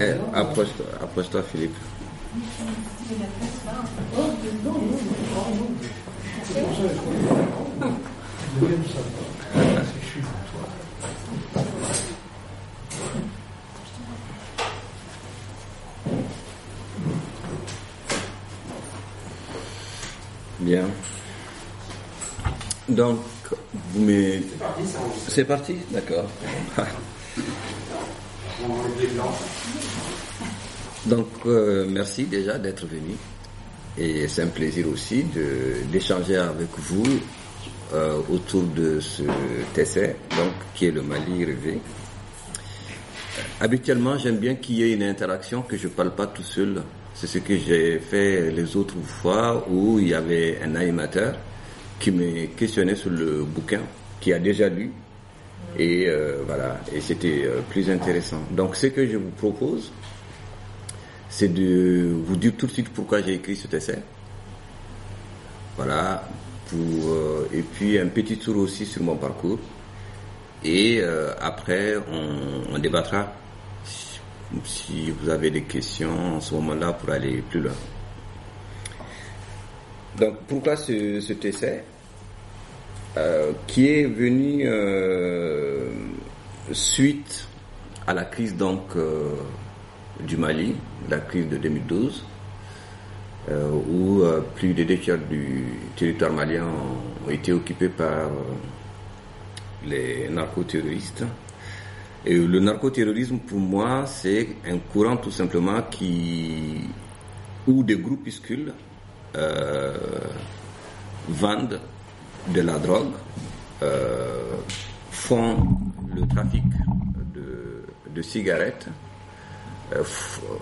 Eh, Approche-toi, approche-toi, Philippe. Bien. Donc, vous me... C'est parti, d'accord. Donc, euh, merci déjà d'être venu. Et c'est un plaisir aussi d'échanger avec vous euh, autour de ce essai, donc, qui est le Mali rêvé. Habituellement, j'aime bien qu'il y ait une interaction, que je ne parle pas tout seul. C'est ce que j'ai fait les autres fois où il y avait un animateur qui me questionnait sur le bouquin, qui a déjà lu. Et euh, voilà, et c'était euh, plus intéressant. Donc, ce que je vous propose, c'est de vous dire tout de suite pourquoi j'ai écrit cet essai. Voilà, pour, euh, et puis un petit tour aussi sur mon parcours. Et après, on, on débattra si vous avez des questions en ce moment-là pour aller plus loin. Donc, pourquoi ce, cet essai euh, qui est venu euh, suite à la crise donc euh, du Mali, la crise de 2012, euh, où plus de deux tiers du territoire malien ont été occupés par les narcoterroristes. Et le narcoterrorisme, pour moi, c'est un courant tout simplement qui, où des groupuscules euh, vendent de la drogue, euh, font le trafic de, de cigarettes, euh,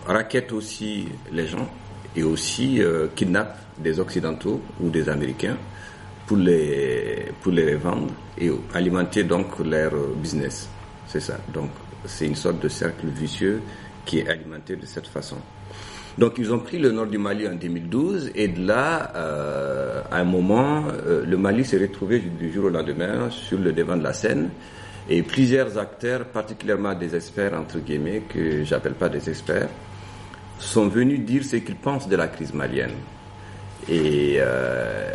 raquettent aussi les gens et aussi euh, kidnappent des Occidentaux ou des Américains pour les, pour les revendre et alimenter donc leur business. C'est ça. Donc c'est une sorte de cercle vicieux qui est alimenté de cette façon. Donc ils ont pris le nord du Mali en 2012 et de là, euh, à un moment, euh, le Mali s'est retrouvé du jour au lendemain sur le devant de la scène et plusieurs acteurs, particulièrement des experts entre guillemets, que j'appelle pas des experts, sont venus dire ce qu'ils pensent de la crise malienne. Et euh,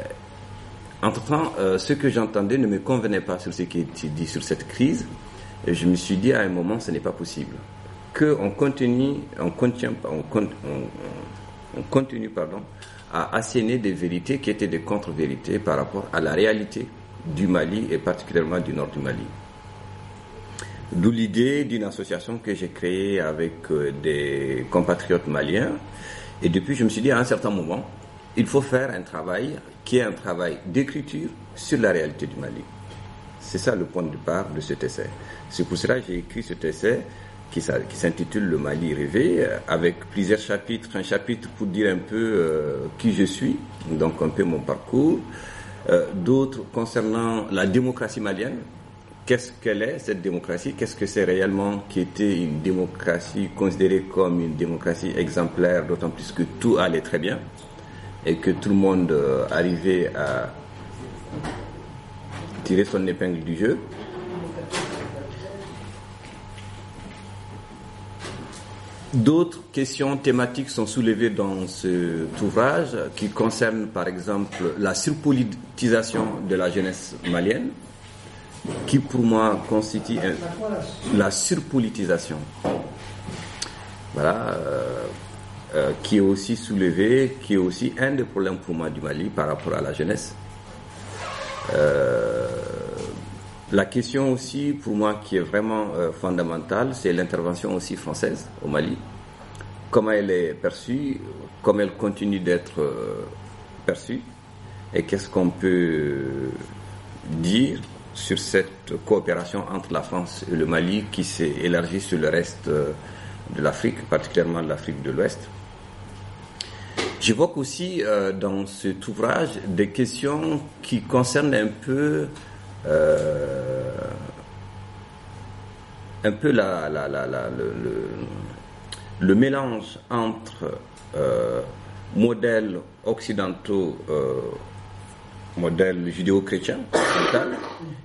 entre-temps, ce que j'entendais ne me convenait pas sur ce qui était dit sur cette crise. Et je me suis dit à un moment, ce n'est pas possible. Qu'on continue, on contient, on, con- on- on continue pardon, à asséner des vérités qui étaient des contre-vérités par rapport à la réalité du Mali et particulièrement du nord du Mali. D'où l'idée d'une association que j'ai créée avec euh, des compatriotes maliens. Et depuis, je me suis dit à un certain moment, il faut faire un travail qui est un travail d'écriture sur la réalité du Mali. C'est ça le point de départ de cet essai. C'est pour cela que j'ai écrit cet essai qui s'intitule Le Mali rêvé, euh, avec plusieurs chapitres. Un chapitre pour dire un peu euh, qui je suis, donc un peu mon parcours. Euh, D'autres concernant la démocratie malienne. Qu'est-ce qu'elle est, cette démocratie? Qu'est-ce que c'est réellement qui était une démocratie considérée comme une démocratie exemplaire, d'autant plus que tout allait très bien et que tout le monde arrivait à tirer son épingle du jeu? D'autres questions thématiques sont soulevées dans cet ouvrage qui concernent par exemple la surpolitisation de la jeunesse malienne, qui pour moi constitue la surpolitisation. Voilà, euh, euh, qui est aussi soulevé, qui est aussi un des problèmes pour moi du Mali par rapport à la jeunesse. Euh, la question aussi, pour moi, qui est vraiment fondamentale, c'est l'intervention aussi française au Mali. Comment elle est perçue, comment elle continue d'être euh, perçue, et qu'est-ce qu'on peut dire sur cette coopération entre la France et le Mali qui s'est élargie sur le reste euh, de l'Afrique, particulièrement l'Afrique de l'Ouest. J'évoque aussi euh, dans cet ouvrage des questions qui concernent un peu euh, un peu la, la- la- le- le mélange entre euh, modèles occidentaux euh, modèle judéo-chrétien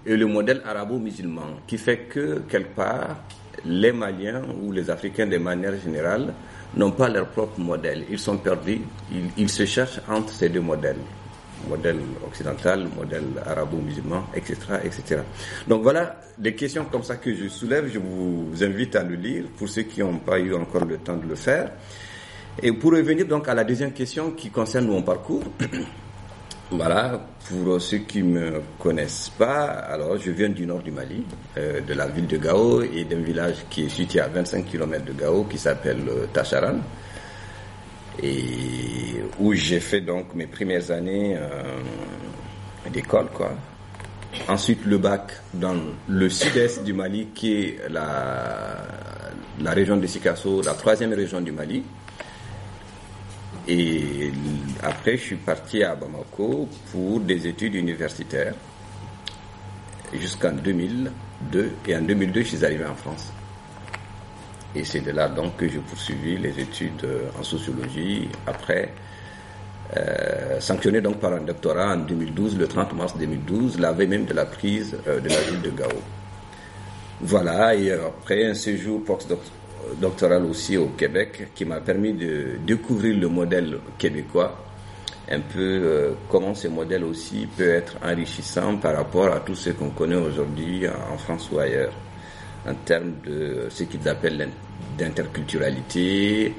et le modèle arabo-musulman, qui fait que quelque part, les Maliens ou les Africains de manière générale n'ont pas leur propre modèle. Ils sont perdus, ils, se cherchent entre ces deux modèles modèle occidental, modèle arabo-musulman, etc., etc. Donc voilà des questions comme ça que je soulève. Je vous invite à le lire pour ceux qui n'ont pas eu encore le temps de le faire. Et pour revenir donc à la deuxième question qui concerne mon parcours, voilà, pour ceux qui me connaissent pas, alors je viens du nord du Mali, euh, de la ville de Gao et d'un village qui est situé à 25 km de Gao qui s'appelle euh, Tacharan et où j'ai fait donc mes premières années euh, d'école quoi. Ensuite le bac dans le sud-est du Mali qui est la, la région de Sikasso, la troisième région du Mali. Et après, je suis parti à Bamako pour des études universitaires jusqu'en 2002. Et en 2002, je suis arrivé en France. Et c'est de là donc que j'ai poursuivi les études euh, en sociologie. Après, euh, sanctionné donc par un doctorat en 2012, le 30 mars 2012, la veille même de la prise euh, de la ville de Gao. Voilà, et après un séjour postdoctoral doctoral aussi au Québec qui m'a permis de découvrir le modèle québécois, un peu comment ce modèle aussi peut être enrichissant par rapport à tout ce qu'on connaît aujourd'hui en France ou ailleurs, en termes de ce qu'ils appellent d'interculturalité,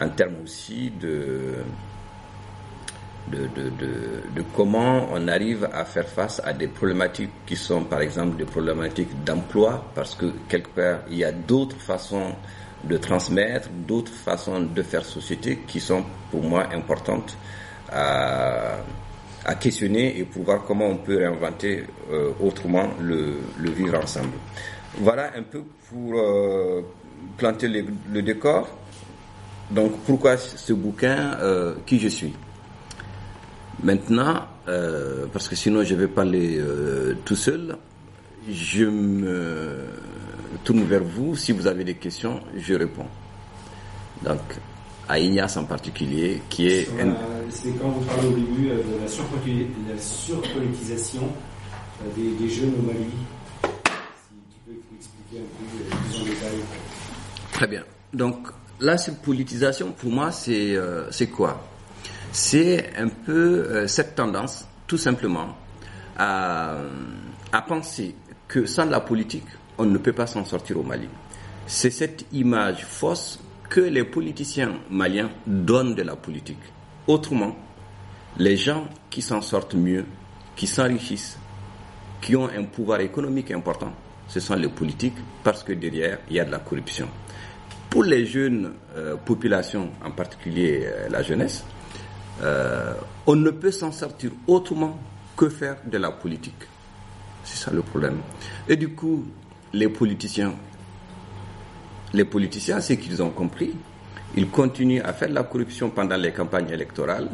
en termes aussi de de, de, comment on arrive à faire face à des problématiques qui sont par exemple des problématiques d'emploi, parce que quelque part il y a d'autres façons de transmettre, d'autres façons de faire société qui sont pour moi importantes à, à questionner et pour voir comment on peut réinventer euh, autrement le, vivre ensemble. Voilà un peu pour euh, planter le, le, décor. Donc pourquoi ce bouquin, euh, qui je suis? Maintenant, euh, parce que sinon je vais parler tout seul, je me tourne vers vous. Si vous avez des questions, je réponds. Donc, à Ignace en particulier, qui est... C'est quand vous parlez au début de la, surpolitisation des, des, jeunes au Mali. Si tu peux expliquer un peu plus en détail. Très bien. Donc, la surpolitisation, pour moi, c'est c'est quoi? C'est un peu euh, cette tendance, tout simplement, à penser que sans la politique, on ne peut pas s'en sortir au Mali. C'est cette image fausse que les politiciens maliens donnent de la politique. Autrement, les gens qui s'en sortent mieux, qui s'enrichissent, qui ont un pouvoir économique important, ce sont les politiques parce que derrière, il y a de la corruption. Pour les jeunes euh, populations, en particulier euh, la jeunesse, euh, on ne peut s'en sortir autrement que faire de la politique. C'est ça le problème. Et du coup, les politiciens, les politiciens, c'est qu'ils ont compris. Ils continuent à faire de la corruption pendant les campagnes électorales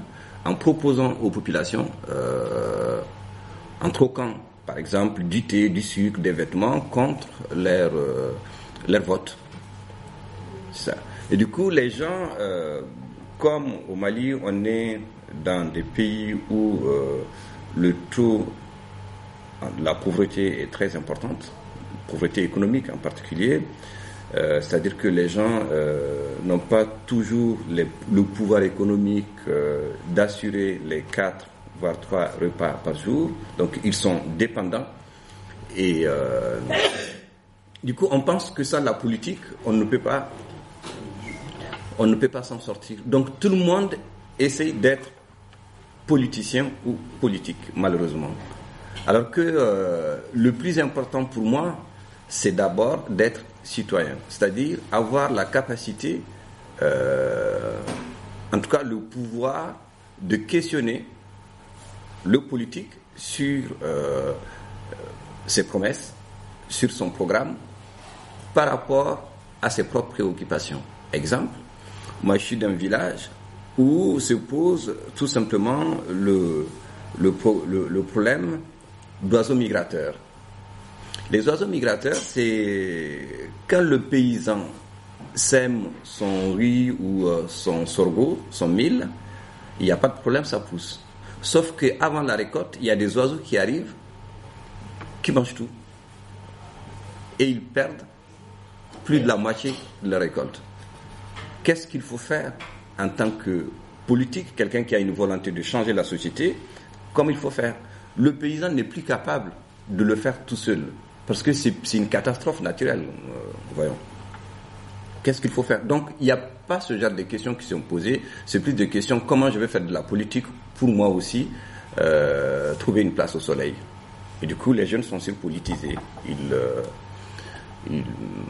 en proposant aux populations, en troquant, par exemple, du thé, du sucre, des vêtements contre leur, euh, vote. Ça. Et du coup, les gens euh, comme au Mali, on est dans des pays où euh, le taux de la pauvreté est très importante, pauvreté économique en particulier, euh, c'est-à-dire que les gens n'ont pas toujours le pouvoir économique d'assurer les quatre voire trois repas par jour, donc ils sont dépendants et du coup on pense que ça la politique on ne peut pas on ne peut pas s'en sortir. Donc tout le monde essaye d'être politicien ou politique, malheureusement. Alors que euh, le plus important pour moi, c'est d'abord d'être citoyen, c'est-à-dire avoir la capacité, euh, en tout cas le pouvoir de questionner le politique sur euh, ses promesses, sur son programme, par rapport à ses propres préoccupations. Exemple, moi, je suis d'un village où se pose tout simplement le, le, le, problème d'oiseaux migrateurs. Les oiseaux migrateurs, c'est quand le paysan sème son riz ou euh, son sorgho, son mil, il n'y a pas de problème, ça pousse. Sauf qu'avant la récolte, il y a des oiseaux qui arrivent, qui mangent tout. Et ils perdent plus de la moitié de la récolte. Qu'est-ce qu'il faut faire en tant que politique, quelqu'un qui a une volonté de changer la société, comme il faut faire? Le paysan n'est plus capable de le faire tout seul, parce que c'est une catastrophe naturelle, euh, voyons. Qu'est-ce qu'il faut faire? Donc, il n'y a pas ce genre de questions qui sont posées, c'est plus des questions comment je vais faire de la politique pour moi aussi euh, trouver une place au soleil. Et du coup, les jeunes sont surpolitisés. Ils, euh,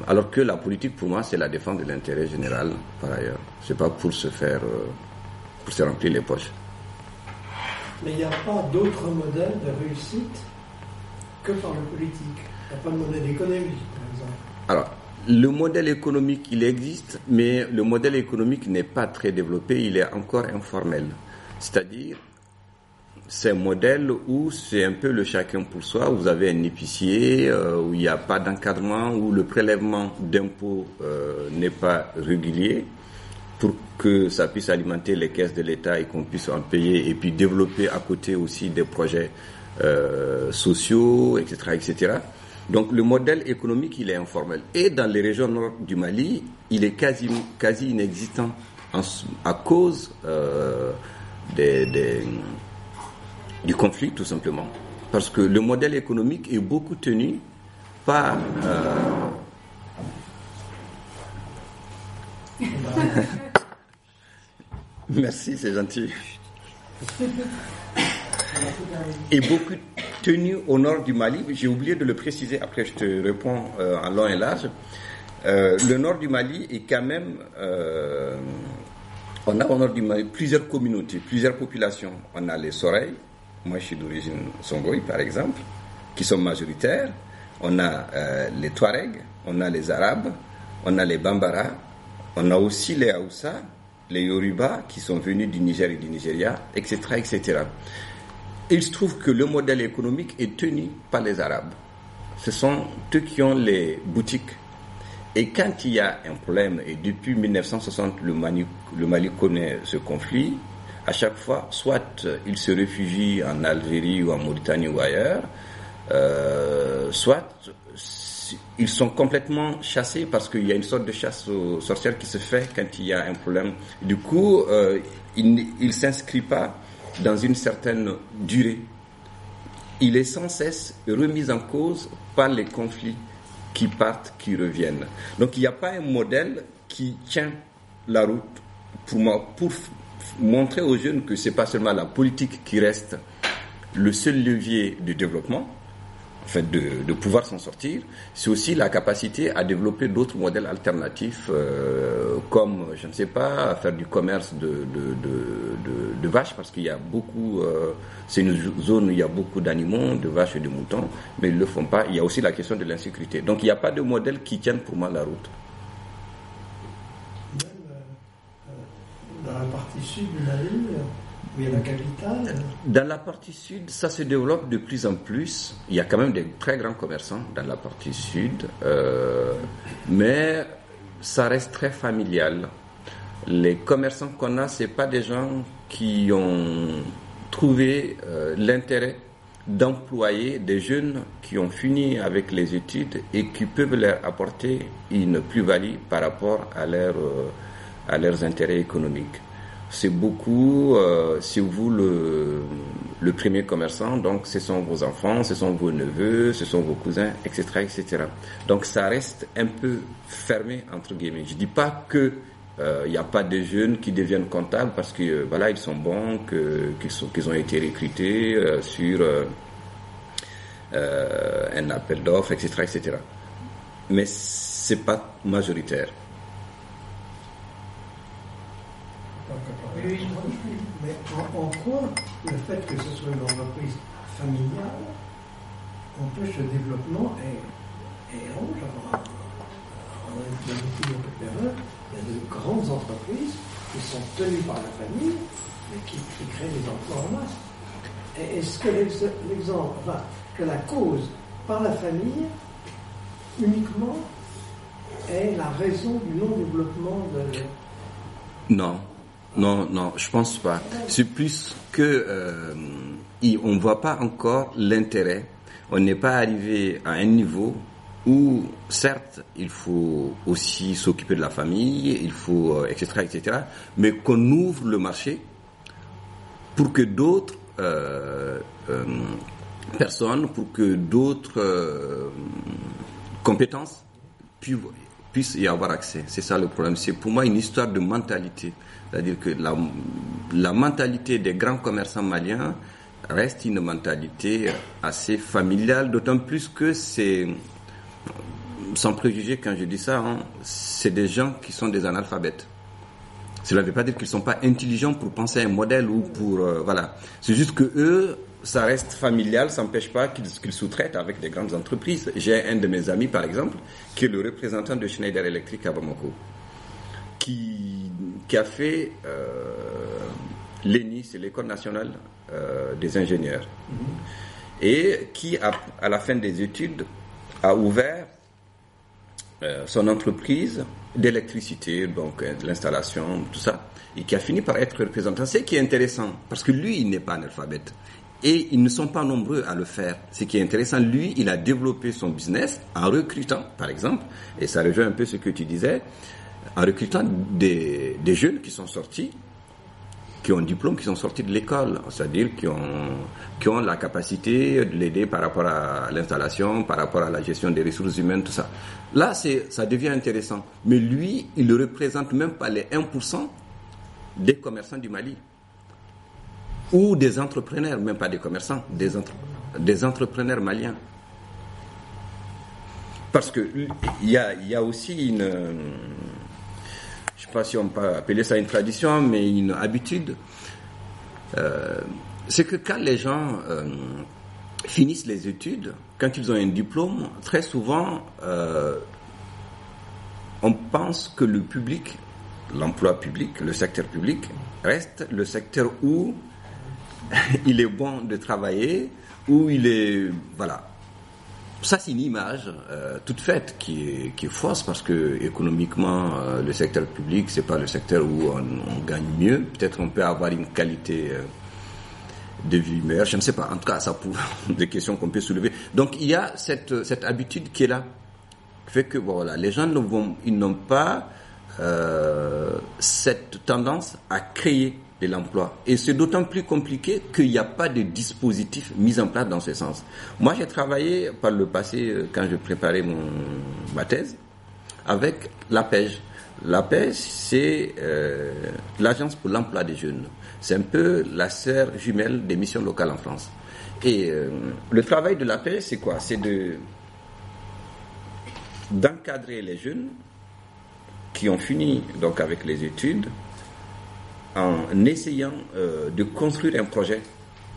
alors que la politique, pour moi, c'est la défense de l'intérêt général, par ailleurs. C'est pas pour se faire, euh, pour se remplir les poches. Mais il n'y a pas d'autre modèle de réussite que par le politique. Il n'y a pas de modèle économique, par exemple. Alors, le modèle économique, il existe, mais le modèle économique n'est pas très développé, il est encore informel. C'est-à-dire, c'est un modèle où c'est un peu le chacun pour soi. Vous avez un épicier euh, où il n'y a pas d'encadrement, où le prélèvement d'impôts euh, n'est pas régulier pour que ça puisse alimenter les caisses de l'État et qu'on puisse en payer et puis développer à côté aussi des projets euh, sociaux, etc., etc. Donc le modèle économique, il est informel. Et dans les régions nord du Mali, il est quasi, quasi inexistant à cause du conflit, tout simplement. Parce que le modèle économique est beaucoup tenu par... Euh, Merci, c'est gentil. est beaucoup tenu au nord du Mali. J'ai oublié de le préciser, après je te réponds euh, en long et large. Euh, le nord du Mali est quand même... on a au nord plusieurs communautés, plusieurs populations. On a les Soreilles, moi je suis d'origine Songoï par exemple, qui sont majoritaires. On a euh, les Touaregs, on a les Arabes, on a les Bambara, on a aussi les Haoussa, les Yoruba qui sont venus du Niger et du Nigeria, etc., etc. il se trouve que le modèle économique est tenu par les Arabes. Ce sont eux qui ont les boutiques. Et quand il y a un problème, et depuis 1960 le Mali, connaît ce conflit, à chaque fois, soit ils se réfugient en Algérie ou en Mauritanie ou ailleurs, euh, soit ils sont complètement chassés parce qu'il y a une sorte de chasse aux sorcières qui se fait quand il y a un problème. Du coup, euh, il ne s'inscrit pas dans une certaine durée. Il est sans cesse remis en cause par les conflits qui partent, qui reviennent. Donc il n'y a pas un modèle qui tient la route pour pour montrer aux jeunes que c'est pas seulement la politique qui reste le seul levier de développement, de, de pouvoir s'en sortir, c'est aussi la capacité à développer d'autres modèles alternatifs, euh, comme, je ne sais pas, faire du commerce de, de, de, de vaches, parce qu'il y a beaucoup, euh, c'est une zone où il y a beaucoup d'animaux, de vaches et de moutons, mais ils ne le font pas. Il y a aussi la question de l'insécurité. Donc il n'y a pas de modèle qui tienne pour moi la route. dans la partie sud du Mali, où Dans la partie sud, ça se développe de plus en plus. Il y a quand même des très grands commerçants dans la partie sud, euh, mais ça reste très familial. Les commerçants qu'on a, c'est pas des gens qui ont trouvé euh, l'intérêt d'employer des jeunes qui ont fini avec les études et qui peuvent leur apporter une plus-value par rapport à euh, à leurs intérêts économiques. C'est beaucoup, euh, si vous le, le premier commerçant, donc ce sont vos enfants, ce sont vos neveux, ce sont vos cousins, etc., etc. Donc ça reste un peu fermé entre guillemets. Je dis pas que il euh, n'y a pas de jeunes qui deviennent comptables parce que euh, voilà ils sont bons, qu'ils sont qu'ils ont été recrutés euh, sur un appel d'offres, etc., etc. Mais c'est pas majoritaire. Mais en, quoi le fait que ce soit une entreprise familiale empêche le développement et, et en, il y a de grandes entreprises qui sont tenues par la famille et qui, créent des emplois en masse. Est-ce que l'exemple, enfin, que la cause par la famille uniquement est la raison du non-développement de... Non, Non, non, je pense pas. C'est plus que euh, on voit pas encore l'intérêt. On n'est pas arrivé à un niveau où, certes, il faut aussi s'occuper de la famille, il faut, euh, etc., etc., mais qu'on ouvre le marché pour que d'autres euh, euh, personnes, pour que d'autres euh, compétences pu- puissent y avoir accès. C'est ça le problème. C'est pour moi une histoire de mentalité. C'est-à-dire que la, mentalité des grands commerçants maliens reste une mentalité assez familiale, d'autant plus que c'est, sans préjuger quand je dis ça, hein, c'est des gens qui sont des analphabètes. Cela ne veut pas dire qu'ils sont pas intelligents pour penser à un modèle ou pour euh, voilà. C'est juste que eux, ça reste familial, ça n'empêche pas qu'ils qu'ils sous-traitent avec des grandes entreprises. J'ai un de mes amis, par exemple, qui est le représentant de Schneider Electric à Bamako, qui, qui a fait euh, l'ENI, c'est l'école nationale euh, des ingénieurs, et qui, a, à la fin des études, a ouvert euh, son entreprise d'électricité, donc euh, de l'installation, tout ça, et qui a fini par être représentant. Ce qui est intéressant, parce que lui, il n'est pas analphabète. Et ils ne sont pas nombreux à le faire. Ce qui est intéressant, lui, il a développé son business en recrutant, par exemple, et ça rejoint un peu ce que tu disais, en recrutant des, jeunes qui sont sortis qui ont un diplôme, qui sont sortis de l'école, c'est-à-dire qui ont, la capacité de l'aider par rapport à l'installation, par rapport à la gestion des ressources humaines, tout ça. Là, ça devient intéressant. Mais lui, il ne représente même pas les 1% des commerçants du Mali. Ou des entrepreneurs, même pas des commerçants, des, entre- des entrepreneurs maliens. Parce que il y a, y a aussi une, je sais pas si on peut appeler ça une tradition, mais une habitude. Euh, c'est que quand les gens euh, finissent les études, quand ils ont un diplôme, très souvent, euh, on pense que le public, l'emploi public, le secteur public, reste le secteur où il est bon de travailler, où il est... Voilà. Ça, c'est une image euh, toute faite qui est, qui est fausse parce que économiquement, euh, le secteur public, c'est pas le secteur où on, on gagne mieux. Peut-être on peut avoir une qualité euh, de vie meilleure, je ne sais pas. En tout cas, ça pour des questions qu'on peut soulever. Donc, il y a cette, cette habitude qui est là, qui fait que voilà, les gens ne vont, ils n'ont pas euh, cette tendance à créer de l'emploi. Et c'est d'autant plus compliqué qu'il n'y a pas de dispositif mis en place dans ce sens. Moi, j'ai travaillé par le passé, euh, quand je préparais mon, ma thèse, avec l'APEJ. L'APEJ, c'est euh, l'Agence pour l'emploi des jeunes. C'est un peu la sœur jumelle des missions locales en France. Et euh, le travail de l'APEJ, c'est quoi? C'est de d'encadrer les jeunes qui ont fini donc avec les études en essayant euh, de construire un projet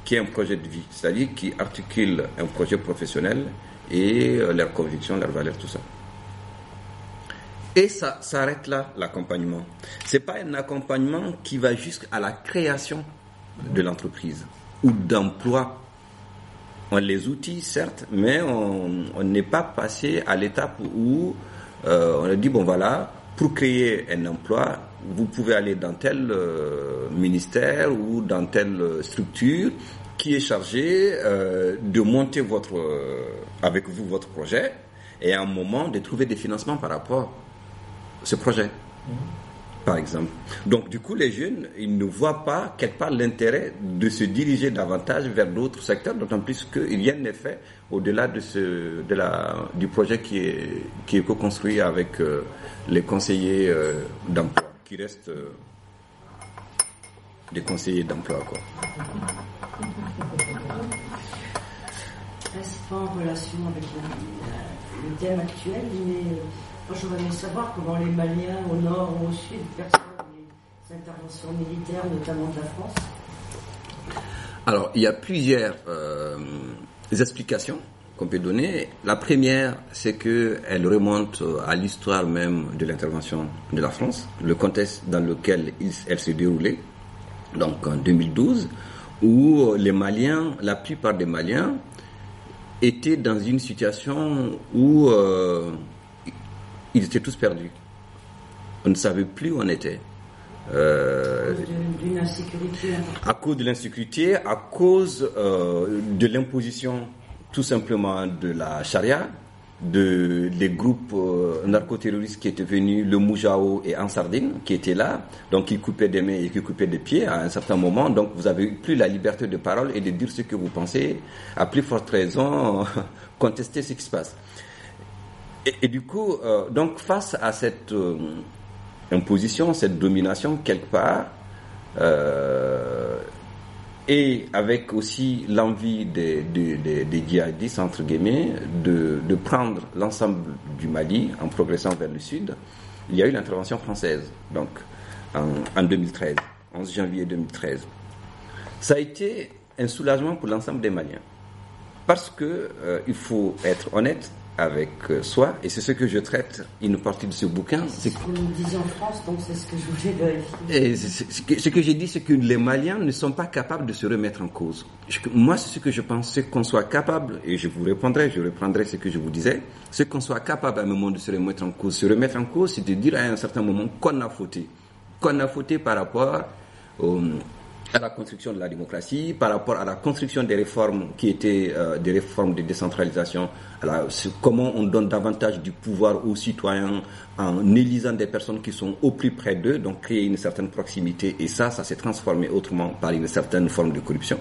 qui est un projet de vie, c'est-à-dire qui articule un projet professionnel et euh, leurs convictions, leurs valeurs, tout ça. Et ça s'arrête là, l'accompagnement. C'est pas un accompagnement qui va jusqu'à la création de l'entreprise ou d'emploi. On les outils, certes, mais on n'est pas passé à l'étape où euh, on a dit, bon voilà, pour créer un emploi, vous pouvez aller dans tel euh, ministère ou dans telle euh, structure qui est chargée euh, de monter votre, euh, avec vous votre projet et à un moment de trouver des financements par rapport à ce projet par exemple. Donc, du coup, les jeunes, ils ne voient pas quelque part l'intérêt de se diriger davantage vers d'autres secteurs, d'autant plus qu'il rien n'est fait au-delà de ce, de la, du projet qui est, qui est co-construit avec euh, les conseillers euh, d'emploi, qui restent euh, des conseillers d'emploi, quoi. Est-ce pas en relation avec le, le thème actuel, mais euh, moi j'aurais aimé savoir comment les Maliens au nord ou au sud perçoivent les interventions militaires, notamment de la France. Alors, il y a plusieurs euh, explications qu'on peut donner. La première, c'est que elle remonte à l'histoire même de l'intervention de la France, le contexte dans lequel elle s'est déroulée, donc en 2012, où les Maliens, la plupart des Maliens, étaient dans une situation où euh, ils étaient tous perdus. On ne savait plus où on était. Euh, insécurité à cause de l'insécurité, à cause euh, de l'imposition tout simplement de la charia, de, des groupes euh, narcoterroristes qui étaient venus, le Moujao et Ansardine, qui étaient là, donc qui coupaient des mains et qui coupaient des pieds à un certain moment. Donc vous avez plus la liberté de parole et de dire ce que vous pensez, à plus forte raison, contester ce qui se passe. Et, et du coup, euh, donc face à cette euh, imposition, cette domination quelque part, euh, et avec aussi l'envie des, djihadistes, entre guillemets, de, prendre l'ensemble du Mali en progressant vers le sud, il y a eu l'intervention française, donc en, en 2013, 11 janvier 2013. Ça a été un soulagement pour l'ensemble des Maliens. Parce que euh, il faut être honnête, avec soi, et c'est ce que je traite une partie de ce bouquin. C'est ce que nous disions en France, donc c'est ce que je voulais vérifier. Et ce que, ce que j'ai dit, c'est que les Maliens ne sont pas capables de se remettre en cause. Je, moi, c'est ce que je pense, c'est qu'on soit capable, et je vous répondrai, je reprendrai ce que je vous disais, c'est qu'on soit capable à un moment de se remettre en cause. Se remettre en cause, c'est de dire à un certain moment qu'on a fauté. Qu'on a fauté par rapport au à la construction de la démocratie, par rapport à la construction des réformes qui étaient euh, des réformes de décentralisation, comment on donne davantage du pouvoir aux citoyens en élisant des personnes qui sont au plus près d'eux, donc créer une certaine proximité, et ça, ça s'est transformé autrement par une certaine forme de corruption.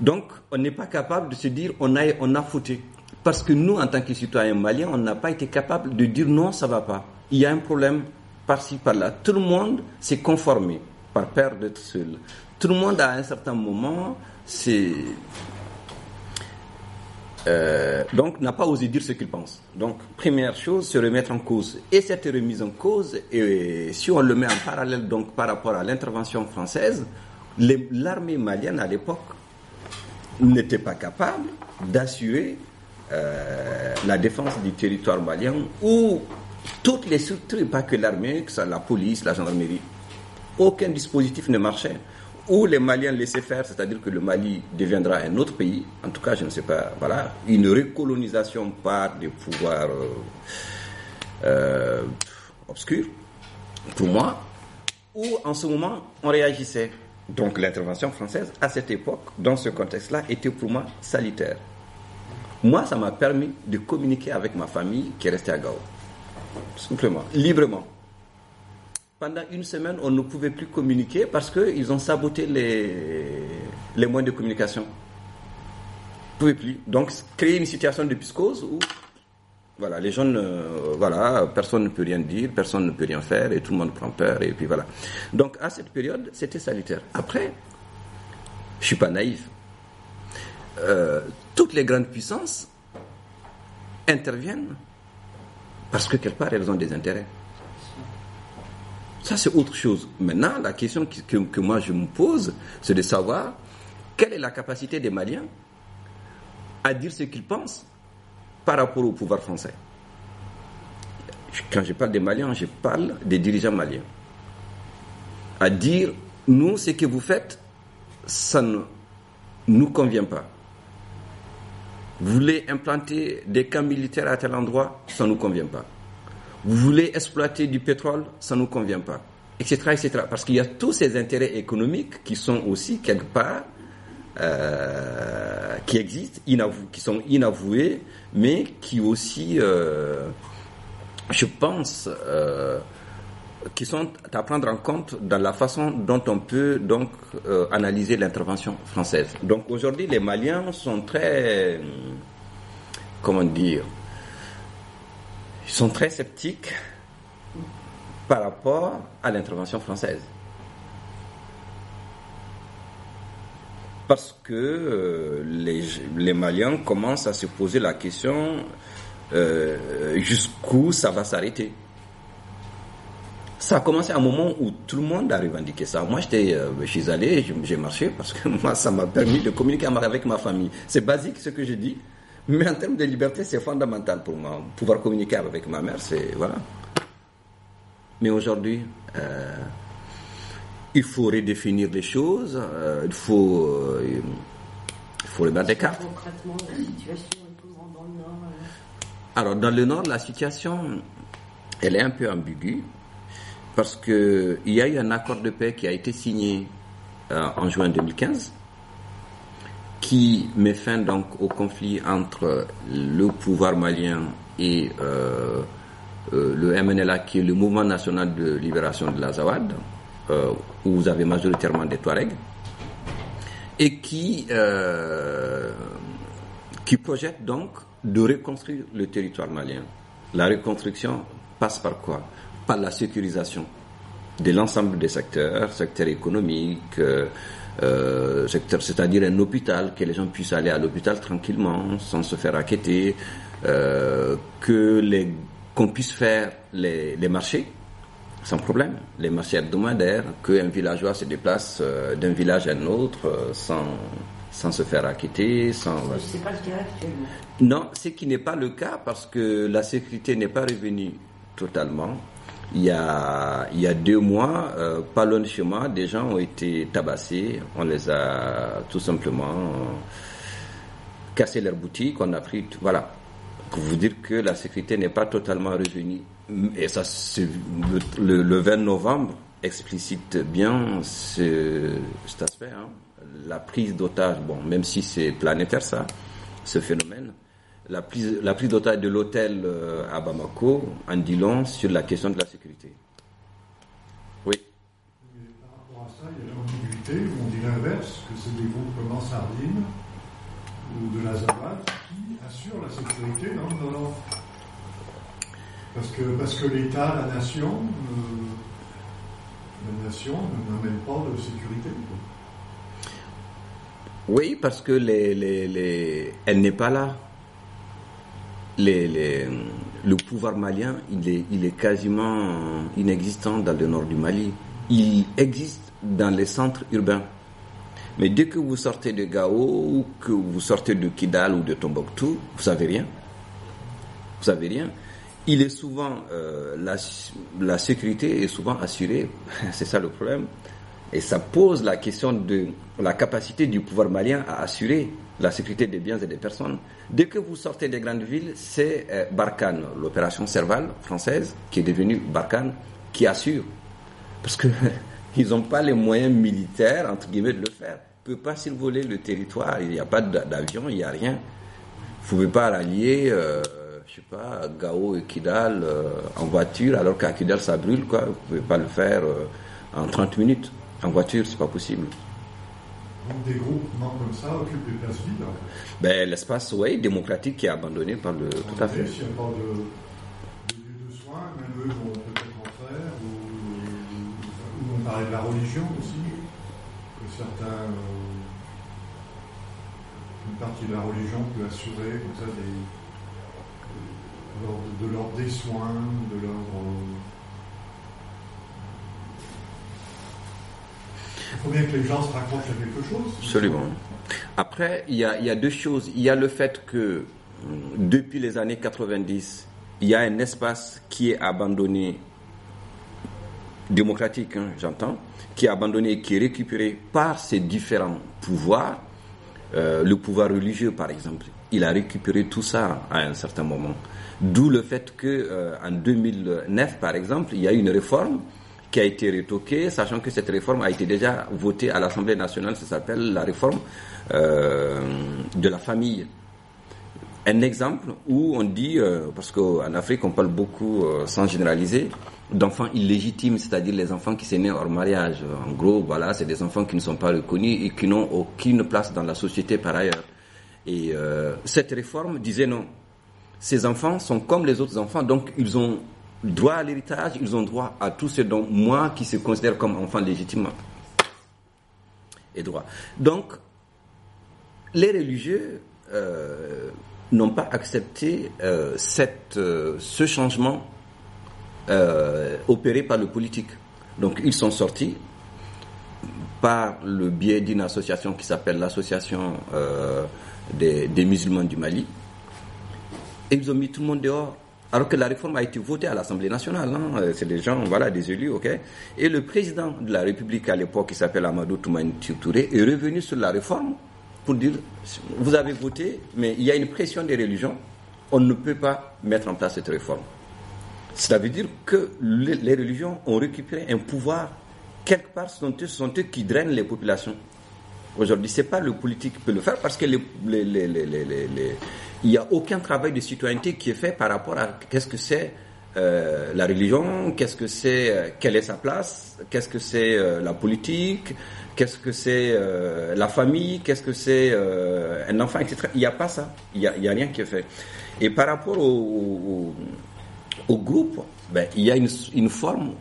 Donc, on n'est pas capable de se dire on a, on a fauté. Parce que nous, en tant que citoyens maliens, on n'a pas été capable de dire non, ça va pas. Il y a un problème par-ci, par-là. Tout le monde s'est conformé par peur d'être seul. Tout le monde, à un certain moment, c'est euh, donc n'a pas osé dire ce qu'il pense. Donc, première chose, se remettre en cause. Et cette remise en cause, et si on le met en parallèle donc par rapport à l'intervention française, l'armée malienne à l'époque n'était pas capable d'assurer euh, la défense du territoire malien où toutes les structures, pas que l'armée, que ça, la police, la gendarmerie, aucun dispositif ne marchait. Ou les Maliens laissaient faire, c'est-à-dire que le Mali deviendra un autre pays, en tout cas, je ne sais pas, voilà, une recolonisation par des pouvoirs euh, euh, obscurs, pour moi, ou en ce moment, on réagissait. Donc l'intervention française, à cette époque, dans ce contexte-là, était pour moi salutaire. Moi, ça m'a permis de communiquer avec ma famille qui est restée à Gao. Simplement, librement pendant une semaine, on ne pouvait plus communiquer parce qu'ils ont saboté les, les moyens de communication. On ne pouvait plus. Donc, créer une situation de psychose où voilà, les gens, ne, voilà, personne ne peut rien dire, personne ne peut rien faire et tout le monde prend peur et puis voilà. Donc, à cette période, c'était salutaire. Après, je suis pas naïf. Euh, toutes les grandes puissances interviennent parce que quelque part, elles ont des intérêts. Ça, c'est autre chose. Maintenant, la question que, que, moi je me pose, c'est de savoir quelle est la capacité des Maliens à dire ce qu'ils pensent par rapport au pouvoir français. Quand je parle des Maliens, je parle des dirigeants maliens. À dire, nous, ce que vous faites, ça ne nous convient pas. Vous voulez implanter des camps militaires à tel endroit, ça ne nous convient pas. Vous voulez exploiter du pétrole, ça ne nous convient pas, etc., etc. Parce qu'il y a tous ces intérêts économiques qui sont aussi quelque part, euh, qui existent, qui sont inavoués, mais qui aussi, euh, je pense, euh, qui sont à prendre en compte dans la façon dont on peut donc euh, analyser l'intervention française. Donc aujourd'hui, les Maliens sont très, comment dire, ils sont très sceptiques par rapport à l'intervention française. Parce que euh, les, les, Maliens commencent à se poser la question euh, jusqu'où ça va s'arrêter. Ça a commencé à un moment où tout le monde a revendiqué ça. Moi, j'étais, je suis allé, j'ai marché parce que moi, ça m'a permis de communiquer avec ma famille. C'est basique ce que je dis. Mais en termes de liberté, c'est fondamental pour moi. Pouvoir communiquer avec ma mère, c'est. Voilà. Mais aujourd'hui, euh, il faut redéfinir les choses, euh, il faut. Euh, il faut remettre des cartes. Concrètement, la situation dans le Nord Alors, dans le Nord, la situation, elle est un peu ambiguë. parce qu'il y a eu un accord de paix qui a été signé euh, en juin 2015 qui met fin donc au conflit entre le pouvoir malien et euh, euh, le MNLA qui est le Mouvement national de libération de l'Azawad, euh, où vous avez majoritairement des Touaregs, et qui, euh, qui projette donc de reconstruire le territoire malien. La reconstruction passe par quoi? Par la sécurisation de l'ensemble des secteurs, secteurs économiques, euh, c'est-à-dire un hôpital, que les gens puissent aller à l'hôpital tranquillement, sans se faire inquiéter, euh, que les qu'on puisse faire les, les, marchés sans problème, les marchés hebdomadaires, qu'un villageois se déplace euh, d'un village à un autre euh, sans, sans se faire acquitter. Sans... C'est pas le cas actuellement. Non, ce qui n'est pas le cas parce que la sécurité n'est pas revenue totalement. Il y a, il y a deux mois, euh, pas loin de chez moi, des gens ont été tabassés. On les a tout simplement cassé leurs boutiques. On a pris, voilà, pour vous dire que la sécurité n'est pas totalement revenue. Et ça, le, le, 20 novembre explicite bien ce, cet aspect. Hein. La prise d'otage, bon, même si c'est planétaire ça, ce phénomène, la prise, la prise d'otage de l'hôtel euh, à Bamako en dit long sur la question de la sécurité. Oui. Et par rapport à ça, il y a l'ambiguïté, où on dit l'inverse, que c'est des groupes comme ou de la Zabat qui assurent la sécurité dans le Nord. Parce que, parce que l'État, la nation, euh, la nation n'amène pas de sécurité. Oui, parce que les, les, les... elle n'est pas là. Le pouvoir malien, il est, quasiment inexistant dans le nord du Mali. Il existe dans les centres urbains. Mais dès que vous sortez de Gao ou que vous sortez de Kidal ou de Tombouctou, vous savez rien. Vous savez rien. Il est souvent euh, la sécurité est souvent assurée. C'est ça le problème. Et ça pose la question de la capacité du pouvoir malien à assurer la sécurité des biens et des personnes. Dès que vous sortez des grandes villes, c'est euh, Barkhane, l'opération Serval française, qui est devenue Barkhane, qui assure. Parce que ils n'ont pas les moyens militaires, entre guillemets, de le faire. Ils ne peuvent pas survoler le territoire, il n'y a pas d'avion, il n'y a rien. Vous ne pouvez pas rallier, euh, je sais pas, Gao et Kidal euh, en voiture, alors qu'à Kidal ça brûle, quoi. Vous ne pouvez pas le faire euh, en 30 minutes. En voiture, c'est pas possible. Donc des groupements comme ça occupent des places vides. Ben, l'espace, oui, démocratique qui est abandonné par le. En tout à fait. effet, Si on parle de, de lieux de soins, même eux vont peut-être en faire, ou, ou on parlait de la religion aussi, que certains, euh, une partie de la religion peut assurer comme ça des, de, leur, de leur des soins, de leur. Il faut bien que les gens se raccrochent à quelque chose. Absolument. Après, il y a, deux choses. Il y a le fait que hum, depuis les années 90, il y a un espace qui est abandonné, démocratique, hein, j'entends, qui est abandonné qui est récupéré par ces différents pouvoirs. Euh, le pouvoir religieux, par exemple, il a récupéré tout ça à un certain moment. D'où le fait que euh, en 2009, par exemple, il y a eu une réforme qui a été retoquée, sachant que cette réforme a été déjà votée à l'Assemblée nationale. Ça s'appelle la réforme euh, de la famille. Un exemple où on dit, euh, parce qu'en Afrique on parle beaucoup, euh, sans généraliser, d'enfants illégitimes, c'est-à-dire les enfants qui sont nés hors mariage. En gros, voilà, c'est des enfants qui ne sont pas reconnus et qui n'ont aucune place dans la société par ailleurs. Et cette réforme disait non. Ces enfants sont comme les autres enfants, donc ils ont droit à l'héritage, ils ont droit à tout ce dont moi qui se considère comme enfant légitime et droit. Donc, les religieux euh, n'ont pas accepté euh, cette, euh, ce changement opéré par le politique. Donc, ils sont sortis par le biais d'une association qui s'appelle l'association des, des musulmans du Mali. Et ils ont mis tout le monde dehors. Alors que la réforme a été votée à l'Assemblée nationale. hein. Euh, C'est des gens, voilà, des élus, ok. Et le président de la République à l'époque, qui s'appelle Amadou Toumani Touré, est revenu sur la réforme pour dire, vous avez voté, mais il y a une pression des religions. On ne peut pas mettre en place cette réforme. Cela veut dire que les, religions ont récupéré un pouvoir. Quelque part, ce sont eux, ce sont eux qui drainent les populations. Aujourd'hui, c'est pas le politique qui peut le faire parce que les, les- les- les- il n'y a aucun travail de citoyenneté qui est fait par rapport à qu'est-ce que c'est euh, la religion, qu'est-ce que c'est, euh, quelle est sa place, qu'est-ce que c'est euh, la politique, qu'est-ce que c'est la famille, qu'est-ce que c'est un enfant, etc. Il n'y a pas ça. Il n'y a, rien qui est fait. Et par rapport au, groupe, ben, il y a une, une forme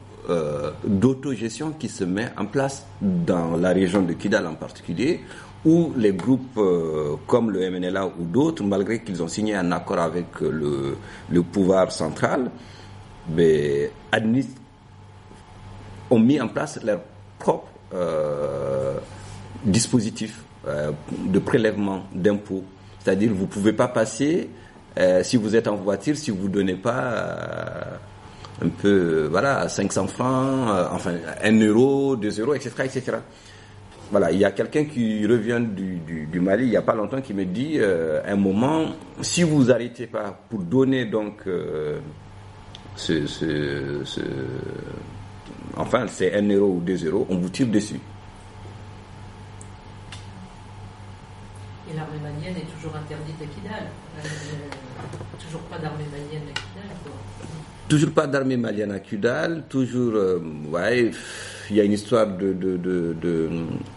d'autogestion qui se met en place dans la région de Kidal en particulier, où les groupes euh, comme le MNLA ou d'autres, malgré qu'ils ont signé un accord avec le, pouvoir central, ont mis en place leur propre euh, dispositif euh, de prélèvement d'impôts. C'est-à-dire vous ne pouvez pas passer, si vous êtes en voiture, si vous ne donnez pas un peu, voilà, 500 francs, enfin 1 euro, 2 euros, etc. etc. Voilà, il y a quelqu'un qui revient du, Mali il n'y a pas longtemps qui me dit, euh, un moment, si vous arrêtez pas pour donner donc euh, ce, ce, enfin c'est 1 euro ou 2 euros, on vous tire dessus. Et l'armée malienne est toujours interdite à Kidal. Euh, toujours pas d'armée malienne à Kidal. Toujours pas d'armée malienne à Kudal, toujours, euh, ouais, il y a une histoire de,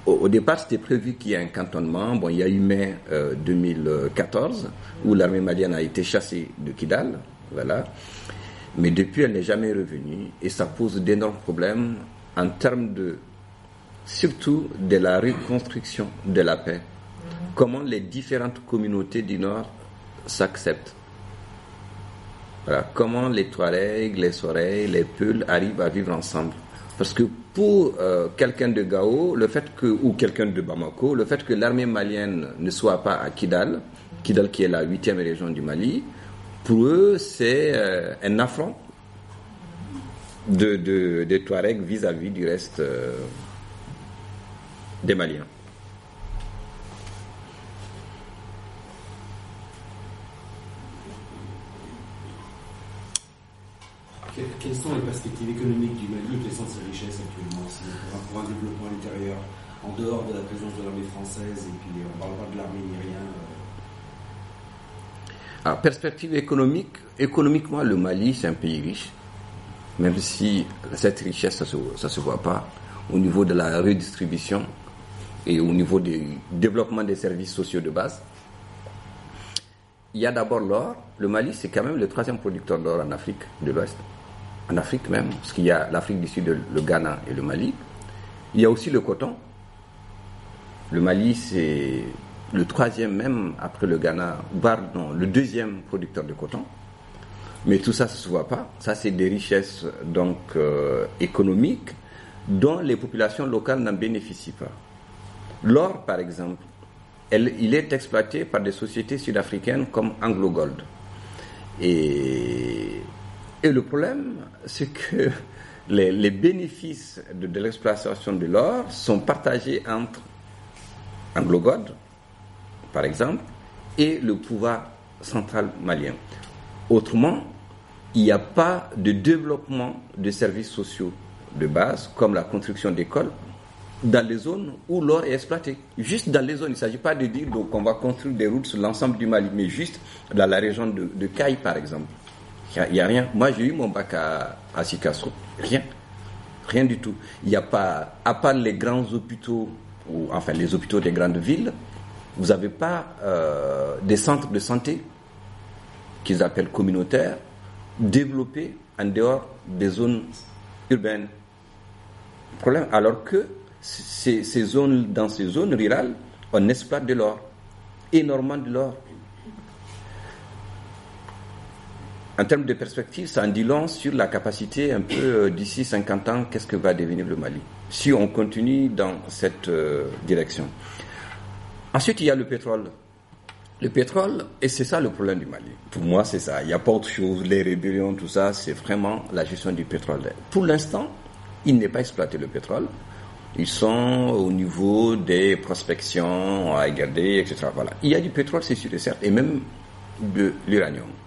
au, départ c'était prévu qu'il y ait un cantonnement, bon il y a eu mai euh, 2014 où l'armée malienne a été chassée de Kidal, voilà, mais depuis elle n'est jamais revenue et ça pose d'énormes problèmes en termes de, surtout de la reconstruction de la paix. Comment les différentes communautés du Nord s'acceptent. Comment les Touaregs, les Soreilles, les Peuls arrivent à vivre ensemble. Parce que pour euh, quelqu'un de Gao, le fait que, ou quelqu'un de Bamako, le fait que l'armée malienne ne soit pas à Kidal, Kidal qui est la huitième région du Mali, pour eux c'est euh, un affront de, de, Touaregs vis-à-vis du reste euh, des Maliens. Quelles sont les perspectives économiques du Mali quelles sont ses richesses actuellement pour un, développement à l'intérieur, en dehors de la présence de l'armée française et puis on ne parle pas de l'armée ni rien euh, Alors, perspective économique, économiquement, le Mali, c'est un pays riche, même si cette richesse, ça ne se, voit pas au niveau de la redistribution et au niveau du développement des services sociaux de base. Il y a d'abord l'or. Le Mali, c'est quand même le troisième producteur d'or en Afrique de l'Ouest. En Afrique même, parce qu'il y a l'Afrique du Sud, le Ghana et le Mali. Il y a aussi le coton. Le Mali, c'est le troisième même après le Ghana, pardon, le deuxième producteur de coton. Mais tout ça, ça se voit pas. Ça, c'est des richesses donc euh, économiques dont les populations locales n'en bénéficient pas. L'or, par exemple, il est exploité par des sociétés sud-africaines comme Anglo Gold. Et, et le problème, c'est que les, bénéfices de, l'exploitation de l'or sont partagés entre Anglo Gold, par exemple, et le pouvoir central malien. Autrement, il n'y a pas de développement de services sociaux de base, comme la construction d'écoles, dans les zones où l'or est exploité. Juste dans les zones, il ne s'agit pas de dire donc on va construire des routes sur l'ensemble du Mali, mais juste dans la région de, de Caille, par exemple. Il n'y a, rien. Moi, j'ai eu mon bac à, à. Rien. Rien du tout. Il n'y a pas, à part les grands hôpitaux, ou enfin les hôpitaux des grandes villes, vous n'avez pas euh, des centres de santé qu'ils appellent communautaires, développés en dehors des zones urbaines. Problème, alors que ces zones, dans ces zones rurales, on exploite de l'or, énormément de l'or. En termes de perspective, ça en dit long sur la capacité un peu euh, d'ici 50 ans, qu'est-ce que va devenir le Mali, si on continue dans cette euh, direction. Ensuite, il y a le pétrole. Le pétrole, et c'est ça le problème du Mali. Pour moi, c'est ça. Il n'y a pas autre chose. Les rébellions, tout ça, c'est vraiment la gestion du pétrole. Pour l'instant, il n'est pas exploité le pétrole. Ils sont au niveau des prospections à regarder, etc. Voilà. Il y a du pétrole, c'est sûr et même de l'uranium.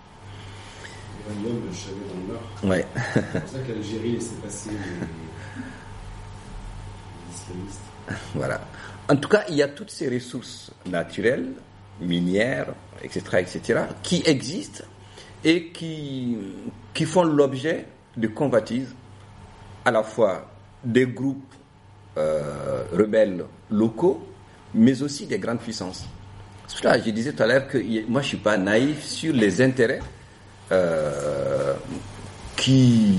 Uranium, jamais dans le Nord. Ouais. C'est pour ça que l'Algérie laissait passer les, les islamistes. Voilà. En tout cas, il y a toutes ces ressources naturelles, minières, etc., etc., qui existent et qui, qui font l'objet de convoitises à la fois des groupes euh, rebelles locaux, mais aussi des grandes puissances. Que je disais tout à l'heure que moi, je suis pas naïf sur les intérêts euh, qui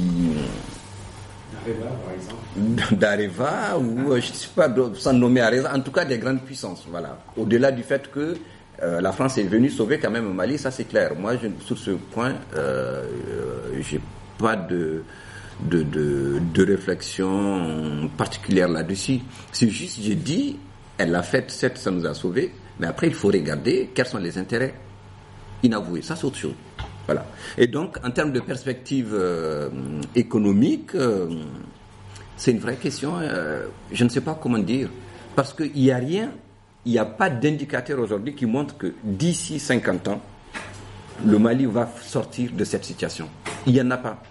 Areva, par exemple. d'Areva ou euh, je ne sais pas sans nommer Areva, en tout cas des grandes puissances. Voilà. Au-delà du fait que euh, la France est venue sauver quand même le Mali, ça c'est clair. Moi, je, sur ce point, euh, euh, j'ai pas de de, de, de réflexion particulière là-dessus. C'est juste, j'ai dit, elle l'a fait, certes, ça nous a sauvés, mais après, il faut regarder quels sont les intérêts inavoués. Ça, c'est autre chose. Voilà. Et donc, en termes de perspective euh, économique, euh, c'est une vraie question. euh, je ne sais pas comment dire. Parce qu'il n'y a rien, il n'y a pas d'indicateur aujourd'hui qui montre que d'ici 50 ans, le Mali va sortir de cette situation. Il n'y en a pas.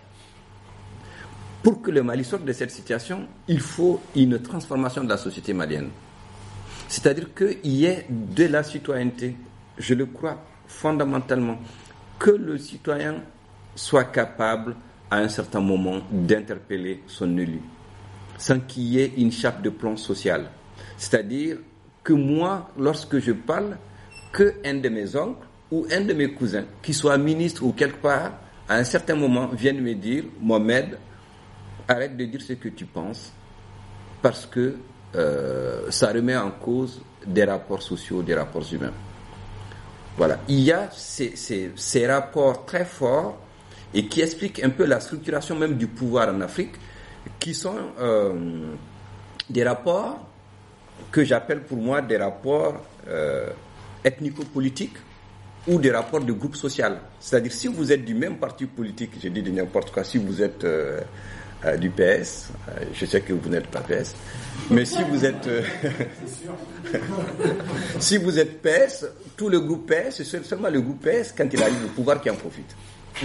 Pour que le Mali sorte de cette situation, il faut une transformation de la société malienne. C'est-à-dire qu'il y ait de la citoyenneté, je le crois fondamentalement, que le citoyen soit capable à un certain moment d'interpeller son élu, sans qu'il y ait une chape de plomb social. C'est-à-dire que moi, lorsque je parle, que un de mes oncles ou un de mes cousins, qui soit ministre ou quelque part, à un certain moment, vienne me dire, Mohamed, arrête de dire ce que tu penses, parce que euh, ça remet en cause des rapports sociaux, des rapports humains. Voilà. Il y a ces, ces, rapports très forts et qui expliquent un peu la structuration même du pouvoir en Afrique, qui sont euh, des rapports que j'appelle pour moi des rapports euh, ethnico-politiques ou des rapports de groupe social. C'est-à-dire si vous êtes du même parti politique, je dis de n'importe quoi, si vous êtes euh, euh, du PS, euh, je sais que vous n'êtes pas PS, mais si vous êtes euh, si vous êtes PS, tout le groupe PS, c'est seulement le groupe PS quand il arrive au pouvoir qui en profite.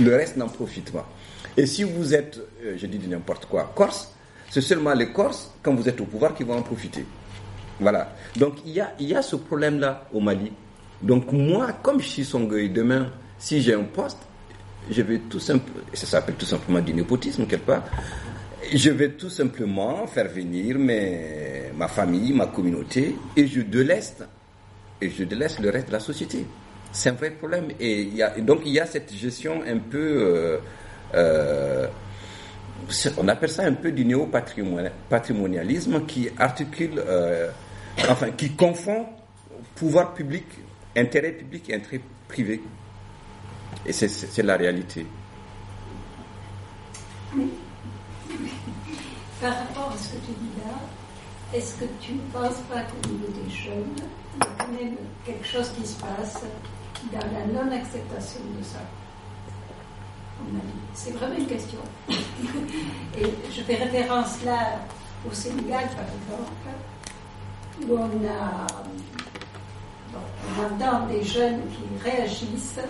Le reste n'en profite pas. Et si vous êtes, je dis n'importe quoi, Corse, c'est seulement les Corses, quand vous êtes au pouvoir, qui vont en profiter. Voilà. Donc il y a, y a ce problème-là au Mali. Donc moi, comme je suis Songoï, demain, si j'ai un poste, je vais tout simplement, ça s'appelle tout simplement du népotisme quelque part, je vais tout simplement faire venir ma famille, ma communauté, et je délaisse, et je délaisse le reste de la société. C'est un vrai problème. Et, donc il y a cette gestion un peu, euh, euh, on appelle ça un peu du néo-patrimonialisme qui articule, euh, enfin qui confond pouvoir public, intérêt public et intérêt privé. Et c'est- la réalité. Par rapport à ce que tu dis là, est-ce que tu ne penses pas qu'au niveau des jeunes, il y a quand même quelque chose qui se passe dans la non-acceptation de ça C'est vraiment une question. Et je fais référence là au Sénégal, par exemple, où on a, des jeunes qui réagissent,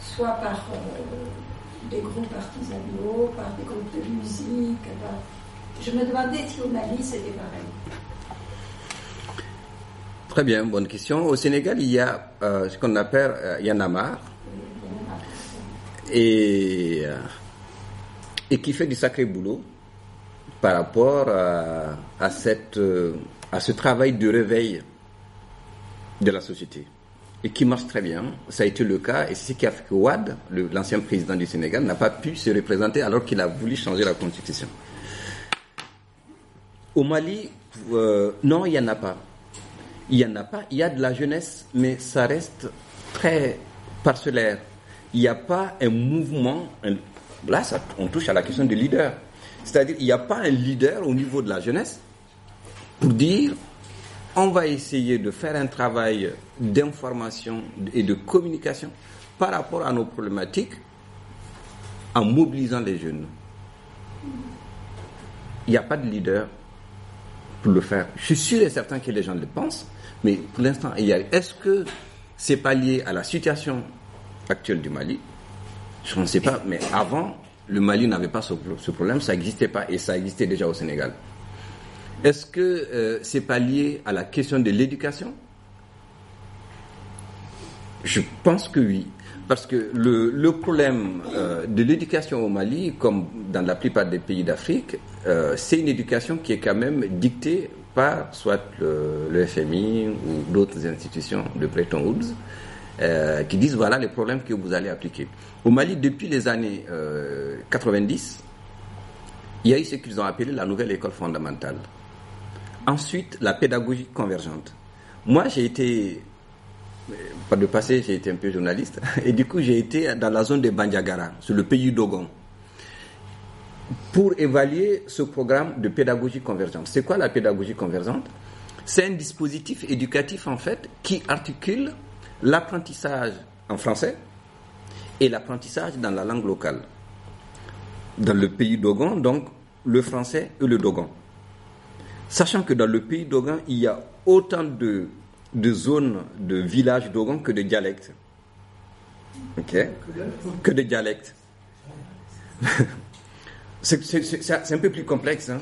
soit par euh, des groupes artisanaux, par des groupes de musique. par- Je me demandais si au Mali c'était pareil. Très bien, bonne question. Au Sénégal, il y a euh, ce qu'on appelle euh, Yanamar et, euh, et qui fait du sacré boulot par rapport à, ce travail de réveil de la société et qui marche très bien. Ça a été le cas et c'est ce l'ancien président du Sénégal, n'a pas pu se représenter alors qu'il a voulu changer la constitution. Au Mali, euh, non, il n'y en a pas. Il n'y en a pas. Il y a de la jeunesse, mais ça reste très parcellaire. Il n'y a pas un mouvement. là, ça- on touche à la question du leader. C'est-à-dire, il n'y a pas un leader au niveau de la jeunesse pour dire on va essayer de faire un travail d'information et de communication par rapport à nos problématiques en mobilisant les jeunes. Il n'y a pas de leader pour le faire. Je suis sûr et certain que les gens le pensent, mais pour l'instant, est-ce que c'est pas lié à la situation actuelle du Mali? Je ne sais pas, mais avant, le Mali n'avait pas ce, ce problème, ça n'existait pas et ça existait déjà au Sénégal. Est-ce que euh, c'est pas lié à la question de l'éducation? Je pense que oui. Parce que le, problème euh, de l'éducation au Mali, comme dans la plupart des pays d'Afrique, euh, c'est une éducation qui est quand même dictée par soit le, FMI ou d'autres institutions de Bretton Woods, euh, qui disent voilà les problèmes que vous allez appliquer. Au Mali, depuis les années euh, 90, il y a eu ce qu'ils ont appelé la nouvelle école fondamentale. Ensuite, la pédagogie convergente. Moi, j'ai été, par le passé, j'ai été un peu journaliste, et du coup, j'ai été dans la zone de Bandiagara, sur le pays d'Ogon, pour évaluer ce programme de pédagogie convergente. C'est quoi la pédagogie convergente? C'est un dispositif éducatif, en fait, qui articule l'apprentissage en français et l'apprentissage dans la langue locale. Dans le pays d'Ogon, donc, le français et le dogon. Sachant que dans le pays d'Ogon, il y a autant de, de zones de villages d'Ogon que de dialectes. Ok? Que de dialectes. c'est un peu plus complexe. hein.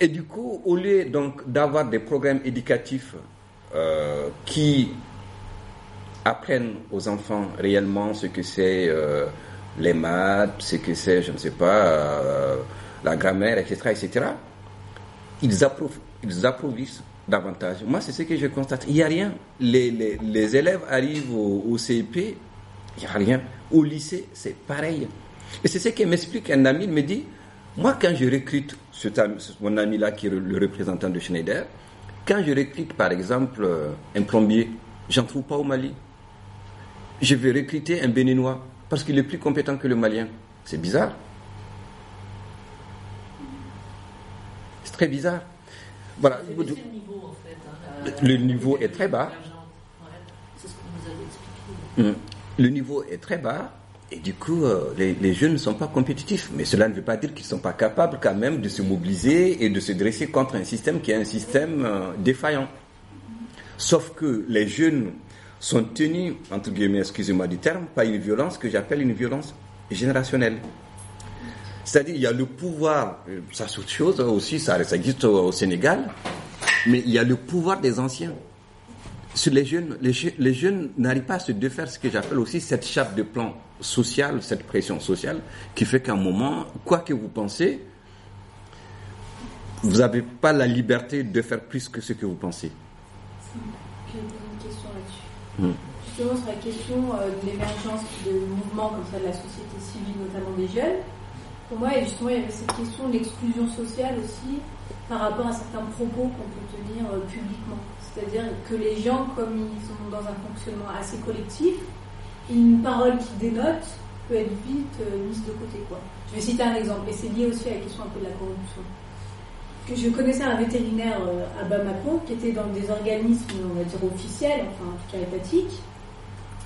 Et, du coup, au lieu d'avoir des programmes éducatifs euh, qui apprennent aux enfants réellement ce que c'est euh, les maths, ce que c'est, je ne sais pas, euh, la grammaire, etc., etc., ils, approuv- ils approuvissent davantage. Moi, c'est ce que je constate. Il n'y a rien. Les, les, les élèves arrivent au, au il n'y a rien. Au lycée, c'est pareil. Et c'est ce que m'explique un ami, me dit, moi, quand je recrute mon ami-là, qui est le, le représentant de Schneider, quand je recrute, par exemple, euh, un plombier, j'en trouve pas au Mali. Je vais recruter un Béninois, parce qu'il est plus compétent que le Malien. C'est bizarre. C'est très bizarre. Voilà. Vous avez baissé le niveau en fait. hein, Le niveau est très bas. Ouais, C'est ce que vous avez expliqué. Mm. Le niveau est très bas et du coup, euh, les, les jeunes ne sont pas compétitifs. Mais cela ne veut pas dire qu'ils ne sont pas capables quand même de se mobiliser et de se dresser contre un système qui est un système euh, défaillant. Sauf que les jeunes sont tenus, entre guillemets, excusez-moi du terme, par une violence que j'appelle une violence générationnelle. C'est-à-dire, il y a le pouvoir, euh, ça c'est autre chose aussi, ça, ça existe au, au Sénégal, mais il y a le pouvoir des anciens sur les jeunes, les, je- les jeunes n'arrivent pas à se défaire ce que j'appelle aussi cette chape de plan social, cette pression sociale, qui fait qu'à un moment, quoi que vous pensez, vous n'avez pas la liberté de faire plus que ce que vous pensez. J'ai une question là-dessus. Hmm. Justement, sur la question euh, de l'émergence de mouvements comme ça de la société civile, notamment des jeunes, pour moi, justement, il y avait cette question de l'exclusion sociale aussi par rapport à certains propos qu'on peut tenir euh, publiquement. C'est-à-dire que les gens, comme ils sont dans un fonctionnement assez collectif, une parole qui dénote peut être vite euh, mise de côté. Je vais citer un exemple, et c'est lié aussi à la question un peu de la corruption que je connaissais un vétérinaire euh, à Bamako qui était dans des organismes, on va dire officiels, enfin en tout cas étatiques,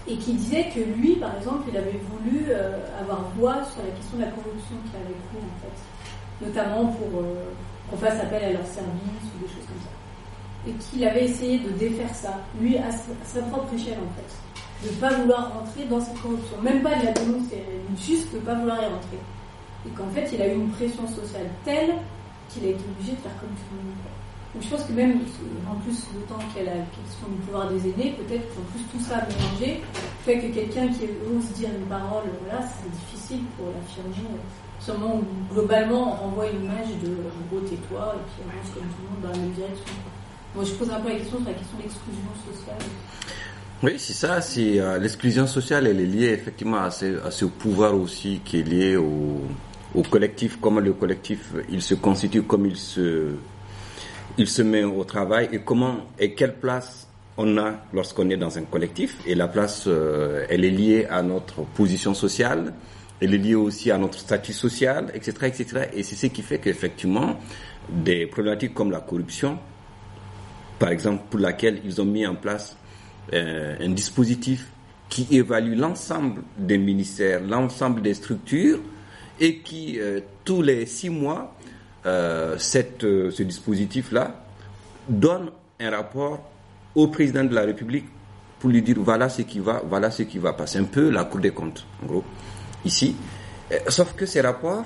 et qui disait que lui, par exemple, il avait voulu euh, avoir voix sur la question de la corruption qui avait cours en fait, notamment pour euh, qu'on fasse appel à leurs services ou des choses comme ça, et qu'il avait essayé de défaire ça, lui à sa, à sa propre échelle en fait, de ne pas vouloir rentrer dans cette corruption, même pas de la dénoncer, juste de ne pas vouloir y rentrer, et qu'en fait il a eu une pression sociale telle qu'il a été obligé de faire comme tout le monde. Donc je pense que même, en plus, d'autant qu'il y a la question du pouvoir des aînés, peut-être qu'en plus tout ça mélangé fait que quelqu'un qui ose dire une parole, voilà, c'est difficile pour l'affirmer. Sûrement, globalement, on renvoie une image de gros tais-toi et puis avance comme tout le monde dans la même direction. Moi, je pose un peu la question sur la question de l'exclusion sociale. Oui, c'est ça. C'est euh, l'exclusion sociale, elle est liée effectivement à ce, à pouvoir aussi qui est lié au, au collectif. Comment le collectif, il se constitue, comme il se, il se met au travail et comment et quelle place on a lorsqu'on est dans un collectif. Et la place, euh, elle est liée à notre position sociale. Elle est liée aussi à notre statut social, etc., etc. Et c'est ce qui fait qu'effectivement, des problématiques comme la corruption, par exemple, pour laquelle ils ont mis en place euh, un dispositif qui évalue l'ensemble des ministères, l'ensemble des structures, et qui, euh, tous les six mois, euh, euh, ce dispositif-là donne un rapport au président de la République pour lui dire voilà ce qui va, voilà ce qui va passer. Un peu la Cour des comptes, en gros. ici. Euh, Sauf que ces rapports,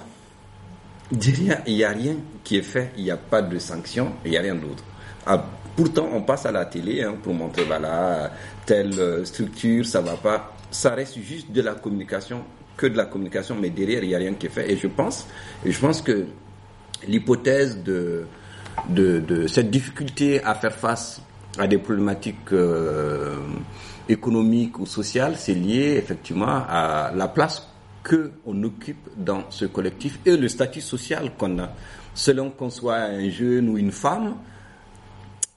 derrière, il n'y a rien qui est fait, il n'y a pas de sanctions, il n'y a rien d'autre. Ah, pourtant, on passe à la télé hein, pour montrer, voilà, telle structure, ça va pas. Ça reste juste de la communication, que de la communication, mais derrière, il n'y a rien qui est fait. Et je pense, et je pense que l'hypothèse de, de, de cette difficulté à faire face à des problématiques euh, économiques ou sociales, c'est lié effectivement à la place que on occupe dans ce collectif et le statut social qu'on a. Selon qu'on soit un jeune ou une femme,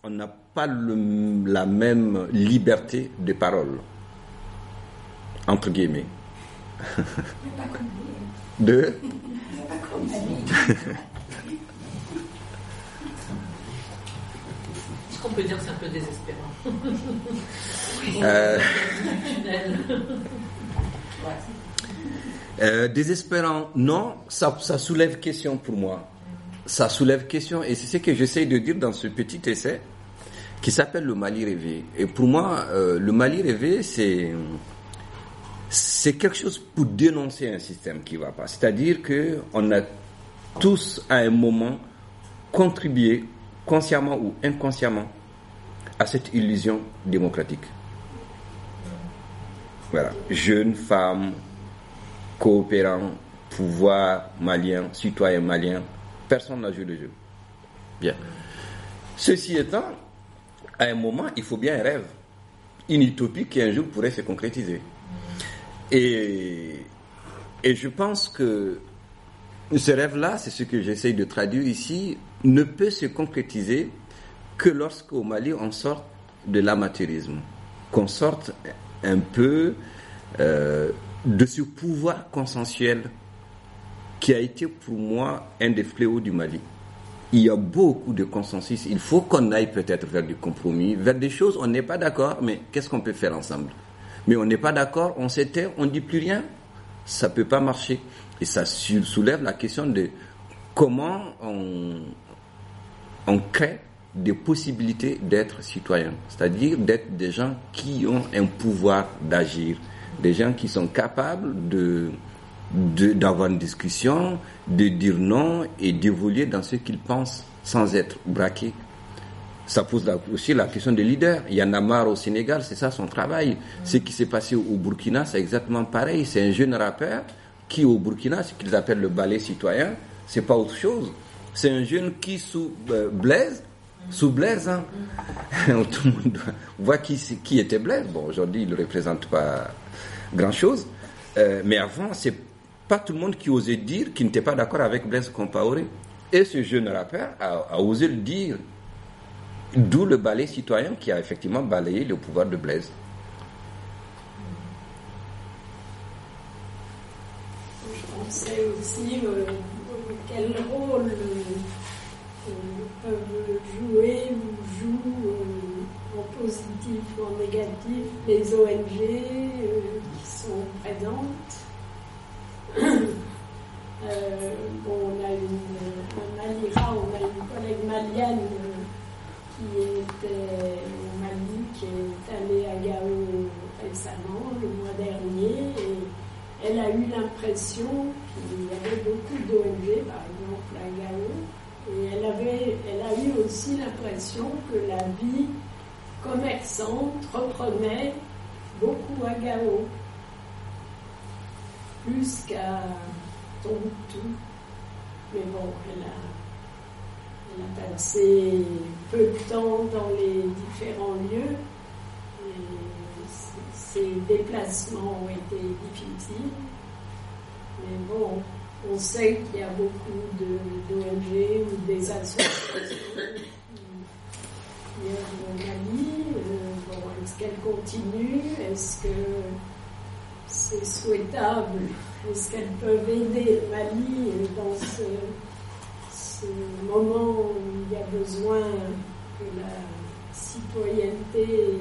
on n'a pas le- la même liberté de parole, entre guillemets. De? qu'on peut dire, c'est un peu désespérant. Euh. Euh, désespérant, non, ça, ça soulève question pour moi. Ça soulève question et c'est ce que j'essaye de dire dans ce petit essai qui s'appelle le Mali rêvé. Et pour moi, euh, le Mali rêvé, c'est c'est quelque chose pour dénoncer un système qui va pas. C'est-à-dire que on a tous à un moment contribué, consciemment ou inconsciemment, à cette illusion démocratique. Voilà, jeunes, femmes, coopérants, pouvoir malien, citoyens maliens, personne n'a joué le jeu. Bien. Ceci étant, à un moment, il faut bien un rêve, une utopie qui un jour pourrait se concrétiser. Et, et je pense que ce rêve-là, c'est ce que j'essaye de traduire ici, ne peut se concrétiser que lorsqu'au Mali, on sort de l'amateurisme, qu'on sorte un peu euh, de ce pouvoir consensuel qui a été pour moi un des fléaux du Mali. Il y a beaucoup de consensus. Il faut qu'on aille peut-être vers du compromis, vers des choses, on n'est pas d'accord, mais qu'est-ce qu'on peut faire ensemble? Mais on n'est pas d'accord, on s'éteint, on ne dit plus rien. Ça peut pas marcher. Et ça sou- soulève la question de comment on, on crée des possibilités d'être citoyen, c'est-à-dire d'être des gens qui ont un pouvoir d'agir, des gens qui sont capables de d'avoir une discussion, de dire non et d'évoluer dans ce qu'ils pensent sans être braqués. Ça pose aussi la question des leaders. Il y en a marre au Sénégal, c'est ça son travail. Ce qui s'est passé au Burkina, c'est exactement pareil. C'est un jeune rappeur qui au Burkina, ce qu'ils appellent le ballet citoyen, c'est pas autre chose. C'est un jeune qui sous euh, Blaise, sous Blaise, hein. tout le monde voit qui, était Blaise. Bon, aujourd'hui, il ne représente pas grand-chose. Euh, mais avant, c'est pas tout le monde qui osait dire qu'il n'était pas d'accord avec Blaise Compaoré. Et ce jeune rappeur a, osé le dire. D'où le ballet citoyen qui a effectivement balayé le pouvoir de Blaise. Quel rôle euh, peuvent jouer ou jouent euh, en positif ou en négatif les ONG euh, qui sont présentes. Euh, bon, on a une, un Malira, on a une collègue malienne euh, qui était au Mali, qui est allée à Gao récemment, le mois dernier, elle a eu l'impression qu'il y avait beaucoup d'ONG, par exemple à Gao, et elle, a eu aussi l'impression que la vie commerçante reprenait beaucoup à Gao, plus qu'à Tombouctou. Mais bon, elle a passé peu de temps dans les différents lieux. Ses déplacements ont été difficiles. Mais bon, on sait qu'il y a beaucoup d'ONG ou des associations qui au Mali. Euh, bon, est-ce qu'elle continue Est-ce que c'est souhaitable? Est-ce qu'elles peuvent aider Mali dans ce, ce moment où il y a besoin que la citoyenneté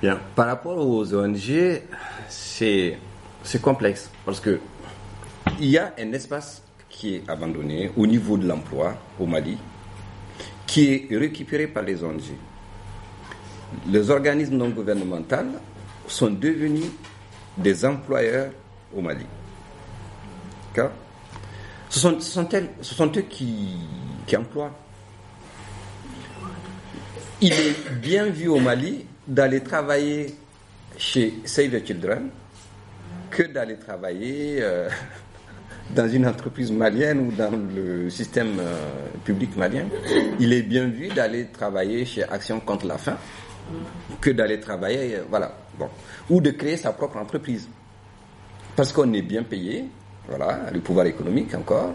Bien. Par rapport aux ONG, c'est complexe parce que il y a un espace qui est abandonné au niveau de l'emploi au Mali, qui est récupéré par les ONG. les organismes non gouvernementaux sont devenus des employeurs au Mali. Ce sont, ce sont eux qui, qui emploient. Il est bien vu au Mali d'aller travailler chez Save the Children que d'aller travailler euh, dans une entreprise malienne ou dans le système euh, public malien. Il est bien vu d'aller travailler chez Action contre la faim que d'aller travailler, euh, voilà, bon, ou de créer sa propre entreprise. Parce qu'on est bien payé, voilà, le pouvoir économique encore,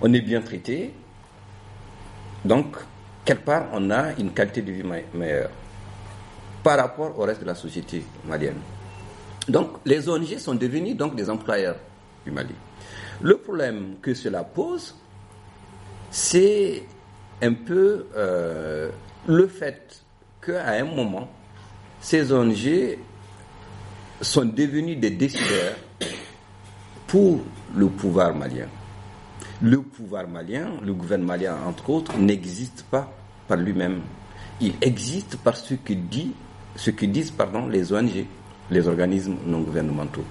on est bien traité, donc quelque part on a une qualité de vie me- meilleure par rapport au reste de la société malienne. Donc les ONG sont devenus donc des employeurs du Mali. Le problème que cela pose, c'est un peu euh, le fait qu'à un moment, ces ONG sont devenus des décideurs pour le pouvoir malien. Le pouvoir malien, le gouvernement malien entre autres, n'existe pas par lui-même. Il existe par ce que, dit, ce que disent pardon, les ONG, les organismes non gouvernementaux.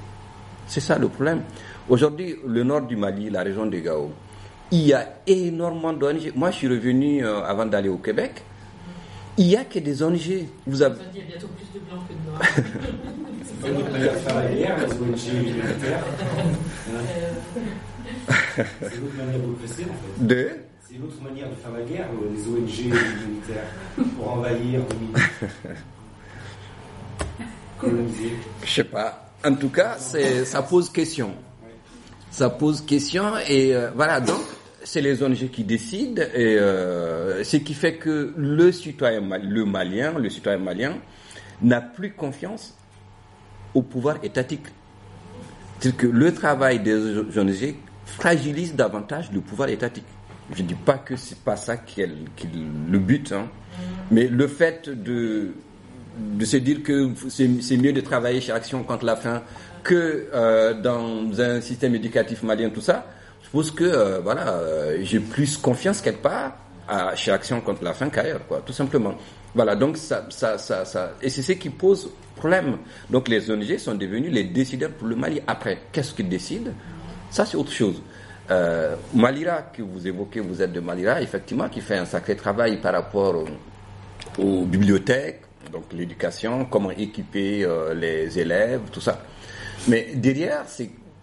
C'est ça le problème. Aujourd'hui, le nord du Mali, la région de Gao, il y a énormément d'ONG. Moi, je suis revenu euh, avant d'aller au Québec. Il n'y a que des ONG. Vous avez... Il y a bientôt plus de blancs que de noirs. C'est une autre manière de presser, en fait. De... C'est une autre manière de faire la guerre, euh, les ONG humanitaires, pour envahir. Coloniser. Je sais pas. En tout cas, ça pose question. Ça pose question et euh, voilà. Donc, c'est les ONG qui décident et euh, ce qui fait que le citoyen, le malien, le citoyen malien, n'a plus confiance au pouvoir étatique. C'est que le travail des ONG fragilise davantage le pouvoir étatique. Je ne dis pas que c'est pas ça qui est, le- but, hein. mais le fait de de se dire que c'est mieux de travailler chez Action contre la faim que euh, dans un système éducatif malien, tout ça, je pense que euh, voilà, euh, j'ai plus confiance quelque part chez Action contre la faim qu'ailleurs, quoi, tout simplement. Voilà, donc ça, ça, ça, ça et c'est ce qui pose problème. Donc les ONG sont devenus les décideurs pour le Mali. Après, qu'est-ce qu'ils décident? Ça, c'est autre chose. Euh, Malira, que vous évoquez, vous êtes de Malira, effectivement, qui fait un sacré travail par rapport au- aux bibliothèques, donc l'éducation, comment équiper euh, les élèves, tout ça. Mais derrière,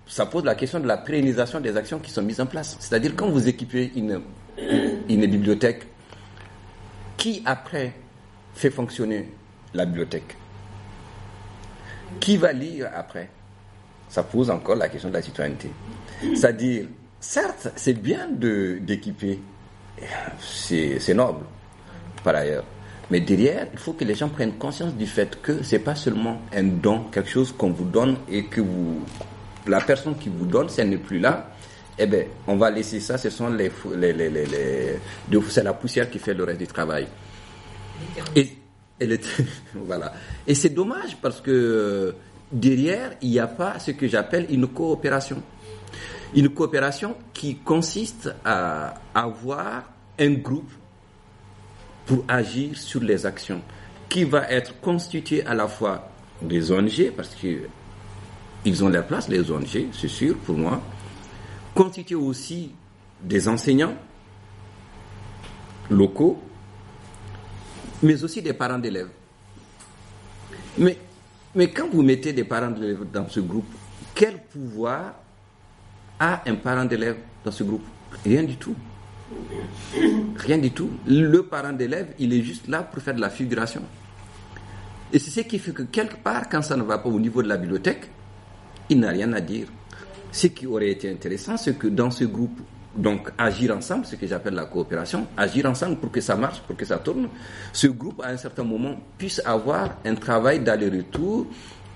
ça pose la question de la pérennisation des actions qui sont mises en place. C'est-à-dire quand vous équipez une bibliothèque, qui après fait fonctionner la bibliothèque? Qui va lire après? Ça pose encore la question de la citoyenneté. C'est-à-dire, certes, c'est bien d'équiper, c'est, noble par ailleurs. Mais derrière, il faut que les gens prennent conscience du fait que c'est pas seulement un don, quelque chose qu'on vous donne et que vous, la personne qui vous donne, si elle n'est plus là, eh ben, on va laisser ça. Ce sont les, les, les, les, c'est la poussière qui fait le reste du travail. Et, et voilà. Et c'est dommage parce que euh, derrière, il n'y a pas ce que j'appelle une coopération. Une coopération qui consiste à avoir un groupe pour agir sur les actions, qui va être constitué à la fois des ONG, parce que ils ont leur place, les ONG, c'est sûr pour moi, constitué aussi des enseignants locaux, mais aussi des parents d'élèves. Mais, mais quand vous mettez des parents d'élèves dans ce groupe, quel pouvoir a un parent d'élève dans ce groupe? Rien du tout. Rien du tout. Le parent d'élève, il est juste là pour faire de la figuration. Et c'est ce qui fait que quelque part, quand ça ne va pas au niveau de la bibliothèque, il n'a rien à dire. Ce qui aurait été intéressant, c'est que dans ce groupe, donc agir ensemble, ce que j'appelle la coopération, agir ensemble pour que ça marche, pour que ça tourne, ce groupe, à un certain moment, puisse avoir un travail d'aller-retour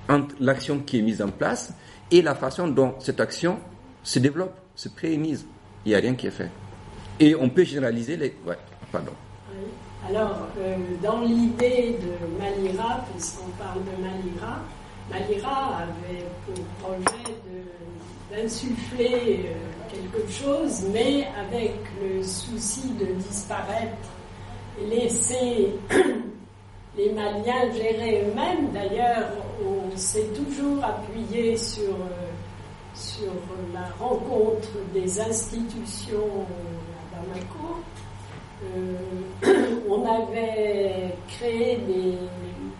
entre l'action qui est mise en place et la façon dont cette action se développe, se pérennise. Il n'y a rien qui est fait. Et on peut généraliser les... Ouais, pardon. Alors, euh, dans l'idée de Malira, puisqu'on parle de Malira, Malira avait pour projet de- d'insuffler euh, quelque chose, mais avec le souci de disparaître laisser les Maliens géraient eux-mêmes. D'ailleurs, on s'est toujours appuyé sur, euh, la rencontre des institutions à Bamako. Euh, on avait créé des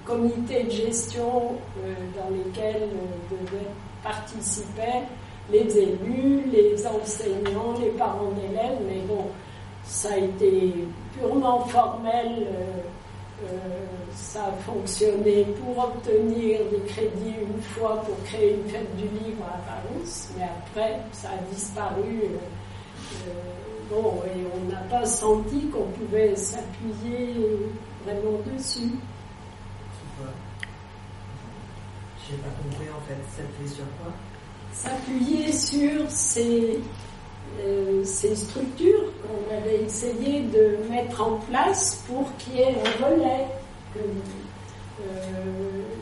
comités de gestion euh, dans lesquels devaient participer les élus, les enseignants, les parents d'élèves, mais bon, ça a été purement formel. Euh, ça a fonctionné pour obtenir des crédits une fois pour créer une fête du livre à Paris, mais après ça a disparu. Euh, bon, et on n'a pas senti qu'on pouvait s'appuyer vraiment dessus. Je n'ai pas compris en fait, s'appuyer sur quoi? S'appuyer sur ces, euh, ces structures qu'on avait essayé de mettre en place pour qu'il y ait un relais. Que euh,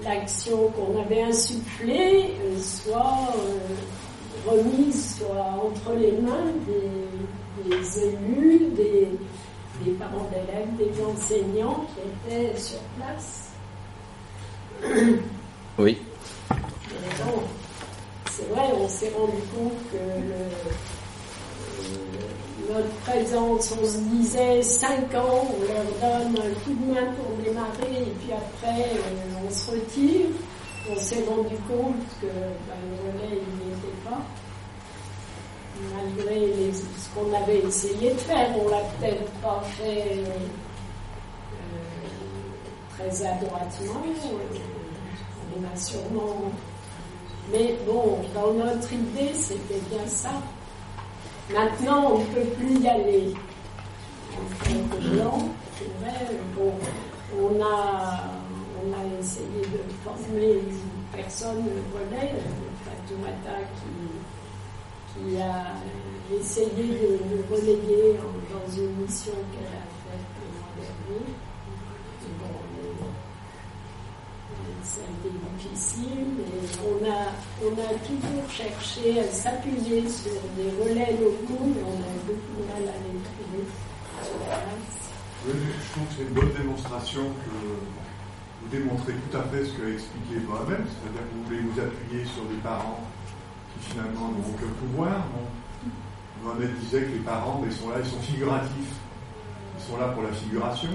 l'action qu'on avait insufflée euh, soit remise soit entre les mains des, élus, des parents d'élèves, des enseignants qui étaient sur place. Oui. On s'est rendu compte que notre présence, on se disait 5 ans, on leur donne un coup de main pour démarrer et puis après euh, on se retire. On s'est rendu compte que ben, le relais il n'y était pas. Malgré ce qu'on avait essayé de faire, on l'a peut-être pas fait euh, très adroitement. On a sûrement mais bon, dans notre idée, c'était bien ça. Maintenant, on ne peut plus y aller. En c'est vrai, bon, on a, on a essayé de former une personne relais, Fatoumata, qui, qui a essayé de le reléguer dans une mission qu'elle a faite l'an dernier. Ça a été difficile et on a, on a toujours cherché à s'appuyer sur des relais locaux, mais on a beaucoup de mal à les trouver Oui, je trouve que c'est une bonne démonstration que vous démontrez tout à fait ce qu'a expliqué moi-même, c'est-à-dire que vous voulez vous appuyer sur des parents qui finalement n'ont aucun pouvoir. Mohamed disait que les parents, ils sont là, ils sont figuratifs. Ils sont là pour la figuration.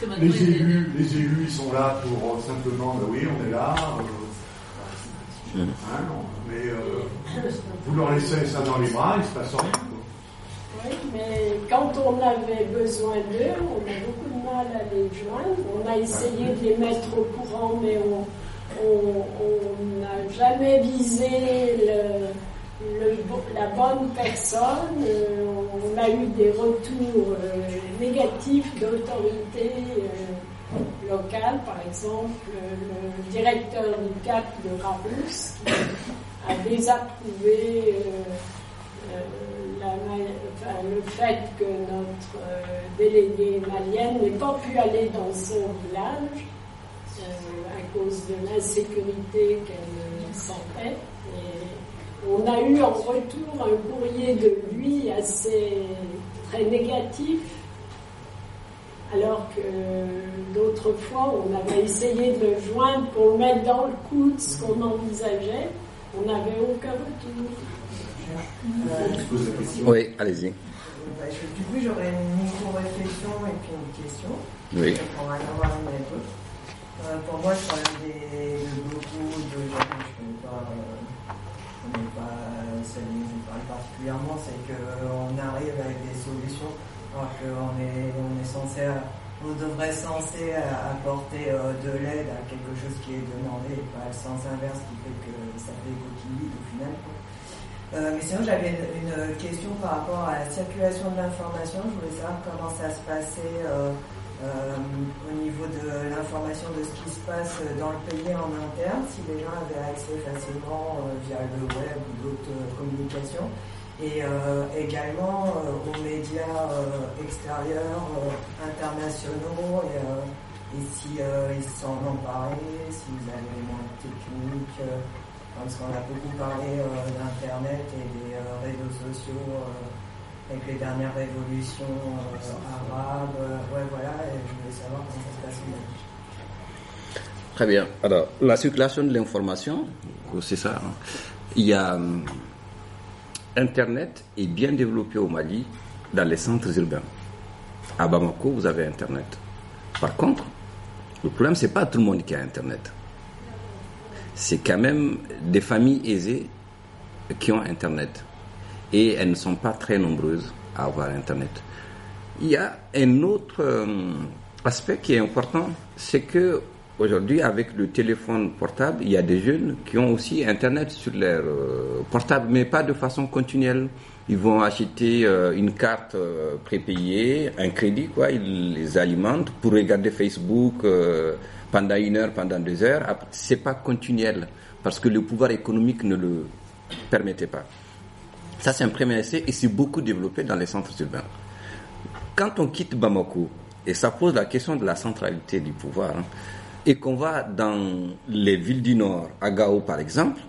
Les élus, les élus, ils sont là pour euh, simplement, ben oui, on est là. Euh, hein, mais euh, vous leur laissez ça dans les bras, il se passe rien. Oui, mais quand on avait besoin d'eux, on a beaucoup de mal à les joindre. On a essayé de les mettre au courant, mais on n'a jamais visé le, la bonne personne. Euh, on a eu des retours euh, négatifs d'autorités euh, locales, par exemple le directeur du CAP de qui a désapprouvé le fait que notre déléguée malienne n'ait pas pu aller dans son village à cause de l'insécurité qu'elle sentait on a eu en retour un courrier de lui assez très négatif, alors que d'autres fois on avait essayé de le joindre pour le mettre dans le coup de ce qu'on envisageait, on n'avait aucun retour. Oui, allez-y. Bah, du coup, j'aurais une micro-réflexion et puis une question. Oui. Avoir euh, pour moi, je parle des, de beaucoup de gens que je ne connais pas. Euh, mais pas celle dont parle particulièrement, c'est qu'on arrive avec des solutions alors qu'on est, on est censé, on devrait censé apporter euh, de l'aide à quelque chose qui est demandé, pas le sens inverse qui fait que ça fait coquille au final. Euh, mais sinon, j'avais une, question par rapport à la circulation de l'information. Je voulais savoir comment ça se passait. Euh, au niveau de l'information de ce qui se passe dans le pays en interne, si les gens avaient accès facilement euh, via le web ou d'autres euh, communications, et également aux médias extérieurs, internationaux, et, si ils s'en emparaient, si vous avez des moyens techniques, parce qu'on a beaucoup parlé d'Internet et des réseaux sociaux avec les dernières révolutions euh, arabes. euh, ouais, voilà, et je voulais savoir comment ça se passe. Très bien. Alors, la circulation de l'information, c'est ça. hein. Il y a hum, Internet est bien développé au Mali dans les centres urbains. À Bamako, vous avez Internet. Par contre, le problème, c'est pas tout le monde qui a Internet. C'est quand même des familles aisées qui ont Internet. Et elles ne sont pas très nombreuses à avoir Internet. Il y a un autre euh, aspect qui est important, c'est que aujourd'hui, avec le téléphone portable, il y a des jeunes qui ont aussi Internet sur leur euh, portable, mais pas de façon continuelle. Ils vont acheter euh, une carte prépayée, un crédit, quoi. Ils les alimentent pour regarder Facebook pendant une heure, pendant deux heures. C'est pas continuel parce que le pouvoir économique ne le permettait pas. Ça, c'est un premier essai et c'est beaucoup développé dans les centres urbains quand on quitte Bamako, et ça pose la question de la centralité du pouvoir, hein, et qu'on va dans les villes du Nord, à Gao par exemple,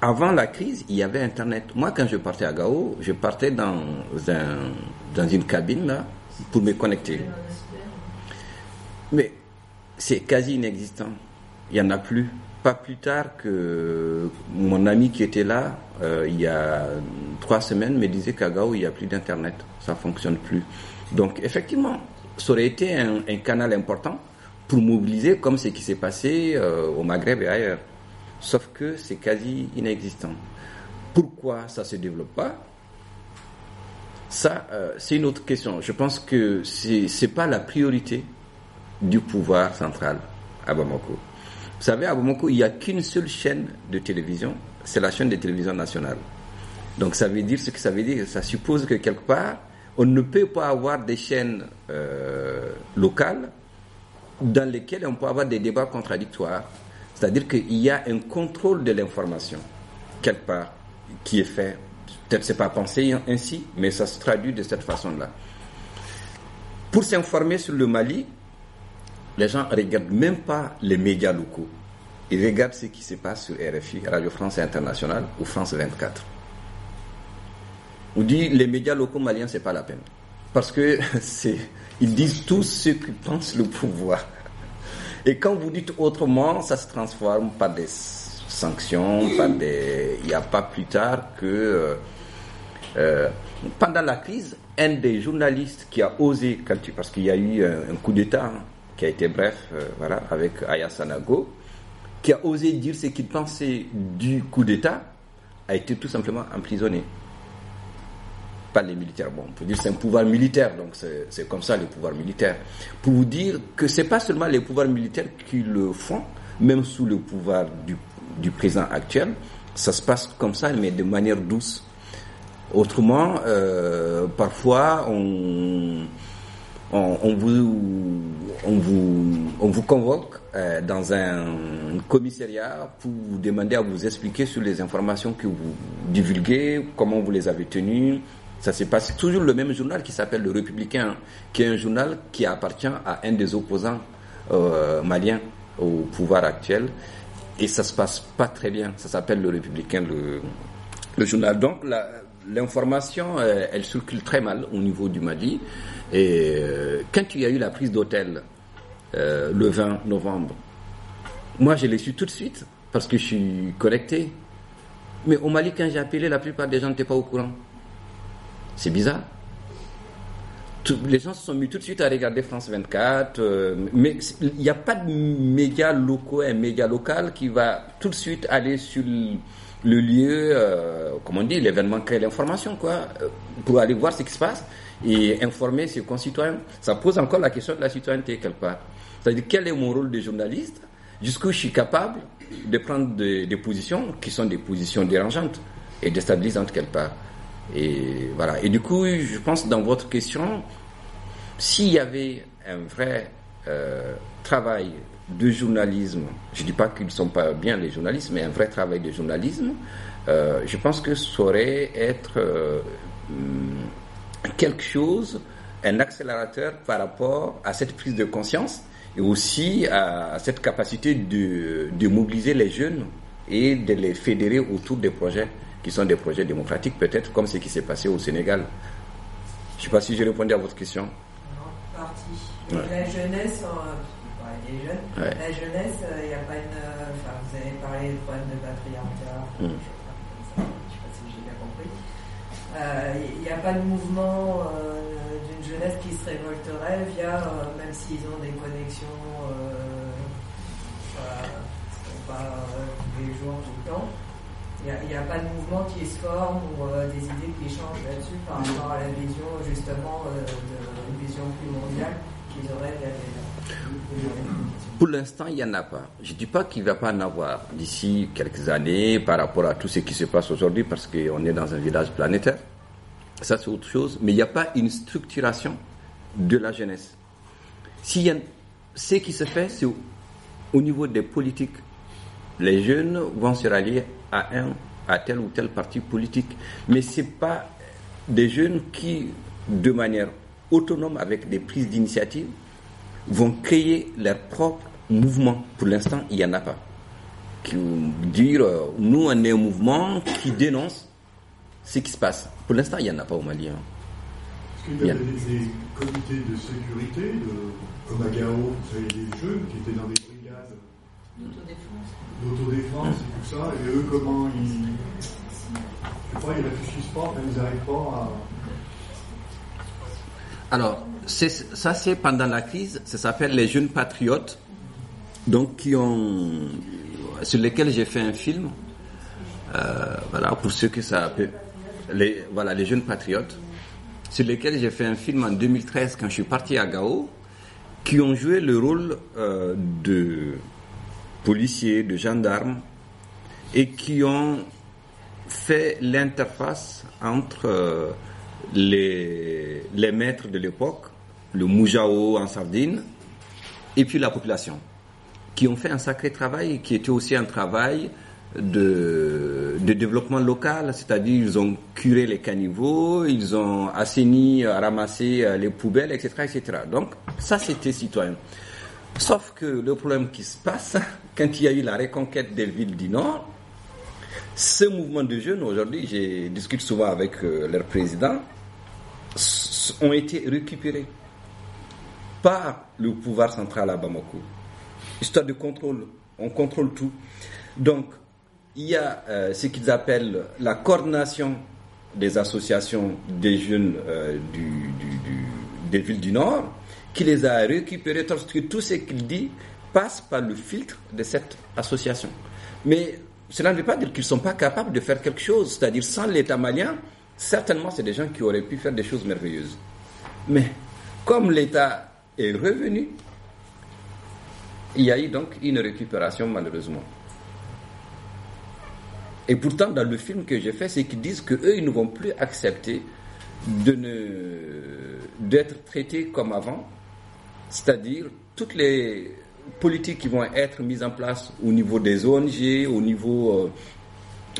avant la crise, il y avait Internet. Moi, quand je partais à Gao, je partais dans, un, dans une cabine là, pour me connecter. Mais c'est quasi inexistant. Il n'y en a plus. Pas plus tard que mon ami qui était là, euh, il y a trois semaines, me disait qu'à Gao, il n'y a plus d'Internet. Ça fonctionne plus. Donc, effectivement, ça aurait été un, canal important pour mobiliser comme ce qui s'est passé euh, au Maghreb et ailleurs. Sauf que c'est quasi inexistant. Pourquoi ça se développe pas? Ça, euh, c'est une autre question. Je pense que c'est c'est pas la priorité du pouvoir central à Bamako. Vous savez, à Bamako, il n'y a qu'une seule chaîne de télévision, c'est la chaîne de télévision nationale. Donc ça veut dire ce que ça veut dire. Ça suppose que quelque part, on ne peut pas avoir des chaînes euh, locales dans lesquelles on peut avoir des débats contradictoires. C'est-à-dire qu'il y a un contrôle de l'information, quelque part, qui est fait. Peut-être c'est pas pensé ainsi, mais ça se traduit de cette façon-là. Pour s'informer sur le Mali, les gens regardent même pas les médias locaux. Ils regardent ce qui se passe sur RFI, Radio France Internationale ou France 24. On dit les médias locaux maliens, c'est pas la peine. Parce que c'est, ils disent tout ce que pense le pouvoir. Et quand vous dites autrement, ça se transforme par des sanctions, par des, il n'y a pas plus tard que, euh, euh, pendant la crise, un des journalistes qui a osé, parce qu'il y a eu un, un coup d'État, hein, qui a été bref, euh, voilà, avec Aya Sanago, qui a osé dire ce qu'il pensait du coup d'État, a été tout simplement emprisonné pas les militaires. Bon, on peut dire c'est un pouvoir militaire, donc c'est comme ça les pouvoirs militaires. Pour vous dire que c'est pas seulement les pouvoirs militaires qui le font, même sous le pouvoir du, du président actuel, ça se passe comme ça, mais de manière douce. Autrement, euh, parfois on, on, vous on vous on vous convoque euh, dans un commissariat pour vous demander à vous expliquer sur les informations que vous divulguez, comment vous les avez tenues. Ça s'est passé toujours le même journal qui s'appelle Le Républicain, qui est un journal qui appartient à un des opposants euh, maliens au pouvoir actuel. Et ça se passe pas très bien. Ça s'appelle Le Républicain, le, journal. Donc l'information, euh, elle circule très mal au niveau du Mali. Et euh, quand il y a eu la prise d'hôtel euh, le 20 novembre, moi je l'ai su tout de suite parce que je suis connecté. Mais au Mali, quand j'ai appelé, la plupart des gens n'étaient pas au courant. C'est bizarre. Les gens se sont mis tout de suite à regarder France 24, euh, mais il n'y a pas de média locaux, un média local qui va tout de suite aller sur le, lieu, euh, comme on dit, l'événement crée l'information, quoi, pour aller voir ce qui se passe et informer ses concitoyens. Ça pose encore la question de la citoyenneté quelque part. C'est-à-dire quel est mon rôle de journaliste? Jusqu'où je suis capable de prendre des, des positions qui sont des positions dérangeantes et déstabilisantes quelque part. Et voilà. Et du coup, je pense dans votre question, s'il y avait un vrai euh, travail de journalisme, je dis pas qu'ils ne sont pas bien les journalistes, mais un vrai travail de journalisme, euh, je pense que ça aurait être euh, quelque chose, un accélérateur par rapport à cette prise de conscience et aussi à cette capacité de, de mobiliser les jeunes et de les fédérer autour des projets qui sont des projets démocratiques, peut-être comme ce qui s'est passé au Sénégal. Je ne sais pas si j'ai répondu à votre question. Non, partie. Ouais. La jeunesse, euh, des jeunes, Ouais. la jeunesse, il n'y a pas une. euh, Enfin, vous avez parlé du problème de patriarcat, Mm. je sais pas je sais pas si j'ai bien compris. Il n'y a pas de mouvement euh, d'une jeunesse qui se révolterait via, euh, même s'ils ont des connexions, euh, pas euh, tous les jours, tout le temps. Il n'y a, pas de mouvement qui se forme ou euh, des idées qui changent là-dessus par rapport à la vision, justement, euh, de, vision plus mondiale qu'ils auraient via les- Pour l'instant, il n'y en a pas. Je ne dis pas qu'il ne va pas en avoir d'ici quelques années par rapport à tout ce qui se passe aujourd'hui parce qu'on est dans un village planétaire. Ça, c'est autre chose. Mais il n'y a pas une structuration de la jeunesse. Y a, ce qui se fait, c'est au, au niveau des politiques. Les jeunes vont se rallier à un, à tel ou tel parti politique. Mais ce pas des jeunes qui, de manière autonome, avec des prises d'initiative, vont créer leur propre mouvement. Pour l'instant, il n'y en a pas. Qui dire, nous, on est un mouvement qui dénonce ce qui se passe. Pour l'instant, il n'y en a pas au Mali. hein. Est-ce qu'il y a des, des comités de sécurité, de, comme à Gao, vous savez, des jeunes qui étaient dans des brigades D'autodéfense. d'autodéfense et tout ça, et eux, comment ils. Je sais pas, ils réfléchissent pas, ils n'arrivent pas à. Alors, ça c'est pendant la crise, ça s'appelle les jeunes patriotes, donc qui ont, sur lesquels j'ai fait un film, euh, voilà, pour ceux que ça peut, les, voilà, les jeunes patriotes, sur lesquels j'ai fait un film en 2013 quand je suis parti à Gao, qui ont joué le rôle euh, de policiers, de gendarmes, et qui ont fait l'interface entre euh, les, les maîtres de l'époque, le Moujao en Sardine, et puis la population, qui ont fait un sacré travail, qui était aussi un travail de, développement local, c'est-à-dire ils ont curé les caniveaux, ils ont assaini, euh, ramassé euh, les poubelles, etc., etc. Donc ça c'était citoyen. Sauf que le problème qui se passe, quand il y a eu la reconquête des villes du Nord, ce mouvement de jeunes, aujourd'hui, je discute souvent avec euh, leur président, ont été récupérés par le pouvoir central à Bamako. Histoire de contrôle. On contrôle tout. Donc, il y a euh, ce qu'ils appellent la coordination des associations des jeunes euh, des villes du Nord qui les a récupérés parce que tout ce qu'il dit passe par le filtre de cette association. Mais cela ne veut pas dire qu'ils ne sont pas capables de faire quelque chose. C'est-à-dire, sans l'État malien, certainement, c'est des gens qui auraient pu faire des choses merveilleuses. Mais comme l'État est revenu, il y a eu donc une récupération malheureusement. Et pourtant, dans le film que j'ai fait, c'est qu'ils disent qu'eux, ils ne vont plus accepter d'être traités comme avant. C'est-à-dire, toutes les politiques qui vont être mises en place au niveau des ONG, au niveau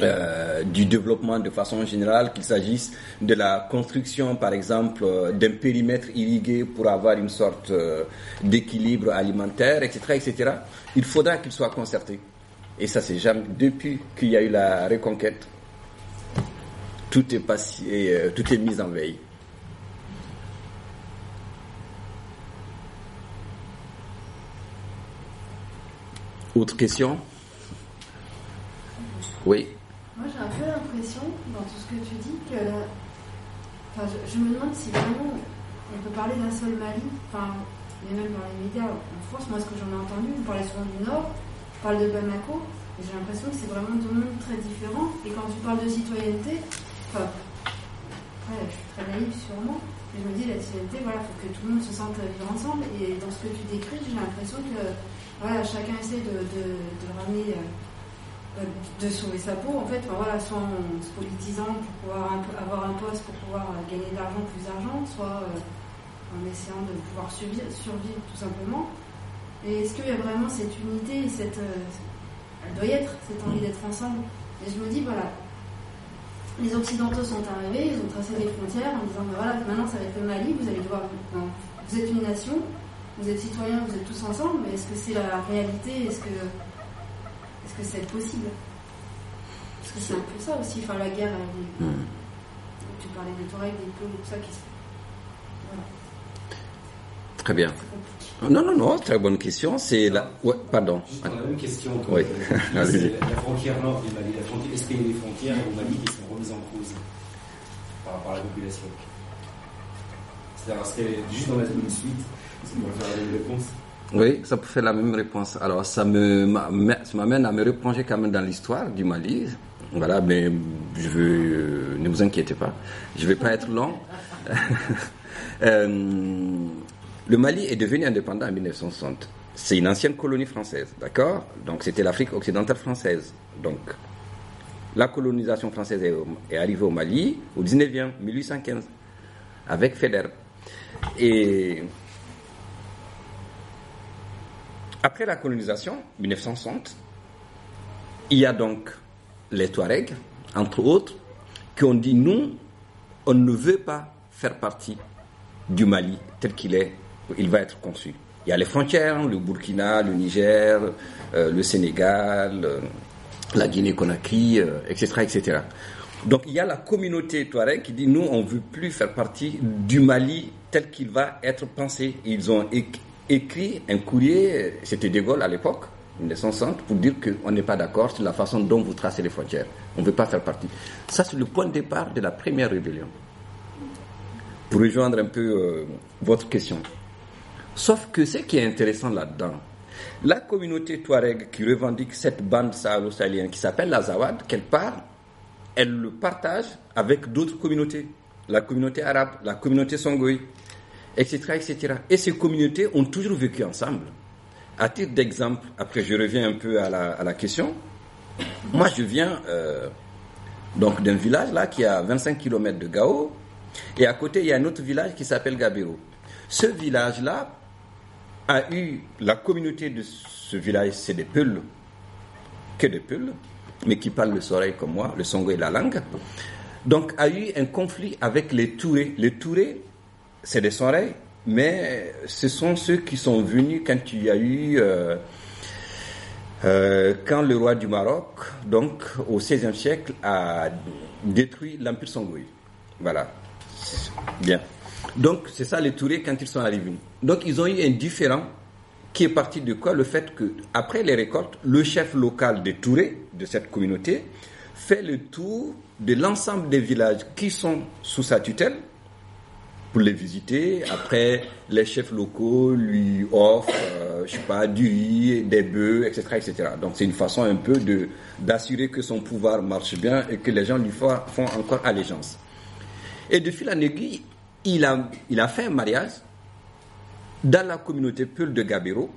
euh, du développement de façon générale, qu'il s'agisse de la construction, par exemple, euh, d'un périmètre irrigué pour avoir une sorte euh, d'équilibre alimentaire, etc., etc., il faudra qu'il soit concerté. Et ça, c'est jamais, depuis qu'il y a eu la reconquête, tout est passé, tout est mis en veille. Autre question? Oui. Moi, j'ai un peu l'impression, dans tout ce que tu dis, que. Enfin, je, me demande si vraiment on peut parler d'un seul Mali, enfin, mais même dans les médias en France, moi, ce que j'en ai entendu, on parlait souvent du Nord, on parle de Bamako, et j'ai l'impression que c'est vraiment deux mondes très différents. Et quand tu parles de citoyenneté, enfin, je suis très naïve sûrement, mais je me dis, la citoyenneté, voilà, faut que tout le monde se sente vivre ensemble, et dans ce que tu décris, j'ai l'impression que, voilà, chacun essaie de ramener. euh, de sauver sa peau, en fait, voilà, soit en se politisant pour pouvoir avoir un poste, pour pouvoir euh, gagner de l'argent, plus d'argent, soit euh, en essayant de pouvoir survivre, tout simplement. Et est-ce qu'il y a vraiment cette unité, et cette, euh, elle doit y être, cette envie d'être ensemble Et je me dis, voilà, les Occidentaux sont arrivés, ils ont tracé des frontières en disant, ben voilà, maintenant ça va être le Mali, vous allez devoir, non, vous êtes une nation, vous êtes citoyens, vous êtes tous ensemble, mais est-ce que c'est la réalité Est-ce que est-ce que c'est possible? Parce que c'est un peu ça aussi, enfin la guerre, elle est- Hmm. tu parlais des Touaregs, des Peaux, tout ça qui se Très bien. Non, non, non, très bonne question. C'est la. Ouais, pardon. Juste la même question, que, Oui. c'est la, frontière nord du Mali. La frontière, est-ce qu'il y a des frontières au Mali qui sont remises en cause par rapport à la population? C'est-à-dire, est-ce qu'elle est juste dans la zone suite Est-ce qu'on va faire la même réponse? Oui, ça faire la même réponse. Alors, ça m'amène à me replonger quand même dans l'histoire du Mali. Voilà, mais je veux, euh, ne vous inquiétez pas, je vais pas être long. Euh, le Mali est devenu indépendant en 1960. C'est une ancienne colonie française, d'accord? Donc, c'était l'Afrique occidentale française. Donc, la colonisation française est, est arrivée au Mali au 19e, 1815, avec Faidherbe. Et après la colonisation, 1960, il y a donc les Touaregs, entre autres, qui ont dit nous, on ne veut pas faire partie du Mali tel qu'il est, il va être conçu. Il y a les frontières, le Burkina, le Niger, euh, le Sénégal, euh, la Guinée-Conakry, euh, etc., etc. Donc il y a la communauté Touareg qui dit nous on veut plus faire partie du Mali tel qu'il va être pensé. Ils ont écrit un courrier, c'était De Gaulle à l'époque, 1960, pour dire qu'on n'est pas d'accord sur la façon dont vous tracez les frontières. On ne veut pas faire partie. Ça c'est le point de départ de la première rébellion. Pour rejoindre un peu euh, votre question. Sauf que ce qui est intéressant là-dedans, la communauté Touareg qui revendique cette bande sahélo-sahélienne qui s'appelle la Zawad, quelque part, elle le partage avec d'autres communautés. La communauté arabe, la communauté songoï, etc., etc. Et ces communautés ont toujours vécu ensemble. À titre d'exemple, après je reviens un peu à la, à la question, moi je viens euh, d'un village là qui est à 25 km de Gao, et à côté il y a un autre village qui s'appelle Gabiro. Ce village-là a eu la communauté de ce village, c'est des Peuls, que des Peuls, mais qui parlent le soleil comme moi, le songo et la langue. Donc a eu un conflit avec les Tourés. Les Tourés, c'est des Soreilles, mais ce sont ceux qui sont venus quand il y a eu euh, euh, quand le roi du Maroc, donc au XVIe siècle, a détruit l'empire songoï. Voilà. Bien. Donc c'est ça les Tourés quand ils sont arrivés. Donc ils ont eu un différent qui est parti de quoi? Le fait que après les récoltes, le chef local des Tourés de cette communauté fait le tour de l'ensemble des villages qui sont sous sa tutelle pour les visiter. Après, les chefs locaux lui offrent, euh, je sais pas, du riz, des bœufs, etc., etc. Donc c'est une façon un peu de d'assurer que son pouvoir marche bien et que les gens lui font, encore allégeance. Et de fil en il a, il a fait un mariage dans la communauté Peul de Gabero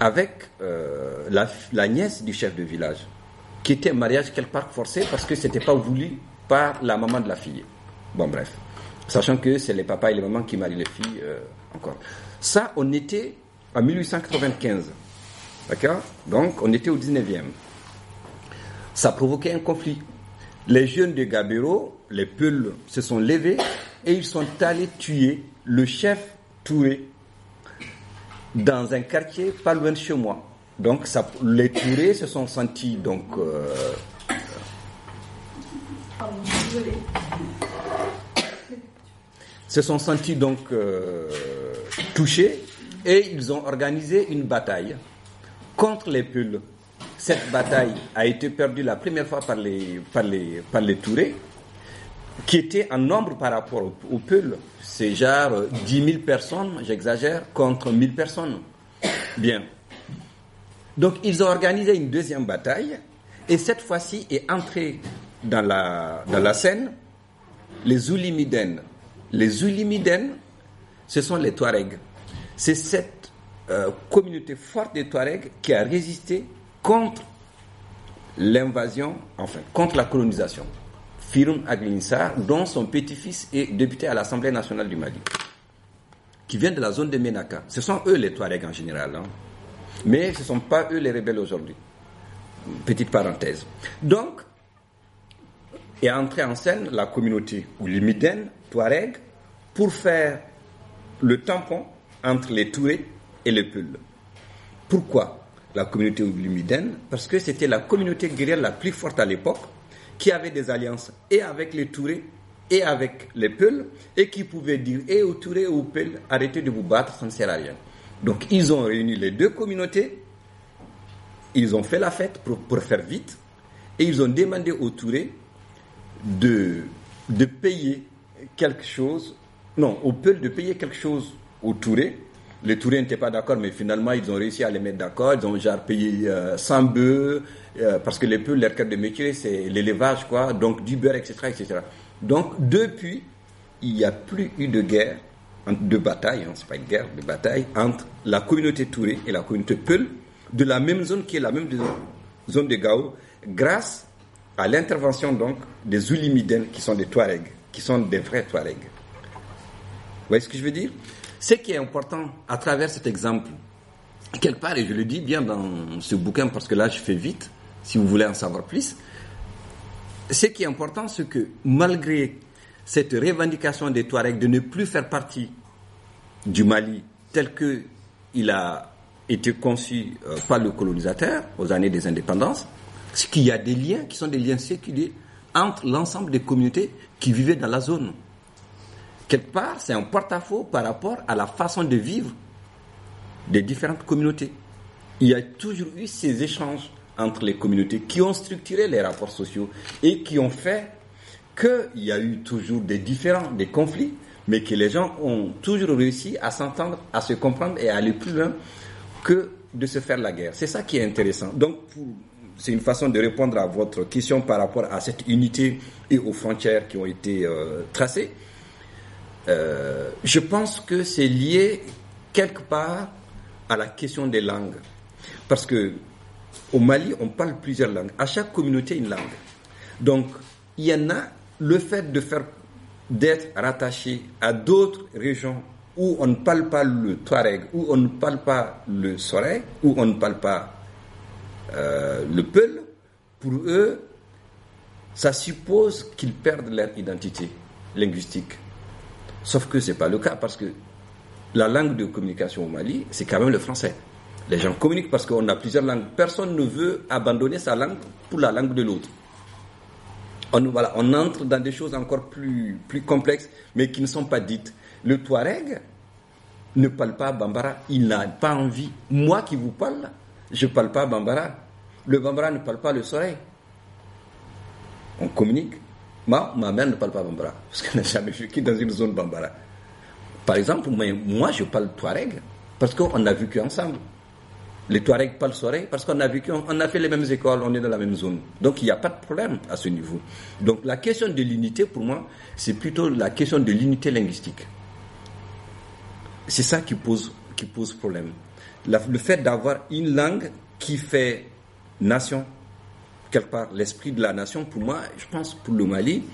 avec euh, la, la nièce du chef de village, qui était un mariage quelque part forcé parce que c'était pas voulu par la maman de la fille. Bon, bref. Sachant que c'est les papas et les mamans qui marient les filles euh, encore. Ça, on était en 1895. D'accord? Donc, on était au 19e. Ça a provoqué un conflit. Les jeunes de Gabero, les Peuls, se sont levés et ils sont allés tuer le chef Touré dans un quartier pas loin de chez moi. Donc, ça, les Tourés se sont sentis donc euh, Pardon, désolé. Se sont sentis donc euh, touchés et ils ont organisé une bataille contre les Peuls. Cette bataille a été perdue la première fois par les, par Tourés, qui étaient en nombre par rapport aux, aux Peuls. C'est genre euh, 10 000 personnes, j'exagère, contre 1000 personnes. Bien. Donc ils ont organisé une deuxième bataille et cette fois-ci est entré dans la, dans la scène les Oulimiden. Les Oulimiden, ce sont les Touaregs. C'est cette euh, communauté forte des Touaregs qui a résisté contre l'invasion, enfin, contre la colonisation. Firoum Aglinissar, dont son petit-fils est député à l'Assemblée nationale du Mali, qui vient de la zone de Ménaka. Ce sont eux les Touaregs en général, hein. mais ce ne sont pas eux les rebelles aujourd'hui. Petite parenthèse. Donc, est entrée en scène la communauté Oulimiden, Touareg, pour faire le tampon entre les Tourés et les Peuls. Pourquoi la communauté Oulimiden Parce que c'était la communauté guerrière la plus forte à l'époque, qui avait des alliances et avec les Tourés et avec les Peuls et qui pouvaient dire et aux Touré et aux Peuls arrêtez de vous battre, ça ne sert à rien. Donc ils ont réuni les deux communautés, ils ont fait la fête pour, faire vite et ils ont demandé aux Touré de payer quelque chose, non, aux Peuls de payer quelque chose aux Touré. Les Touré n'étaient pas d'accord, mais finalement ils ont réussi à les mettre d'accord. Ils ont genre payé euh, 100 bœufs, euh, parce que les Peuls, leur cœur de métier, c'est l'élevage, quoi, donc du beurre, etc., etc. Donc depuis, il n'y a plus eu de guerre, de bataille, hein, c'est pas une guerre, de bataille, entre la communauté Touré et la communauté Peul, de la même zone qui est la même zone de Gao, grâce à l'intervention donc des Oulimidènes qui sont des Touaregs, qui sont des vrais Touaregs. Vous voyez ce que je veux dire? Ce qui est important à travers cet exemple, quelque part, et je le dis bien dans ce bouquin parce que là je fais vite, si vous voulez en savoir plus, ce qui est important, c'est que malgré cette revendication des Touaregs de ne plus faire partie du Mali tel que il a été conçu euh, par le colonisateur aux années des indépendances, c'est qu'il y a des liens qui sont des liens séculiers entre l'ensemble des communautés qui vivaient dans la zone. Quelque part, c'est un porte-à-faux par rapport à la façon de vivre des différentes communautés. Il y a toujours eu ces échanges entre les communautés qui ont structuré les rapports sociaux et qui ont fait qu'il y a eu toujours des différends, des conflits, mais que les gens ont toujours réussi à s'entendre, à se comprendre et à aller plus loin que de se faire la guerre. C'est ça qui est intéressant. Donc, pour- c'est une façon de répondre à votre question par rapport à cette unité et aux frontières qui ont été euh, tracées. Euh, je pense que c'est lié quelque part à la question des langues. Parce que au Mali, on parle plusieurs langues. À chaque communauté, une langue. Donc, il y en a le fait de faire d'être rattaché à d'autres régions où on ne parle pas le Touareg, où on ne parle pas le Soré, où on ne parle pas euh, le Peul, pour eux, ça suppose qu'ils perdent leur identité linguistique. Sauf que ce n'est pas le cas parce que la langue de communication au Mali, c'est quand même le français. Les gens communiquent parce qu'on a plusieurs langues. Personne ne veut abandonner sa langue pour la langue de l'autre. On, voilà, on entre dans des choses encore plus, plus complexes, mais qui ne sont pas dites. Le Touareg ne parle pas Bambara, il n'a pas envie. Moi qui vous parle, je ne parle pas Bambara. Le Bambara ne parle pas le soleil. On communique. Moi, ma mère ne parle pas Bambara, parce qu'elle n'a jamais vécu dans une zone Bambara. Par exemple, moi, je parle Touareg, parce qu'on a vécu ensemble. Les Touaregs parlent soleil, parce qu'on a vécu, on a fait les mêmes écoles, on est dans la même zone. Donc il n'y a pas de problème à ce niveau. Donc la question de l'unité, pour moi, c'est plutôt la question de l'unité linguistique. C'est ça qui pose, qui pose problème. Le fait d'avoir une langue qui fait nation, quelque part, l'esprit de la nation, pour moi, je pense pour le Mali,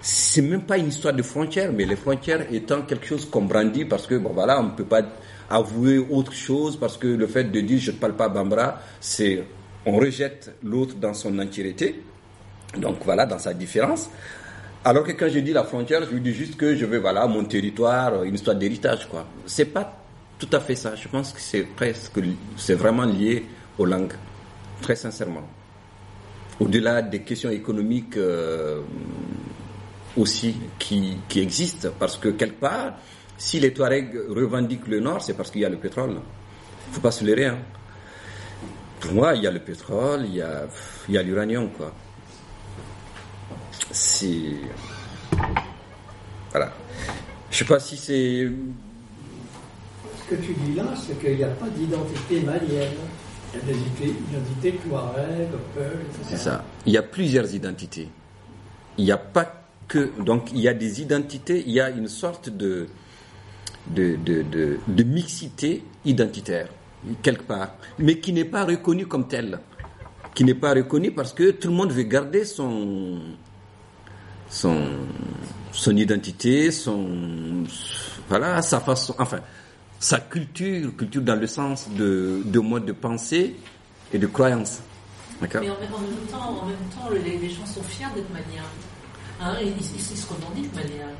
c'est même pas une histoire de frontières, mais les frontières étant quelque chose qu'on brandit parce que, bon voilà, on ne peut pas avouer autre chose parce que le fait de dire je ne parle pas Bambara, c'est, on rejette l'autre dans son entièreté. Donc voilà, dans sa différence. Alors que quand je dis la frontière, je dis juste que je veux, voilà, mon territoire, une histoire d'héritage, quoi. C'est pas tout à fait ça. Je pense que c'est presque, c'est vraiment lié aux langues. Très sincèrement. Au-delà des questions économiques, euh, aussi qui, qui existent. Parce que quelque part, si les Touaregs revendiquent le Nord, c'est parce qu'il y a le pétrole. Il faut pas se leurrer. Hein. Pour moi, il y a le pétrole, il y a, il y a l'uranium, quoi. C'est... Voilà. Je sais pas si c'est... Que tu dis là, c'est qu'il n'y a pas d'identité malienne. Il y a des identi- identités Touareg, etc. C'est ça. Il y a plusieurs identités. Il n'y a pas que. Donc, il y a des identités, il y a une sorte de, de, de, de, de mixité identitaire, quelque part, mais qui n'est pas reconnue comme telle. Qui n'est pas reconnue parce que tout le monde veut garder son. son, son identité, son. Voilà, sa façon. Enfin, sa culture, culture dans le sens de, de mode de pensée et de croyance. D'accord Mais en, même- en même temps, en même temps, les, les gens sont fiers d'être maliens. Hein, ils, ils- ils se revendiquent maliens.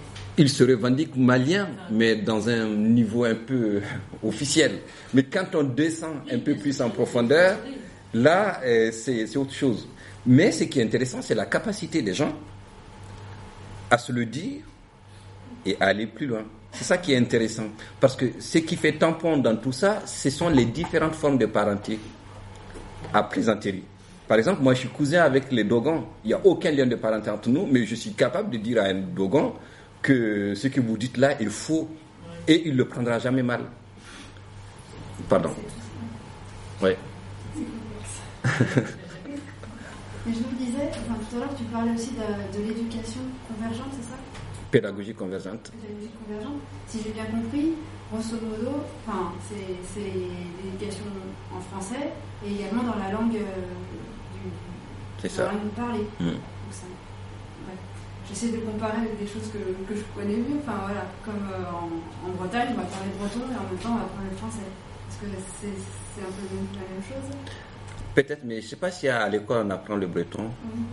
Il se revendique malien, mais dans un niveau un peu officiel. Mais quand on descend un peu plus en profondeur, là, euh, c'est c'est autre chose. Mais ce qui est intéressant, c'est la capacité des gens à se le dire et à aller plus loin. C'est ça qui est intéressant. Parce que ce qui fait tampon dans tout ça, ce sont les différentes formes de parenté à plaisanterie. Par exemple, moi je suis cousin avec les Dogons. Il n'y a aucun lien de parenté entre nous, mais je suis capable de dire à un Dogon que ce que vous dites là est faux et il ne le prendra jamais mal. Pardon. Oui. Mais je vous disais, enfin, tout à l'heure, tu parlais aussi de, de l'éducation convergente, c'est ça? Pédagogie convergente. Pédagogie convergente. Si j'ai bien compris, grosso modo, enfin, c'est l'éducation en français et également dans la langue euh, du, dans ça. la langue parlée. Mm. Ouais. J'essaie de comparer avec des choses que, que je connais mieux. Enfin voilà, comme euh, en, en Bretagne, on va parler breton et en même temps on va parler français. Est-ce que c'est un peu la même chose Peut-être, mais je ne sais pas si à l'école on apprend le breton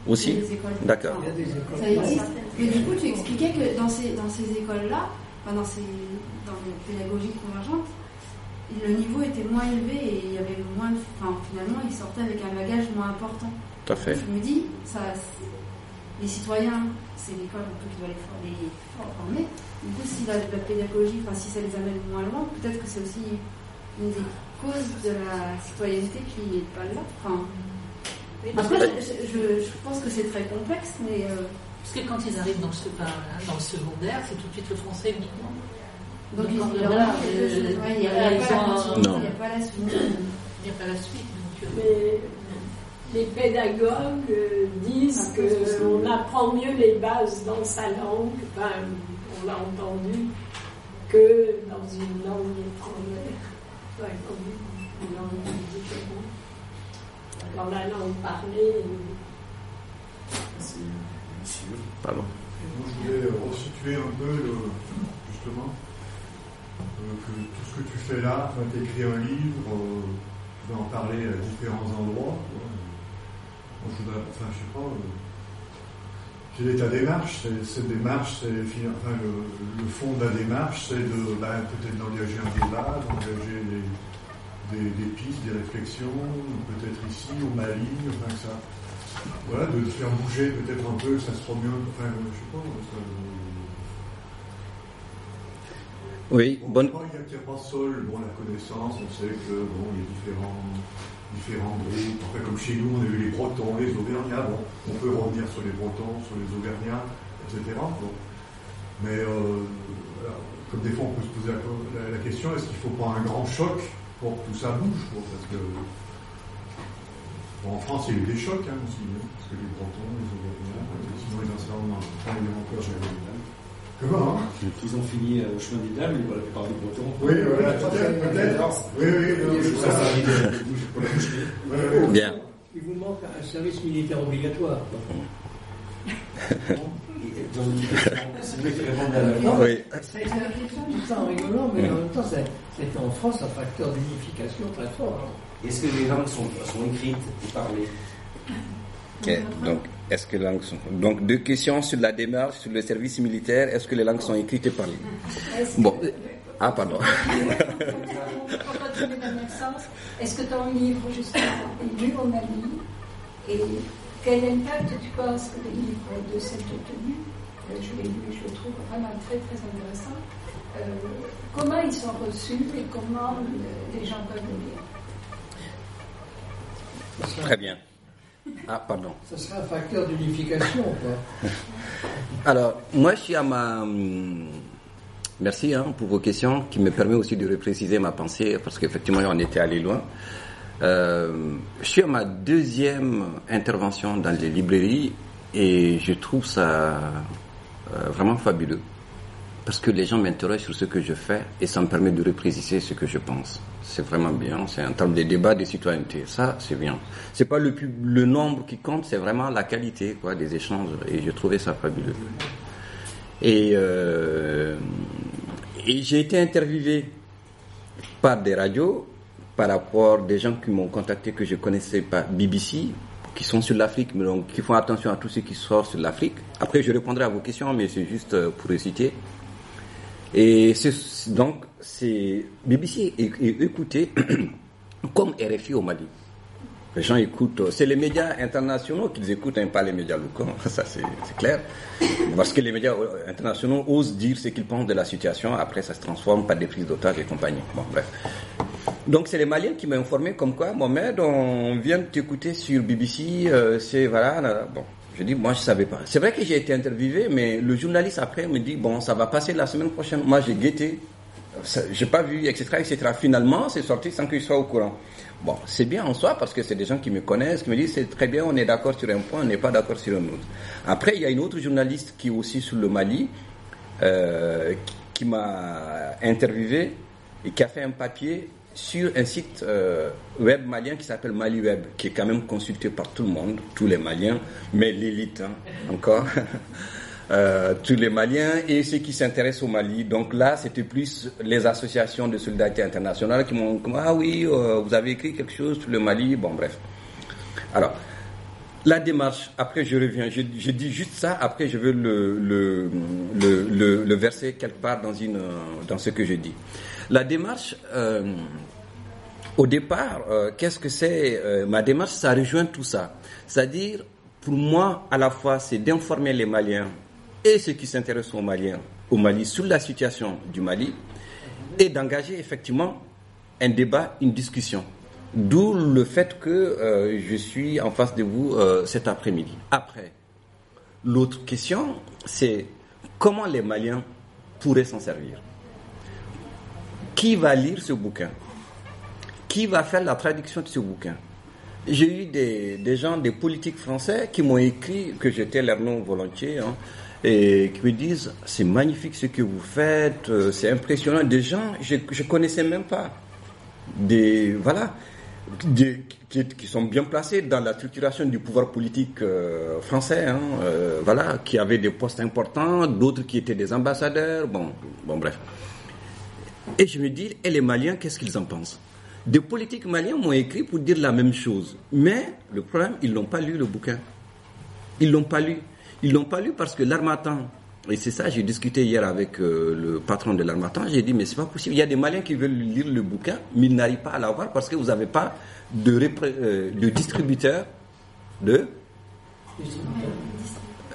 aussi. Les écoles. D'accord. Il y a des écoles. Ça existe. Mais du coup, tu expliquais que dans ces, dans ces écoles-là, enfin, dans, ces, dans les pédagogies convergentes, le niveau était moins élevé et il y avait moins de, enfin, finalement, ils sortaient avec un bagage moins important. Tout à fait. Je me dis, ça, les citoyens, c'est l'école un peu qui doit les, les former. Du coup, si la, la pédagogie, enfin, si ça les amène moins loin, peut-être que c'est aussi une des causes de la citoyenneté qui n'est pas là. Enfin, après, je, je- je pense que c'est très complexe, mais. euh, Parce que quand ils arrivent dans le, enfin, dans le secondaire, c'est tout de suite le français uniquement. Donc, il, Donc, il n'y a, a ils pas la suite. Il n'y a pas la suite. Donc, Mais les pédagogues euh, disent ce que c'est. qu'on apprend mieux les bases dans sa langue, enfin, on l'a entendu, que dans une langue étrangère, Ouais, comme une langue différente. Dans la langue parlée, C'est vicieux. Pardon. Moi, je voulais euh, resituer un peu, le- justement, euh, que tout ce que tu fais là, tu as écrit un livre, euh, tu vas en parler à différents endroits. Moi, je voudrais, enfin, je sais pas, quelle est ta démarche Cette démarche, c'est, enfin, le, le fond de la démarche, c'est de ben, peut-être d'engager un débat, d'engager des, des, des pistes, des réflexions, peut-être ici, au Mali, enfin, que ça, voilà, de faire bouger peut-être un peu, ça se promène, enfin, je sais pas, ça, Oui, Bon, bonne. Il n'y a pas seul, bon, la connaissance, on sait que bon, il y a différents, différents groupes. Enfin, comme chez nous, on a eu les Bretons, les Auvergnats. Bon, on peut revenir sur les Bretons, sur les Auvergnats, etc. Mais euh, comme des fois, on peut se poser la, question est-ce qu'il ne faut pas un grand choc pour que tout ça bouge Parce que en France, il y a eu des chocs hein, aussi, hein, parce que les Bretons, les Auvergnats, sinon les incidents, y a encore. Comment hein Ils ont fini euh, au chemin des dames, mais pour la plupart des Bretons. Oui, voilà, peut-être, peut-être. Oui, oui, je Ça. Bien. Il vous manque un service militaire obligatoire. Oui. C'est une réflexion, ça en rigolant, mais en même temps, c'est c'est en France un facteur d'unification très fort. hein. Est-ce que les langues sont, sont écrites et parlées? Ok, Donc, est-ce que les langues sont. Donc, deux questions sur la démarche, sur le service militaire. Est-ce que les langues sont écrites et parlées? Bon. Ah, pardon. Pour continuer dans le même sens, est-ce que ton livre, justement, est lu au Mali Et quel impact tu penses que le livre de cette tenue euh, Je l'ai lu et je le trouve vraiment très très intéressant. Euh, comment ils sont reçus et comment euh, les gens peuvent le lire? Très bien. Ah, pardon. Ça serait un facteur d'unification, quoi. Alors, moi, je suis à ma. hum, Merci hein, pour vos questions qui me permet aussi de repréciser ma pensée parce qu'effectivement, on était allé loin. Euh, je suis à ma deuxième intervention dans les librairies et je trouve ça euh, vraiment fabuleux parce que les gens m'interrogent sur ce que je fais et ça me permet de repréciser ce que je pense. C'est vraiment bien. C'est en termes de débat de citoyenneté. Ça, c'est bien. C'est pas le, pub- le nombre qui compte, c'est vraiment la qualité quoi des échanges et je trouvais ça fabuleux. Et, euh, et j'ai été interviewé par des radios, par rapport des gens qui m'ont contacté que je connaissais pas, BBC, qui sont sur l'Afrique, mais donc qui font attention à tout ce qui sort sur l'Afrique. Après, je répondrai à vos questions, mais c'est juste euh, pour réciter. Et donc, c'est BBC est, écouté comme RFI au Mali. Les gens écoutent, euh, c'est les médias internationaux qu'ils écoutent, hein, pas les médias locaux, ça c'est clair. Parce que les médias euh, internationaux osent dire ce qu'ils pensent de la situation, après ça se transforme par des prises d'otages et compagnie. Bon, bref. Donc c'est les Maliens qui m'ont informé comme quoi, Mohamed, on vient de t'écouter sur BBC, euh, c'est voilà, là, là. bon. Je dis, moi je savais pas. C'est vrai que j'ai été interviewé, mais le journaliste après me dit, bon, ça va passer la semaine prochaine. Moi j'ai guetté, j'ai pas vu, etc., etc. Finalement, c'est sorti sans que je sois au courant. Bon, c'est bien en soi parce que c'est des gens qui me connaissent, qui me disent c'est très bien, on est d'accord sur un point, on n'est pas d'accord sur un autre. Après, il y a une autre journaliste qui est aussi sur le Mali, euh, qui m'a interviewé et qui a fait un papier sur un site euh, web malien qui s'appelle Mali Web, qui est quand même consulté par tout le monde, tous les Maliens, mais l'élite hein, encore. Euh, tous les Maliens et ceux qui s'intéressent au Mali. Donc là, c'était plus les associations de solidarité internationale qui m'ont dit ah oui, euh, vous avez écrit quelque chose sur le Mali. Bon, bref. Alors, la démarche, après je reviens, je, dis juste ça, après je veux le, le, le, verser quelque part dans, une, dans ce que je dis. La démarche, euh, au départ, euh, qu'est-ce que c'est euh, Ma démarche, ça rejoint tout ça. C'est-à-dire, pour moi, à la fois, c'est d'informer les Maliens et ceux qui s'intéressent aux Maliens, au Mali, sur la situation du Mali, et d'engager effectivement un débat, une discussion. D'où le fait que je suis en face de vous cet après-midi. Après, l'autre question, c'est comment les Maliens pourraient s'en servir? Qui va lire ce bouquin? Qui va faire la traduction de ce bouquin? J'ai eu des, des gens, des politiques français qui m'ont écrit, que j'étais leur nom volontiers, hein, et qui me disent c'est magnifique ce que vous faites, euh, c'est impressionnant. Des gens je je connaissais même pas, des voilà, des, qui, sont bien placés dans la structuration du pouvoir politique euh, français, hein, euh, voilà, qui avaient des postes importants, d'autres qui étaient des ambassadeurs, bon, bon bref. Et je me dis, et les Maliens, qu'est-ce qu'ils en pensent? Des politiques maliens m'ont écrit pour dire la même chose, mais le problème, ils n'ont pas lu le bouquin. Ils l'ont pas lu. Ils l'ont pas lu parce que l'Armatan, et c'est ça, j'ai discuté hier avec euh, le patron de l'Armatan, j'ai dit, mais c'est pas possible. Il y a des Maliens qui veulent lire le bouquin, mais ils n'arrivent pas à l'avoir parce que vous n'avez pas de, euh, de distributeur de,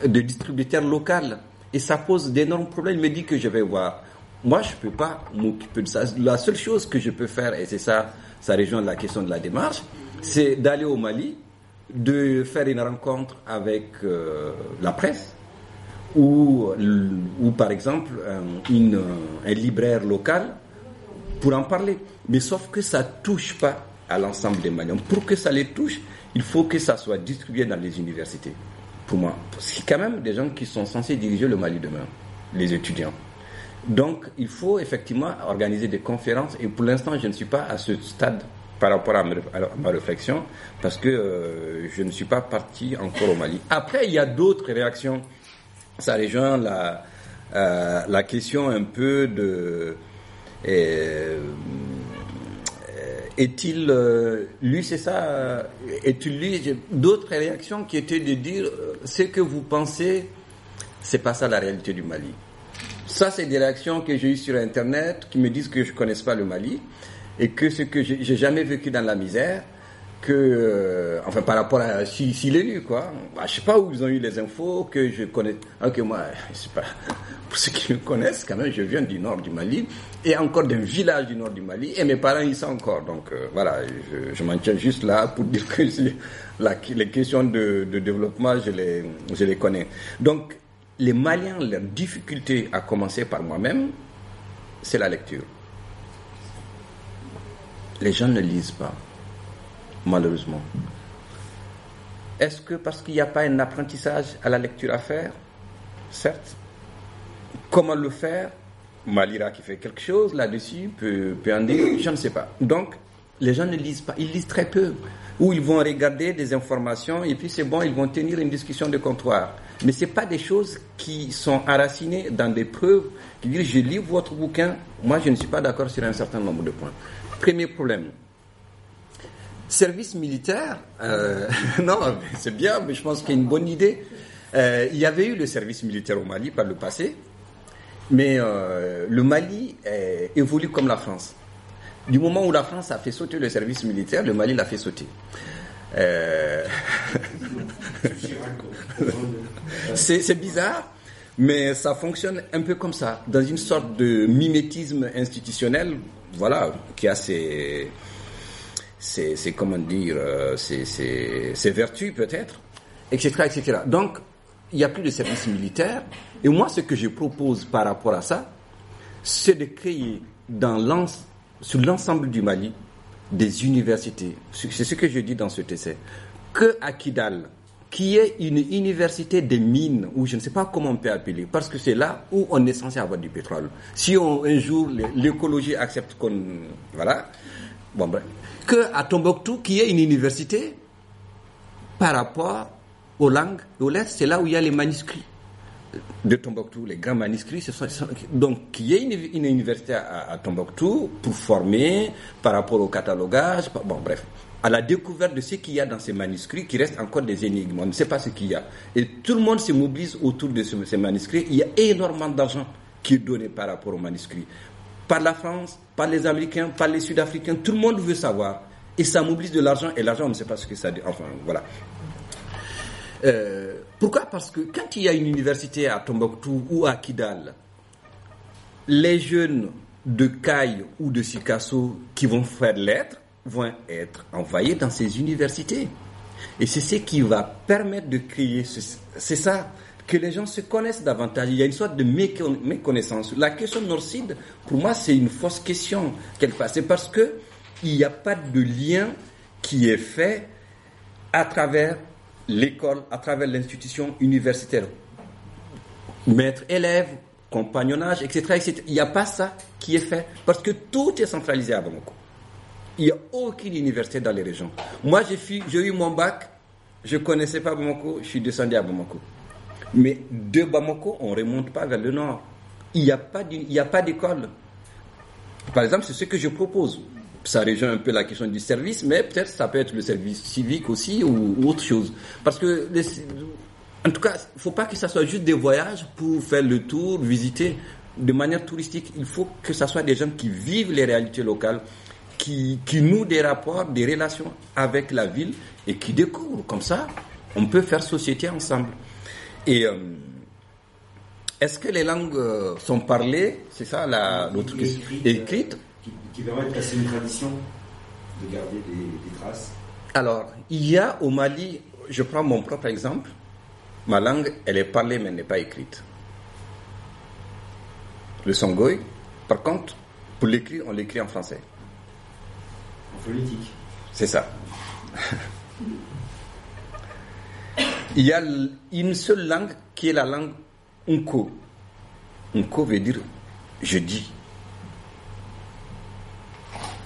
de distributeur local. Et ça pose d'énormes problèmes. Il me dit que je vais voir. Moi, je peux pas m'occuper de ça. La seule chose que je peux faire, et c'est ça, ça rejoint la question de la démarche, c'est d'aller au Mali, de faire une rencontre avec euh, la presse, ou, ou par exemple un, une, un libraire local pour en parler. Mais sauf que ça touche pas à l'ensemble des Maliens. Pour que ça les touche, il faut que ça soit distribué dans les universités. Pour moi, a quand même des gens qui sont censés diriger le Mali demain, les étudiants. Donc, il faut effectivement organiser des conférences. Et pour l'instant, je ne suis pas à ce stade par rapport à ma, réflexion, parce que euh, je ne suis pas parti encore au Mali. Après, il y a d'autres réactions. Ça rejoint la, euh, question un peu de... euh, est-il lui c'est ça est-il lui d'autres réactions qui étaient de dire ce que vous pensez c'est pas ça la réalité du Mali ça c'est des réactions que j'ai eues sur internet qui me disent que je connaisse pas le Mali et que ce que j'ai jamais vécu dans la misère que euh, enfin par rapport à si s'il est nu quoi. Bah, je sais pas où ils ont eu les infos que je connais ok moi c'est pas pour ceux qui me connaissent quand même je viens du nord du Mali et encore d'un village du nord du Mali et mes parents y sont encore. Donc euh, voilà je, je m'en tiens juste là pour dire que si la, les questions de, de développement je les je les connais. Donc les Maliens leur difficulté à commencer par moi-même c'est la lecture les gens ne lisent pas malheureusement. Est-ce que parce qu'il n'y a pas un apprentissage à la lecture à faire? Certes. Comment le faire? Malira qui fait quelque chose là-dessus peut, peut en dire, je ne sais pas. Donc, les gens ne lisent pas, ils lisent très peu. Ou ils vont regarder des informations et puis c'est bon, ils vont tenir une discussion de comptoir. Mais ce pas des choses qui sont enracinées dans des preuves qui disent je lis votre bouquin, moi je ne suis pas d'accord sur un certain nombre de points. Premier problème, service militaire, euh, non, c'est bien, mais je pense qu'il y a une bonne idée. Euh, il y avait eu le service militaire au Mali par le passé, mais euh, le Mali euh, évolue comme la France. Du moment où la France a fait sauter le service militaire, le Mali l'a fait sauter. Euh, c'est bizarre, mais ça fonctionne un peu comme ça, dans une sorte de mimétisme institutionnel, voilà, qui a ses, ses, comment dire, euh, ses, ses- vertus peut-être, etc., etc. Donc, il n'y a plus de service militaire. Et moi, ce que je propose par rapport à ça, c'est de créer sur l'ensemble du Mali des universités. C'est ce que je dis dans ce essai. Que à Kidal, qui est une université des mines, ou je ne sais pas comment on peut appeler, parce que c'est là où on est censé avoir du pétrole. Si on, un jour l'é- l'écologie accepte qu'on... Voilà. Bon, bref. Que à Tombouctou, qui est une université par rapport aux langues aux lettres, c'est là où il y a les manuscrits de Tombouctou, les grands manuscrits. Sont, donc, qu'il y ait une, université à, à Tombouctou pour former par rapport au catalogage, bon, bref, à la découverte de ce qu'il y a dans ces manuscrits qui restent encore des énigmes. On ne sait pas ce qu'il y a. Et tout le monde se mobilise autour de ce- ces manuscrits. Il y a énormément d'argent qui est donné par rapport aux manuscrits. Par la France, par les Américains, par les Sud-Africains, tout le monde veut savoir. Et ça mobilise de l'argent, et l'argent, on ne sait pas ce que ça dit. Enfin, voilà. Euh, pourquoi? Parce que quand il y a une université à Tombouctou ou à Kidal, les jeunes de Caille ou de Sikasso qui vont faire lettres vont être envoyés dans ces universités. Et c'est ce qui va permettre de créer, ce- c'est ça, que les gens se connaissent davantage. Il y a une sorte de mécon- méconnaissance. La question nord-sud, pour moi, c'est une fausse question. quelque part. C'est parce que il n'y a pas de lien qui est fait à travers l'école, à travers l'institution universitaire. Maître-élève, compagnonnage, etc., etc. Il n'y a pas ça qui est fait parce que tout est centralisé à Bamako. Il n'y a aucune université dans les régions. Moi, j'ai eu mon bac, je ne connaissais pas Bamako, je suis descendu à Bamako. Mais de Bamako, on ne remonte pas vers le nord. Il n'y a pas d'école. Par exemple, c'est ce que je propose. Ça rejoint un peu la question du service, mais peut-être ça peut être le service civique aussi ou, ou autre chose. Parce que, les- en tout cas, il ne faut pas que ça soit juste des voyages pour faire le tour, visiter de manière touristique. Il faut que ça soit des gens qui vivent les réalités locales, qui, qui nouent des rapports, des relations avec la ville et qui découvrent. Comme ça, on peut faire société ensemble. Et euh, est-ce que les langues euh, sont parlées? C'est ça la- l'autre question. écrites, Écrites? Qui, permet de passer une tradition, de garder des, des traces. Alors, il y a au Mali, je prends mon propre exemple, ma langue, elle est parlée mais elle n'est pas écrite. Le songoï, par contre, pour l'écrire, on l'écrit en français. En phonétique. C'est ça. Il y a une seule langue qui est la langue Unko. Unko veut dire je dis.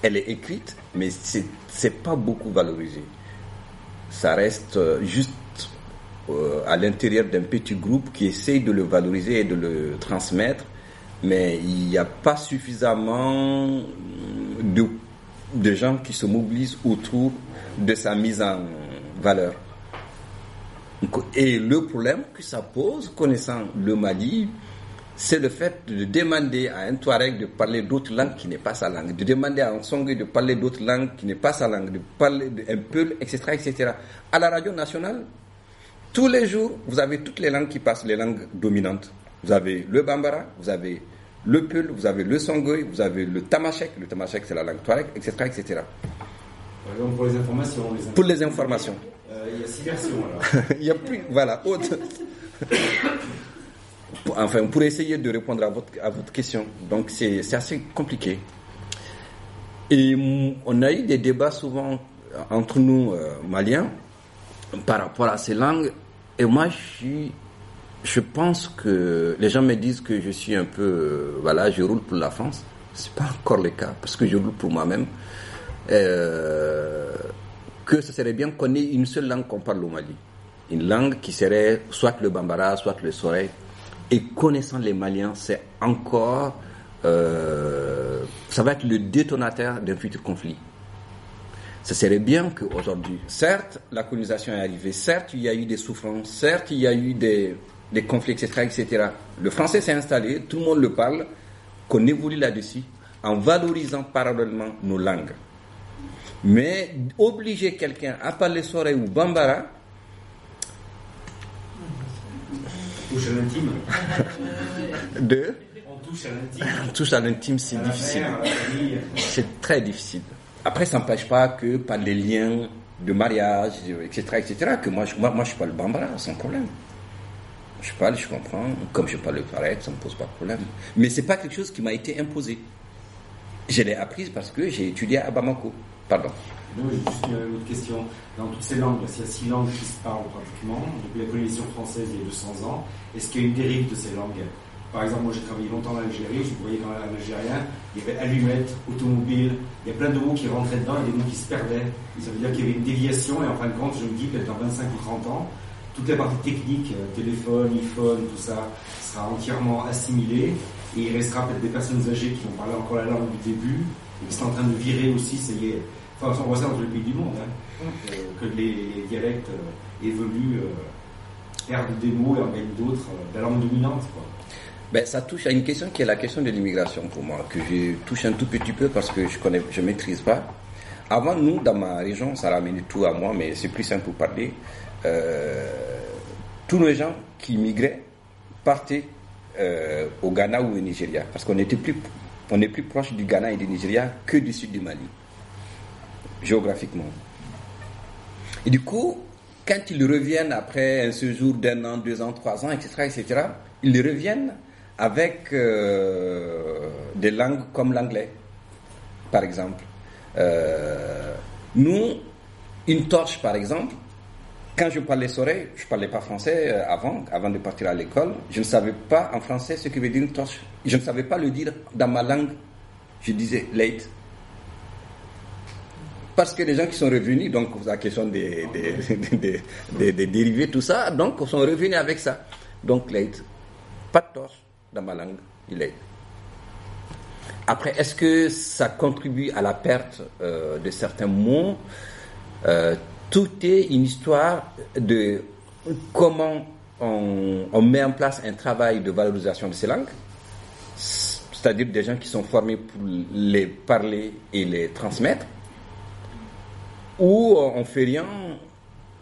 Elle est écrite, mais c'est pas beaucoup valorisé. Ça reste euh, juste euh, à l'intérieur d'un petit groupe qui essaye de le valoriser et de le transmettre, mais il n'y a pas suffisamment de, gens qui se mobilisent autour de sa mise en valeur. Et le problème que ça pose, connaissant le Mali, c'est le fait de demander à un Touareg de parler d'autres langues qui n'est pas sa langue, de demander à un Songé de parler d'autres langues qui n'est pas sa langue, de parler un peu, etc., etc. À la radio nationale, tous les jours, vous avez toutes les langues qui passent, les langues dominantes. Vous avez le Bambara, vous avez le Peul, vous avez le Songoï, vous avez le Tamashek, le Tamashek c'est la langue Touareg, etc., etc. Pour les informations. Les Pour les informations. Euh, il y a six versions alors. Il n'y a plus, voilà, autre. Pour- Enfin, pour essayer de répondre à votre, à votre question. Donc, c'est assez compliqué. Et on a eu des débats souvent entre nous, euh, Maliens, par rapport à ces langues. Et moi, je je pense que les gens me disent que je suis un peu, euh, voilà, je roule pour la France. C'est pas encore le cas, parce que je roule pour moi-même. Euh, que ce serait bien qu'on ait une seule langue qu'on parle au Mali. Une langue qui serait soit le Bambara, soit le Soleil. Et connaissant les Maliens, c'est encore, euh, ça va être le détonateur d'un futur conflit. Ce serait bien qu'aujourd'hui, certes, la colonisation est arrivée, certes, il y a eu des souffrances, certes, il y a eu des, des conflits, etc., etc. Le français s'est installé, tout le monde le parle, qu'on évolue là-dessus, en valorisant parallèlement nos langues. Mais obliger quelqu'un à parler Soré ou Bambara, On touche à l'intime. de, On touche à l'intime. touche à l'intime, c'est difficile. C'est très difficile. Après, ça n'empêche pas que par les liens de mariage, etc., etc., que moi, je, moi, moi, je parle bambara sans problème. Je parle, je comprends. Comme je parle le farek, ça ne me pose pas de problème. Mais c'est pas quelque chose qui m'a été imposé. Je l'ai apprise parce que j'ai étudié à Bamako. Pardon. Non, j'ai juste une autre question. Dans toutes ces langues, il y a six langues qui se parlent pratiquement. Depuis la colonisation française, il y a 200 ans. Est-ce qu'il y a une dérive de ces langues? Par exemple, moi j'ai travaillé longtemps en Algérie, je voyais quand même en algérien, il y avait allumette, automobile, il y a plein de mots qui rentraient dedans et des mots qui se perdaient. Ça veut dire qu'il y avait une déviation et en fin de compte, je me dis que dans 25 ou 30 ans, toute la partie technique, euh, téléphone, iPhone, tout ça, sera entièrement assimilée et il restera peut-être des personnes âgées qui vont parler encore la langue du début et qui sont en train de virer aussi, ça y est. Enfin, on voit ça dans tous du monde, hein, euh, que les, dialectes euh, évoluent, euh, perdent des mots et en gagnent d'autres, euh, la langue dominante. Ben, ça touche à une question qui est la question de l'immigration pour moi, que je touche un tout petit peu parce que je connais, je maîtrise pas. Avant, nous, dans ma région, ça ramène tout à moi, mais c'est plus simple pour parler. Euh, tous les gens qui migraient partaient euh, au Ghana ou au Nigeria, parce qu'on était plus, on est plus proche du Ghana et du Nigeria que du sud du Mali, géographiquement. Et du coup, quand ils reviennent après un séjour d'un an, deux ans, trois ans, etc., etc., ils reviennent avec euh, des langues comme l'anglais, par exemple. Euh, nous, une torche, par exemple, quand je parlais soleil, je parlais pas français euh, avant, avant de partir à l'école. Je ne savais pas en français ce que veut dire une torche. Je ne savais pas le dire dans ma langue. Je disais late. Parce que les gens qui sont revenus, donc la question des, des, des, dérivés, tout ça, donc sont revenus avec ça. Donc late. Pas de torche dans ma langue, il est. Après, est-ce que ça contribue à la perte euh, de certains mots? Euh, Tout est une histoire de comment on met en place un travail de valorisation de ces langues, c'est-à-dire des gens qui sont formés pour les parler et les transmettre, ou on fait rien,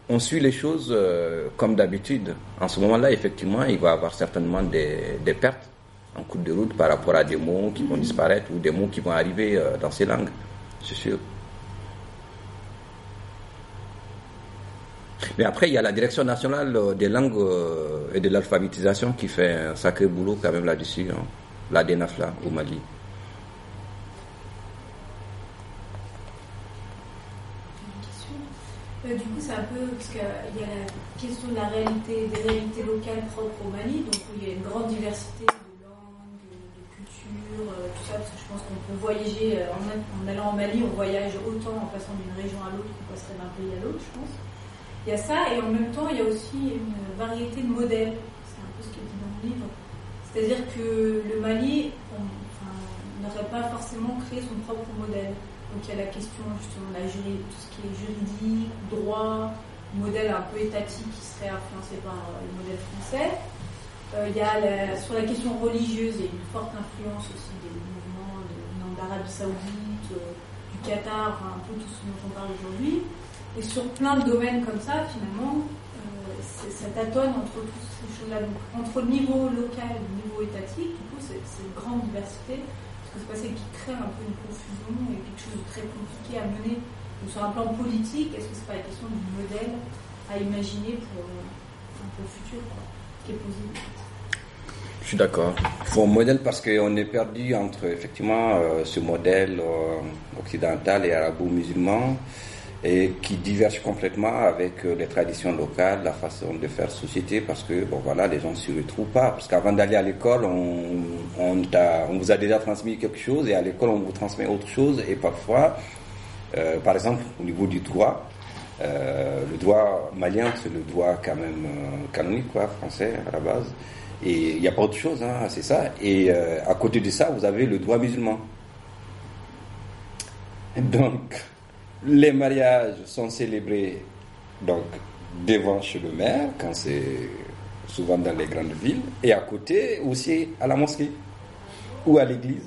on suit les choses euh, comme d'habitude. En ce moment-là, effectivement, il va y avoir certainement des, pertes en cours de route par rapport à des mots qui vont disparaître ou des mots qui vont arriver euh, dans ces langues, c'est sûr. Mais après, il y a la Direction nationale euh, des langues euh, et de l'alphabétisation qui fait un sacré boulot quand même là-dessus, hein. la DENAF là, au Mali. Euh, du coup, c'est un peu parce qu'il y a la question de la réalité, des réalités locales propres au Mali, donc où il y a une grande diversité de langues, de, cultures, euh, tout ça, parce que je pense qu'on peut voyager euh, en, allant au Mali, on voyage autant en passant d'une région à l'autre qu'on passerait d'un pays à l'autre, je pense. Il y a ça, et en même temps, il y a aussi une variété de modèles. C'est un peu ce qui est dit dans le livre. C'est-à-dire que le Mali, n'aurait pas forcément créé son propre modèle. Donc il y a la question justement de tout ce qui est juridique, droit, modèle un peu étatique qui serait influencé par euh, le modèle français. Euh, il y a sur la question religieuse, il y a une forte influence aussi des mouvements de, d'Arabie Saoudite, euh, du Qatar, un peu tout ce dont on parle aujourd'hui. Et sur plein de domaines comme ça, finalement, ça tâtonne entre toutes ces choses-là. Entre le niveau local et le niveau étatique, du coup, c'est une grande diversité. Ce qui se passait qui crée un peu une confusion et quelque chose de très compliqué à mener. Donc sur un plan politique, est-ce que c'est pas la question du modèle à imaginer pour, euh, un peu le futur, quoi, qui est possible Je suis d'accord. Il faut un modèle parce qu'on est perdu entre effectivement euh, ce modèle euh, occidental et arabo-musulman et qui diverge complètement avec euh, les traditions locales, la façon de faire société parce que bon voilà les gens ne s'y retrouvent pas parce qu'avant d'aller à l'école on, on, on vous a déjà transmis quelque chose et à l'école on vous transmet autre chose et parfois euh, par exemple au niveau du droit euh, le droit malien c'est le droit quand même euh, canonique quoi français à la base et il n'y a pas autre chose, hein, c'est ça. Et euh, à côté de ça, vous avez le droit musulman. Donc, les mariages sont célébrés donc devant chez le maire, quand c'est souvent dans les grandes villes, et à côté aussi à la mosquée ou à l'église.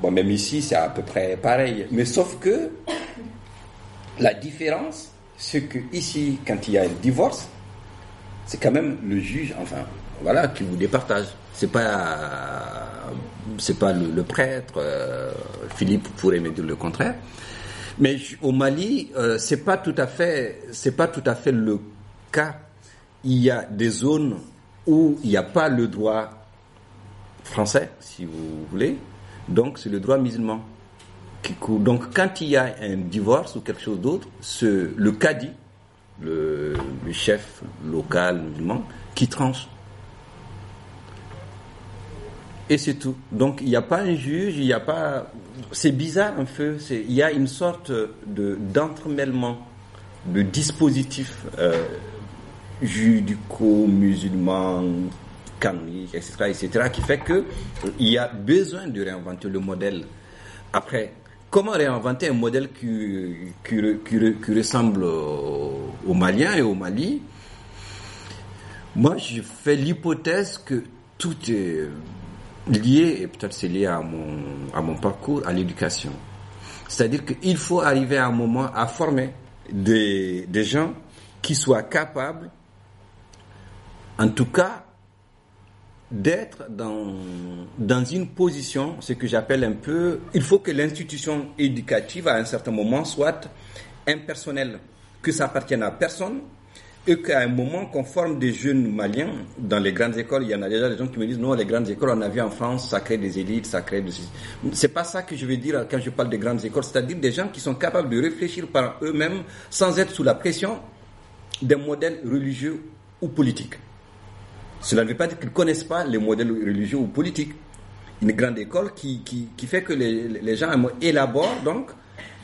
Bon, même ici, c'est à peu près pareil. Mais sauf que La différence, c'est que ici, quand il y a un divorce, c'est quand même le juge, enfin, voilà, qui vous départage. C'est pas, c'est pas le, prêtre. euh, Philippe pourrait me dire le contraire. Mais au Mali, euh, c'est pas tout à fait, c'est pas tout à fait le cas. Il y a des zones où il n'y a pas le droit français, si vous voulez. Donc, c'est le droit musulman qui. Donc, quand il y a un divorce ou quelque chose d'autre, le cadi, le, le chef local musulman, qui tranche. Et c'est tout. Donc, il n'y a pas un juge, il n'y a pas. C'est bizarre un peu. Il y a une sorte de d'entremêlement de dispositifs euh, judico-musulmans, canoniques, etc., etc., qui fait que il y a besoin de réinventer le modèle. Après, comment réinventer un modèle qui, qui, qui qui ressemble au- aux Maliens et au Mali? Moi, je fais l'hypothèse que tout est lié, et peut-être c'est lié à mon, à mon parcours, à l'éducation. C'est-à-dire qu'il faut arriver à un moment à former des, des gens qui soient capables, en tout cas, d'être dans, dans une position, ce que j'appelle un peu, il faut que l'institution éducative à un certain moment soit impersonnelle, que ça appartienne à personne, et qu'à un moment qu'on forme des jeunes maliens dans les grandes écoles, il y en a déjà des gens qui me disent non, les grandes écoles, on a vu en France, ça crée des élites, ça crée des... C'est pas ça que je veux dire quand je parle des grandes écoles, c'est-à-dire des gens qui sont capables de réfléchir par eux-mêmes sans être sous la pression d'un modèle religieux ou politique. Cela ne veut pas dire qu'ils ne connaissent pas les modèles religieux ou politiques. Une grande école qui, qui, qui fait que les, les gens élaborent donc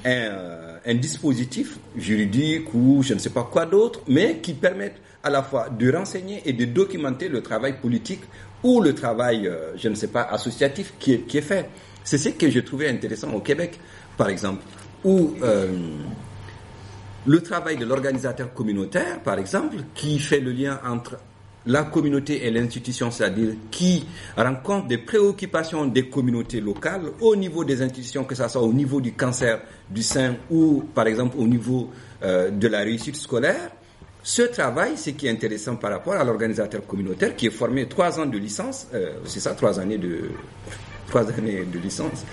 un, euh, un dispositif juridique ou je ne sais pas quoi d'autre, mais qui permettent à la fois de renseigner et de documenter le travail politique ou le travail, euh, je ne sais pas, associatif qui est, qui est fait. C'est ce que j'ai trouvé intéressant au Québec, par exemple, où euh, le travail de l'organisateur communautaire, par exemple, qui fait le lien entre la communauté et l'institution, c'est-à-dire qui rend compte des préoccupations des communautés locales au niveau des institutions, que ce soit au niveau du cancer du sein ou, par exemple, au niveau euh, de la réussite scolaire. Ce travail, ce qui est intéressant par rapport à l'organisateur communautaire, qui est formé trois ans de licence, euh, c'est ça, trois années de trois années de licence.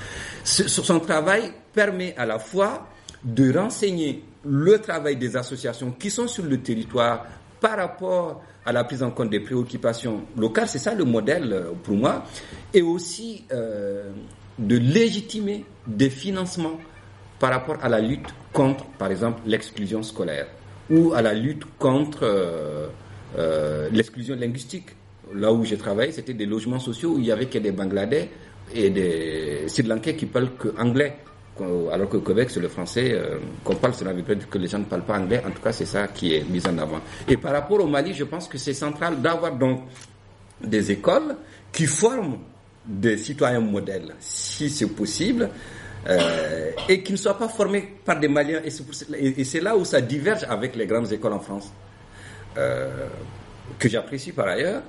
Ce, son travail permet à la fois de renseigner le travail des associations qui sont sur le territoire par rapport à la prise en compte des préoccupations locales, c'est ça le modèle pour moi, et aussi euh, de légitimer des financements par rapport à la lutte contre, par exemple, l'exclusion scolaire ou à la lutte contre euh, euh, l'exclusion linguistique. Là où j'ai travaillé, c'était des logements sociaux où il y avait que des Bangladais et des Sri Lankais qui parlent que anglais alors que au Québec, c'est le français euh, qu'on parle, cela veut pas dire que les gens ne parlent pas anglais, en tout cas c'est ça qui est mis en avant. Et par rapport au Mali, je pense que c'est central d'avoir donc des écoles qui forment des citoyens modèles, si c'est possible, euh, et qui ne soient pas formés par des Maliens. Et c'est là où ça diverge avec les grandes écoles en France, euh, que j'apprécie par ailleurs.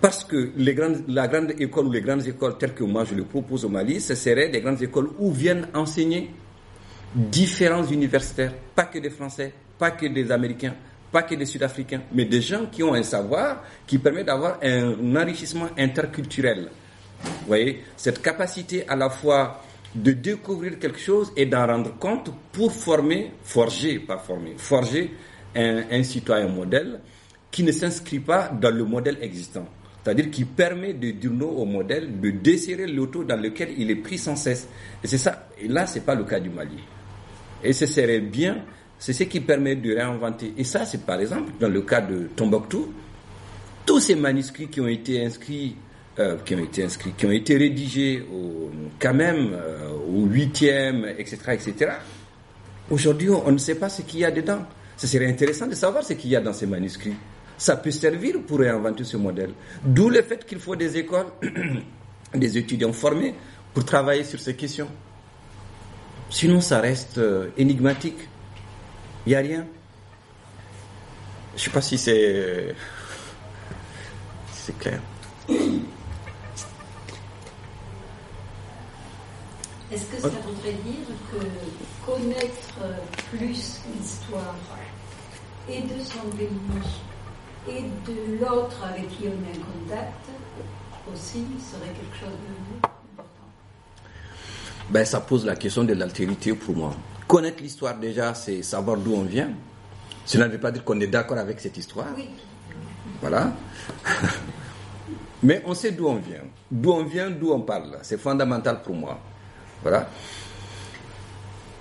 Parce que les grandes, la grande école ou les grandes écoles telles que moi je le propose au Mali, ce seraient des grandes écoles où viennent enseigner différents universitaires, pas que des Français, pas que des Américains, pas que des Sud-Africains, mais des gens qui ont un savoir qui permet d'avoir un enrichissement interculturel. Vous voyez, cette capacité à la fois de découvrir quelque chose et d'en rendre compte pour former, forger, pas former, forger un, un citoyen modèle qui ne s'inscrit pas dans le modèle existant. C'est-à-dire qui permet de dire au modèle, de desserrer l'auto dans lequel il est pris sans cesse. Et c'est ça. Et là, c'est pas le cas du Mali. Et ce serait bien, c'est ce qui permet de réinventer. Et ça, c'est par exemple, dans le cas de Tombouctou, tous ces manuscrits qui ont été inscrits, euh, qui ont été inscrits, qui ont été rédigés au, quand euh, au huitième, etc., etc. Aujourd'hui, on ne sait pas ce qu'il y a dedans. Ce serait intéressant de savoir ce qu'il y a dans ces manuscrits ça peut servir pour réinventer ce modèle. D'où le fait qu'il faut des écoles, des étudiants formés pour travailler sur ces questions. Sinon, ça reste euh, énigmatique. Il n'y a rien. Je ne sais pas si c'est c'est clair. Est-ce que ça voudrait dire que connaître plus l'histoire et de son pays et de l'autre avec qui on est en contact aussi serait quelque chose d'important ben, Ça pose la question de l'altérité pour moi. Connaître l'histoire déjà, c'est savoir d'où on vient. Cela ne veut pas dire qu'on est d'accord avec cette histoire. Oui. Voilà. Mais on sait d'où on vient. D'où on vient, d'où on parle. C'est fondamental pour moi. Voilà.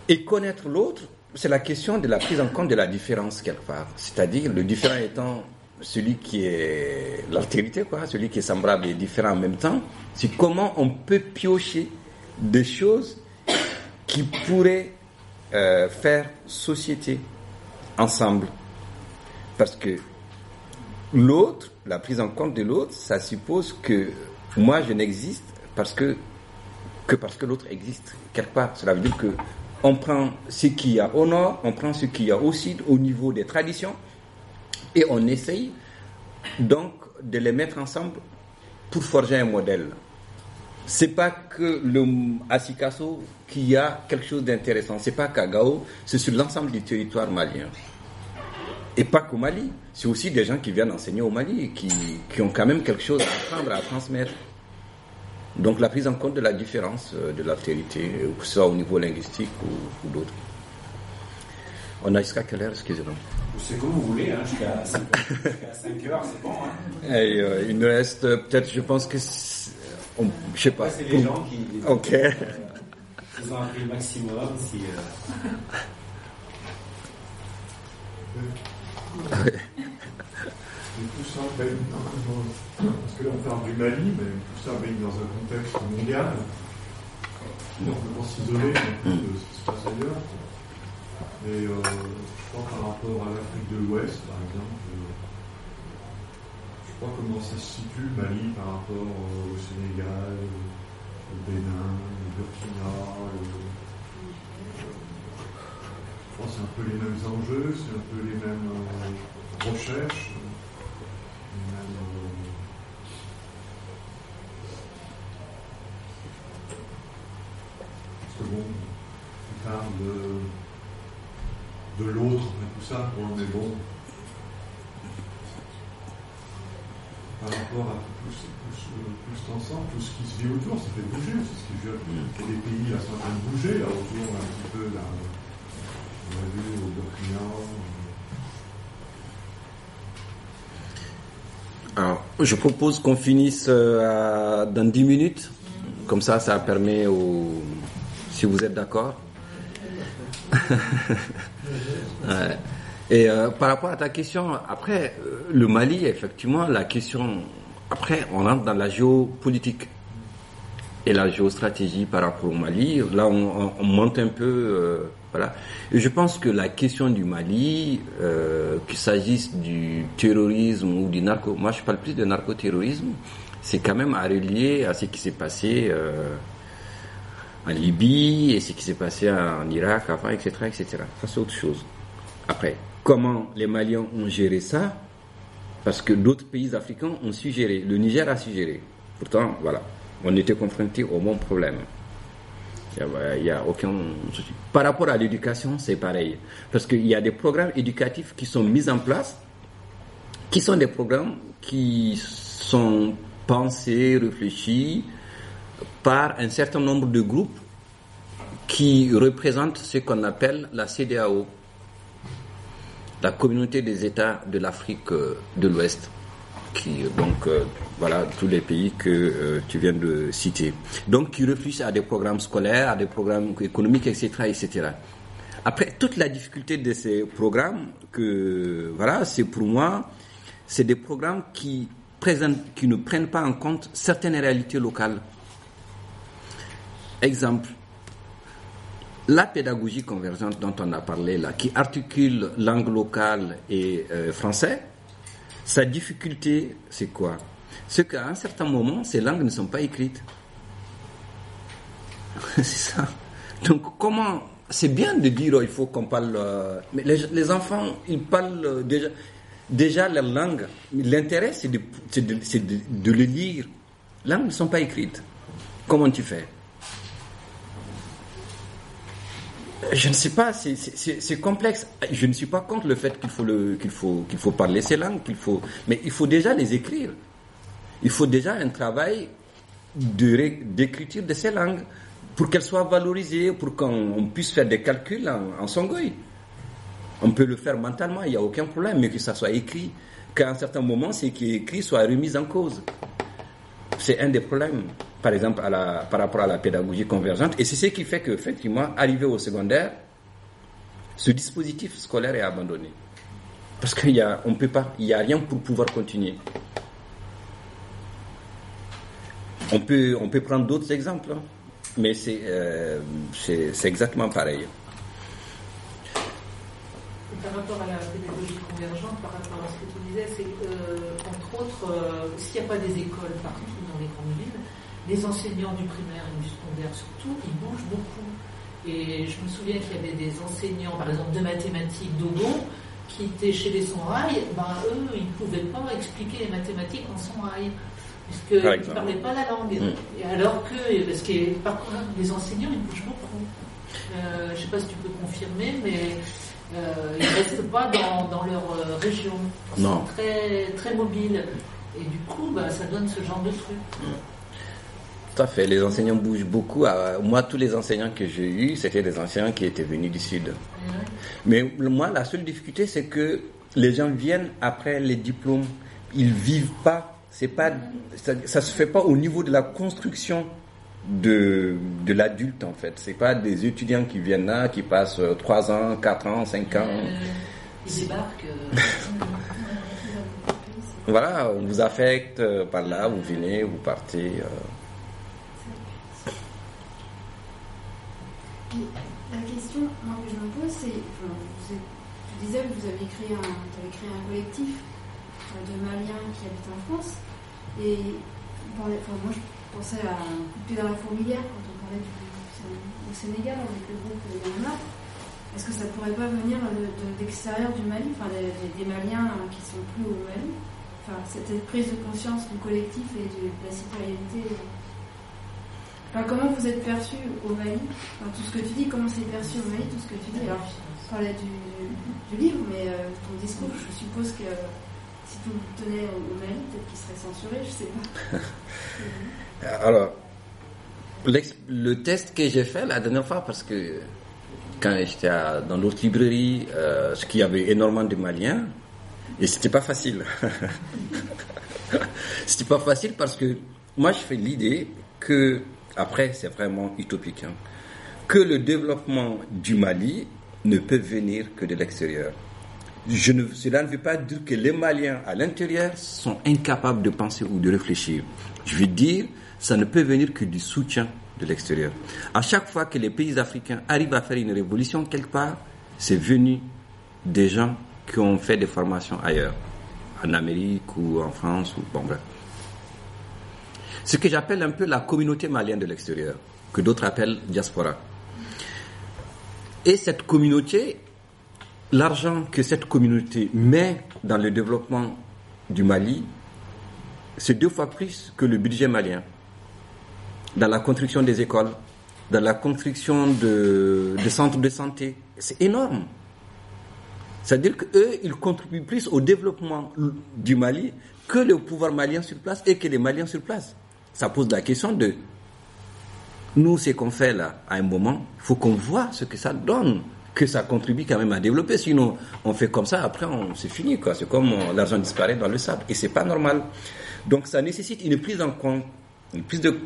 Et connaître l'autre, c'est la question de la prise en compte de la différence quelque part. C'est-à-dire le différent étant celui qui est l'altérité, quoi, celui qui est semblable et différent en même temps. C'est comment on peut piocher des choses qui pourraient euh, faire société ensemble. Parce que l'autre, la prise en compte de l'autre, ça suppose que moi je n'existe parce que que parce que l'autre existe quelque part. Cela veut dire que on prend ce qu'il y a au nord, on prend ce qu'il y a au sud au niveau des traditions et on essaye donc de les mettre ensemble pour forger un modèle. C'est pas que le Asikaso qui a quelque chose d'intéressant, c'est pas qu'à Gao, c'est sur l'ensemble du territoire malien. Et pas qu'au Mali, c'est aussi des gens qui viennent enseigner au Mali, qui, qui ont quand même quelque chose à apprendre, à transmettre. Donc la prise en compte de la différence euh, de l'altérité, que ce soit au niveau linguistique ou d'autres. On a jusqu'à quelle heure, excusez-moi C'est comme vous voulez, hein, jusqu'à 5 heures, c'est bon. Hein. Et, euh, Il nous reste euh, peut-être, je pense que... c'est- on- Je sais pas. Ouais, c'est les gens qui. Ok. Euh, Ils ont appris le maximum. Si, euh, Et tout ça baigne dans- parce que là on parle du Mali, mais tout ça baigne dans un contexte mondial. On peut pas s'isoler de ce qui se passe ailleurs. Et euh, je crois par rapport à l'Afrique de l'Ouest, par exemple, euh, je crois comment ça se situe Mali par rapport euh, au Sénégal, au Bénin, au Burkina. je crois que c'est un peu les mêmes enjeux, c'est un peu les mêmes recherches. les mêmes, de l'autre, tout ça, quoi, mais bon. Par rapport à tout, ce- tout, ce- tout cet ensemble, tout ce qui se vit autour, ça fait bouger, c'est ce qui je Il y a des pays là, sont en train de bouger, là, autour, un petit peu, là. On l'a vu au Burkina. Alors, je propose qu'on finisse euh, dans 10 minutes. Comme ça, ça permet aux... Si vous êtes d'accord. Et euh, par rapport à ta question, après, euh, le Mali, effectivement, la question... Après, on rentre dans la géopolitique et la géostratégie par rapport au Mali. Là, on, on- on monte un peu, euh, voilà. Et je pense que la question du Mali, qu'il s'agisse du terrorisme ou du narco, moi je parle plus de narcoterrorisme, c'est quand même à relier à ce qui s'est passé Libye et ce qui s'est passé en Irak etc., etc. Ça c'est autre chose. Après, comment les Maliens ont géré ça? Parce que d'autres pays africains ont su gérer. Le Niger a su gérer. Pourtant, voilà, on était confronté au même problème. Il y a aucun souci. Par rapport à l'éducation, c'est pareil. Parce qu'il y a des programmes éducatifs qui sont mis en place, qui sont des programmes qui sont pensés, réfléchis par un certain nombre de groupes qui représentent ce qu'on appelle la CDAO, la communauté des États de l'Afrique euh, de l'Ouest qui donc euh, voilà tous les pays que euh, tu viens de citer. Donc qui réfléchissent à des programmes scolaires, à des programmes économiques, etc., etc. Après toute la difficulté de ces programmes, que voilà, c'est pour moi, c'est des programmes qui présentent, qui ne prennent pas en compte certaines réalités locales. Exemple. La pédagogie convergente dont on a parlé là, qui articule langue locale et euh, français, sa difficulté, c'est quoi? C'est qu'à un certain moment, ces langues ne sont pas écrites. c'est ça. Donc, comment. C'est bien de dire oh, il faut qu'on parle. euh, mais les, les enfants, ils parlent euh, déjà, déjà leur langue. L'intérêt, c'est de, de le lire. Les langues ne sont pas écrites. Comment tu fais? Je ne sais pas, c'est- complexe. Je ne suis pas contre le fait qu'il faut, faut, faut parler ces langues, qu'il faut, mais il faut déjà les écrire. Il faut déjà un travail d'écriture de ces langues pour qu'elles soient valorisées, pour qu'on on puisse faire des calculs en, en songoï. On peut le faire mentalement, il n'y a aucun problème, mais que ça soit écrit, qu'à un certain moment, ce qui est écrit soit remis en cause. C'est un des problèmes, par exemple, par rapport à la pédagogie convergente. Et c'est ce qui fait qu'effectivement, arrivé au secondaire, ce dispositif scolaire est abandonné. Parce qu'il y a, peut pas, il n'y a rien pour pouvoir continuer. On peut, on peut prendre d'autres exemples, hein, mais c'est, euh, c'est, exactement pareil. Par rapport à la pédagogie convergente, par rapport à ce que tu disais, c'est euh, entre autres, euh, s'il n'y a pas des écoles partout dans les grandes villes, les enseignants du primaire et du secondaire surtout, ils bougent beaucoup. Et je me souviens qu'il y avait des enseignants, par exemple de mathématiques d'Ogon, qui étaient chez les Sonrail, ben, eux, ils ne pouvaient pas expliquer les mathématiques en Sonrail, Par puisqu'ils ne parlaient pas la langue. Mm. Et alors que, parce que par contre, les enseignants, ils bougent beaucoup. Euh, je ne sais pas si tu peux confirmer, mais euh, ils ne restent pas dans, dans leur euh, région. Ils Non. sont très, très mobiles. Et du coup, bah, ça donne ce genre de truc. Tout à fait, les enseignants bougent beaucoup. Euh, Moi, tous les enseignants que j'ai eus, c'était des enseignants qui étaient venus du Sud. Mais moi, la seule difficulté, c'est que les gens viennent après les diplômes. Ils vivent pas. C'est pas, ça, ça se fait pas au niveau de la construction de, de l'adulte, en fait. C'est pas des étudiants qui viennent là, qui passent euh, 3 ans, 4 ans, 5 ans. Euh, ils débarquent. euh, Voilà, on vous affecte euh, par là, vous venez, vous partez. euh. Et la question moi, que je me pose, c'est, enfin, disais que vous avez créé un, créé un collectif euh, de Maliens qui habitent en France. Et moi, je pensais à un coup de pied dans la fourmilière quand on parlait du, Sénégal avec le groupe Yanma. Est-ce que ça pourrait pas venir de, de- d'extérieur du Mali, enfin des, des- Maliens euh, qui sont plus au Mali? Enfin, cette prise de conscience du collectif et de, de la citoyenneté. Comment vous êtes perçu au Mali Tout ce que tu dis, comment c'est perçu au Mali, tout ce que tu dis. Alors, je parlais du, livre, mais euh, ton discours, je suppose que si tout tenait au au Mali, peut-être qu'il serait censuré, je sais pas. Alors, le test que j'ai fait la dernière fois, parce que quand j'étais dans l'autre librairie, euh, ce qu'il y avait énormément de Maliens, et c'était pas facile. c'était pas facile parce que moi je fais l'idée que, après c'est vraiment utopique, hein, que le développement du Mali ne peut venir que de l'extérieur. Je ne, cela ne veut pas dire que les Maliens à l'intérieur sont incapables de penser ou de réfléchir. Je veux dire, ça ne peut venir que du soutien de l'extérieur. À chaque fois que les pays africains arrivent à faire une révolution quelque part, c'est venu des gens qui ont fait des formations ailleurs, en Amérique ou en France ou bon bref. Ce que j'appelle un peu la communauté malienne de l'extérieur, que d'autres appellent diaspora. Et cette communauté, l'argent que cette communauté met dans le développement du Mali, c'est deux fois plus que le budget malien. Dans la construction des écoles, dans la construction de, de centres de santé. C'est énorme. C'est-à-dire qu'eux, ils contribuent plus au développement du Mali que le pouvoir malien sur place et que les Maliens sur place. Ça pose la question de nous, ce qu'on fait là, à un moment, il faut qu'on voit ce que ça donne, que ça contribue quand même à développer. Sinon, on fait comme ça, après, c'est fini. C'est comme euh, l'argent disparaît dans le sable. Et c'est pas normal. Donc, ça nécessite une prise en compte, une prise de,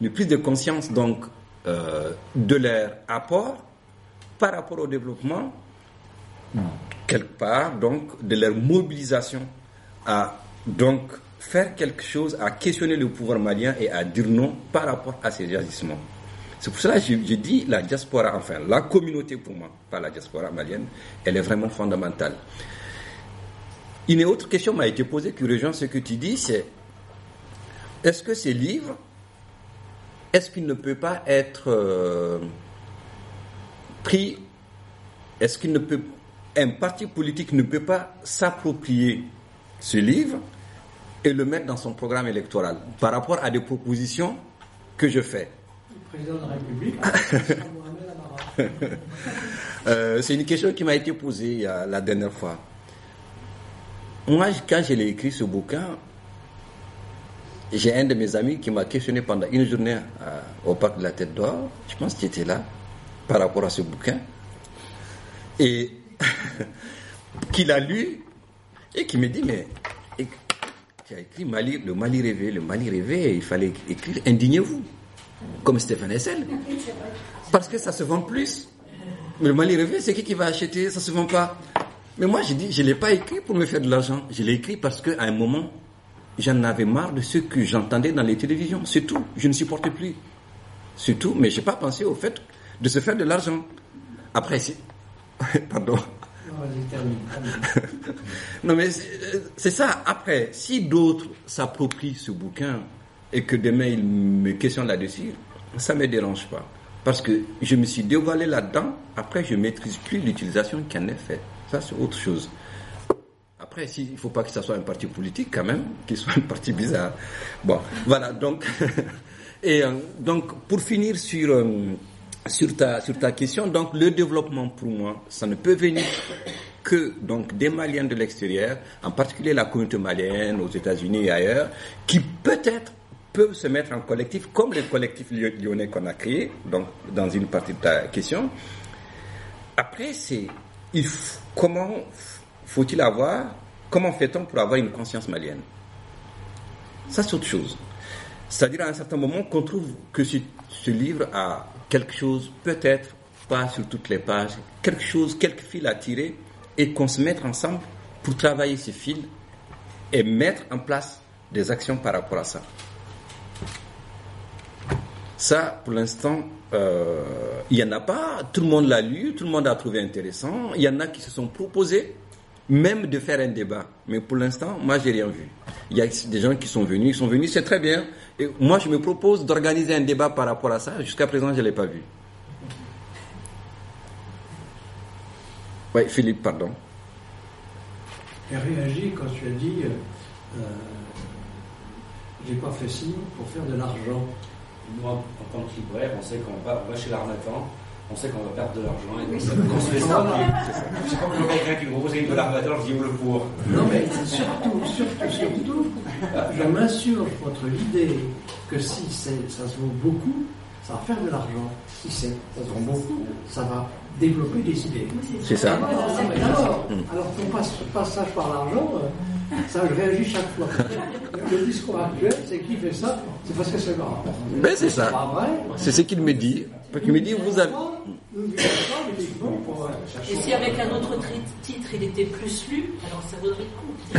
une prise de conscience, donc, euh, de leur apport par rapport au développement, quelque part, donc, de leur mobilisation à, donc, faire quelque chose, à questionner le pouvoir malien et à dire non par rapport à ces agissements. C'est pour cela que je, je dis la diaspora, enfin la communauté pour moi, pas la diaspora malienne, elle est vraiment fondamentale. Une autre question m'a été posée qui rejoint ce que tu dis, c'est est-ce que ces livres, est-ce qu'il ne peut pas être euh, pris, est-ce qu'il ne peut, un parti politique ne peut pas s'approprier ce livre et le mettre dans son programme électoral par rapport à des propositions que je fais. Le président de la République. Euh, c'est une question qui m'a été posée euh, la dernière fois. Moi, quand je l'ai écrit ce bouquin, j'ai un de mes amis qui m'a questionné pendant une journée euh, au parc de la Tête d'Or. Je pense qu'il était là par rapport à ce bouquin. Et qu'il a lu et qui me dit Mais tu as écrit Mali, le Mali rêvé, le Mali rêvé, il fallait écrire Indignez-vous, comme Stéphane Hessel. Parce que ça se vend plus. Mais le Mali rêvé, c'est qui qui va acheter? Ça se vend pas. Mais moi, j'ai dit, je l'ai pas écrit pour me faire de l'argent. Je l'ai écrit parce qu'à un moment, j'en avais marre de ce que j'entendais dans les télévisions. C'est tout. Je ne supportais plus. C'est tout. Mais j'ai pas pensé au fait de se faire de l'argent. Après, c'est... Pardon. Non, mais c'est c'est ça. Après, si d'autres s'approprient ce bouquin et que demain ils me questionnent là-dessus, ça me dérange pas. Parce que je me suis dévoilé là-dedans. Après, je maîtrise plus l'utilisation qui en est faite. Ça, c'est autre chose. Après, il faut pas que ça soit un parti politique quand même, qu'il soit un parti bizarre. Bon, voilà. Donc, et euh, donc pour finir sur euh, sur ta sur ta question, donc le développement pour moi, ça ne peut venir que donc des Maliens de l'extérieur, en particulier la communauté malienne aux États-Unis et ailleurs, qui peut-être peuvent se mettre en collectif, comme les collectifs lyo- lyonnais qu'on a créés, donc dans une partie de ta question. Après, c'est comment faut-il avoir, comment fait-on pour avoir une conscience malienne? Ça, c'est autre chose. C'est-à-dire à un certain moment qu'on trouve que ce livre a quelque chose, peut-être pas sur toutes les pages, quelque chose, quelques fils à tirer, et qu'on se mette ensemble pour travailler ces fils et mettre en place des actions par rapport à ça. Ça, pour l'instant, euh, il n'y en a pas. Tout le monde l'a lu, tout le monde a trouvé intéressant. Il y en a qui se sont proposés même de faire un débat. Mais pour l'instant, moi, j'ai rien vu. Il y a des gens qui sont venus, ils sont venus, c'est très bien. Et moi, je me propose d'organiser un débat par rapport à ça. Jusqu'à présent, je ne l'ai pas vu. Oui, Philippe, pardon. J'ai réagi quand tu as dit euh, euh, j'ai pas fait ci pour faire de l'argent. Nous, en, en tant que libraire, on sait qu'on va, on va chez l'arnaquant, on sait qu'on va perdre de l'argent et qu'on se fait ça. Je sais pas que quelqu'un qui me propose un livre de l'arnaqueur, je dis où le pour. Non mais surtout, surtout, surtout, je m'insurge contre l'idée que si ça se vaut beaucoup, ça va faire de l'argent. Si c'est, ça se vend beaucoup, ça va développer des idées. C'est ça. Alors, alors, alors ton passe- passage par l'argent, euh, ça je réagis chaque fois. Le discours actuel, c'est qui fait ça, c'est parce que c'est marrant. Ben, c'est ça. C'est ce qu'il me dit. Qu'il me dit, vous avez... Et si avec un autre titre il était plus lu, alors ça vaudrait le coup.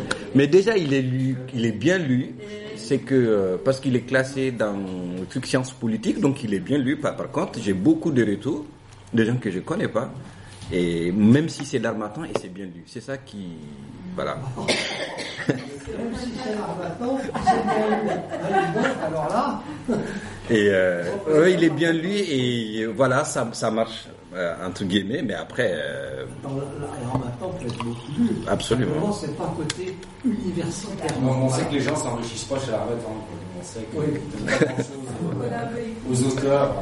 Mais déjà, il est lu, il est bien lu. C'est que euh, parce qu'il est classé dans le truc sciences politiques, donc il est bien lu. Par, par contre, j'ai beaucoup de retours de gens que je connais pas. Et même si c'est d'Armatan, et c'est bien lu. C'est ça qui, voilà. Et euh, ouais, il est bien lu et euh, voilà, ça, ça marche euh, entre guillemets. Mais après, euh, dans la, la, alors maintenant, peut être beaucoup. Absolument. C'est pas côté universitaire. On, on sait que les gens s'enrichissent pas chez l'arnaquant. quoi. On sait qu'ils Oui. pas grand-chose aux auteurs.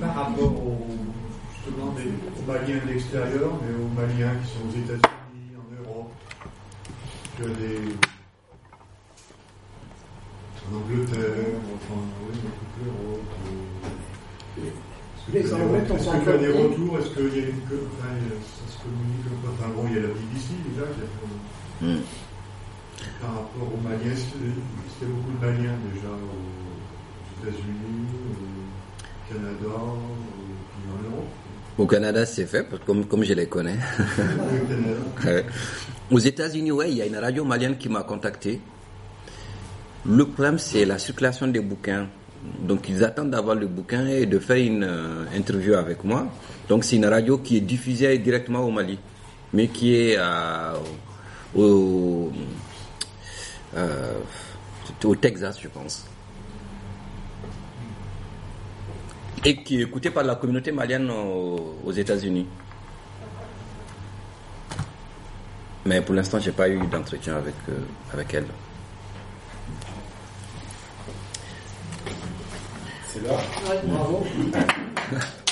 Par rapport aux, justement des, aux Maliens de l'extérieur, mais aux Maliens qui sont aux États-Unis, en Europe, tu as des. en Angleterre, enfin, oui, l'Europe. euh, est-ce que tu as- des retours? Est-ce qu'il y a une. Enfin, ça se communique un peu? Enfin, bon, il y a la BBC déjà qui a fait. hmm. Par rapport aux Maliens, a beaucoup de Maliens déjà aux États-Unis, au Canada, au- puis en Europe au Canada, c'est fait, comme, comme je les connais. Ouais. Aux États-Unis, ouais, il y a une radio malienne qui m'a contacté. Le problème, c'est la circulation des bouquins. Donc, ils attendent d'avoir le bouquin et de faire une euh, interview avec moi. Donc, c'est une radio qui est diffusée directement au Mali, mais qui est euh, au, euh, au Texas, je pense. Et qui est écoutée par la communauté malienne aux, États-Unis. Mais pour l'instant, j'ai pas eu d'entretien avec, euh, avec elle. C'est. Ouais, bravo.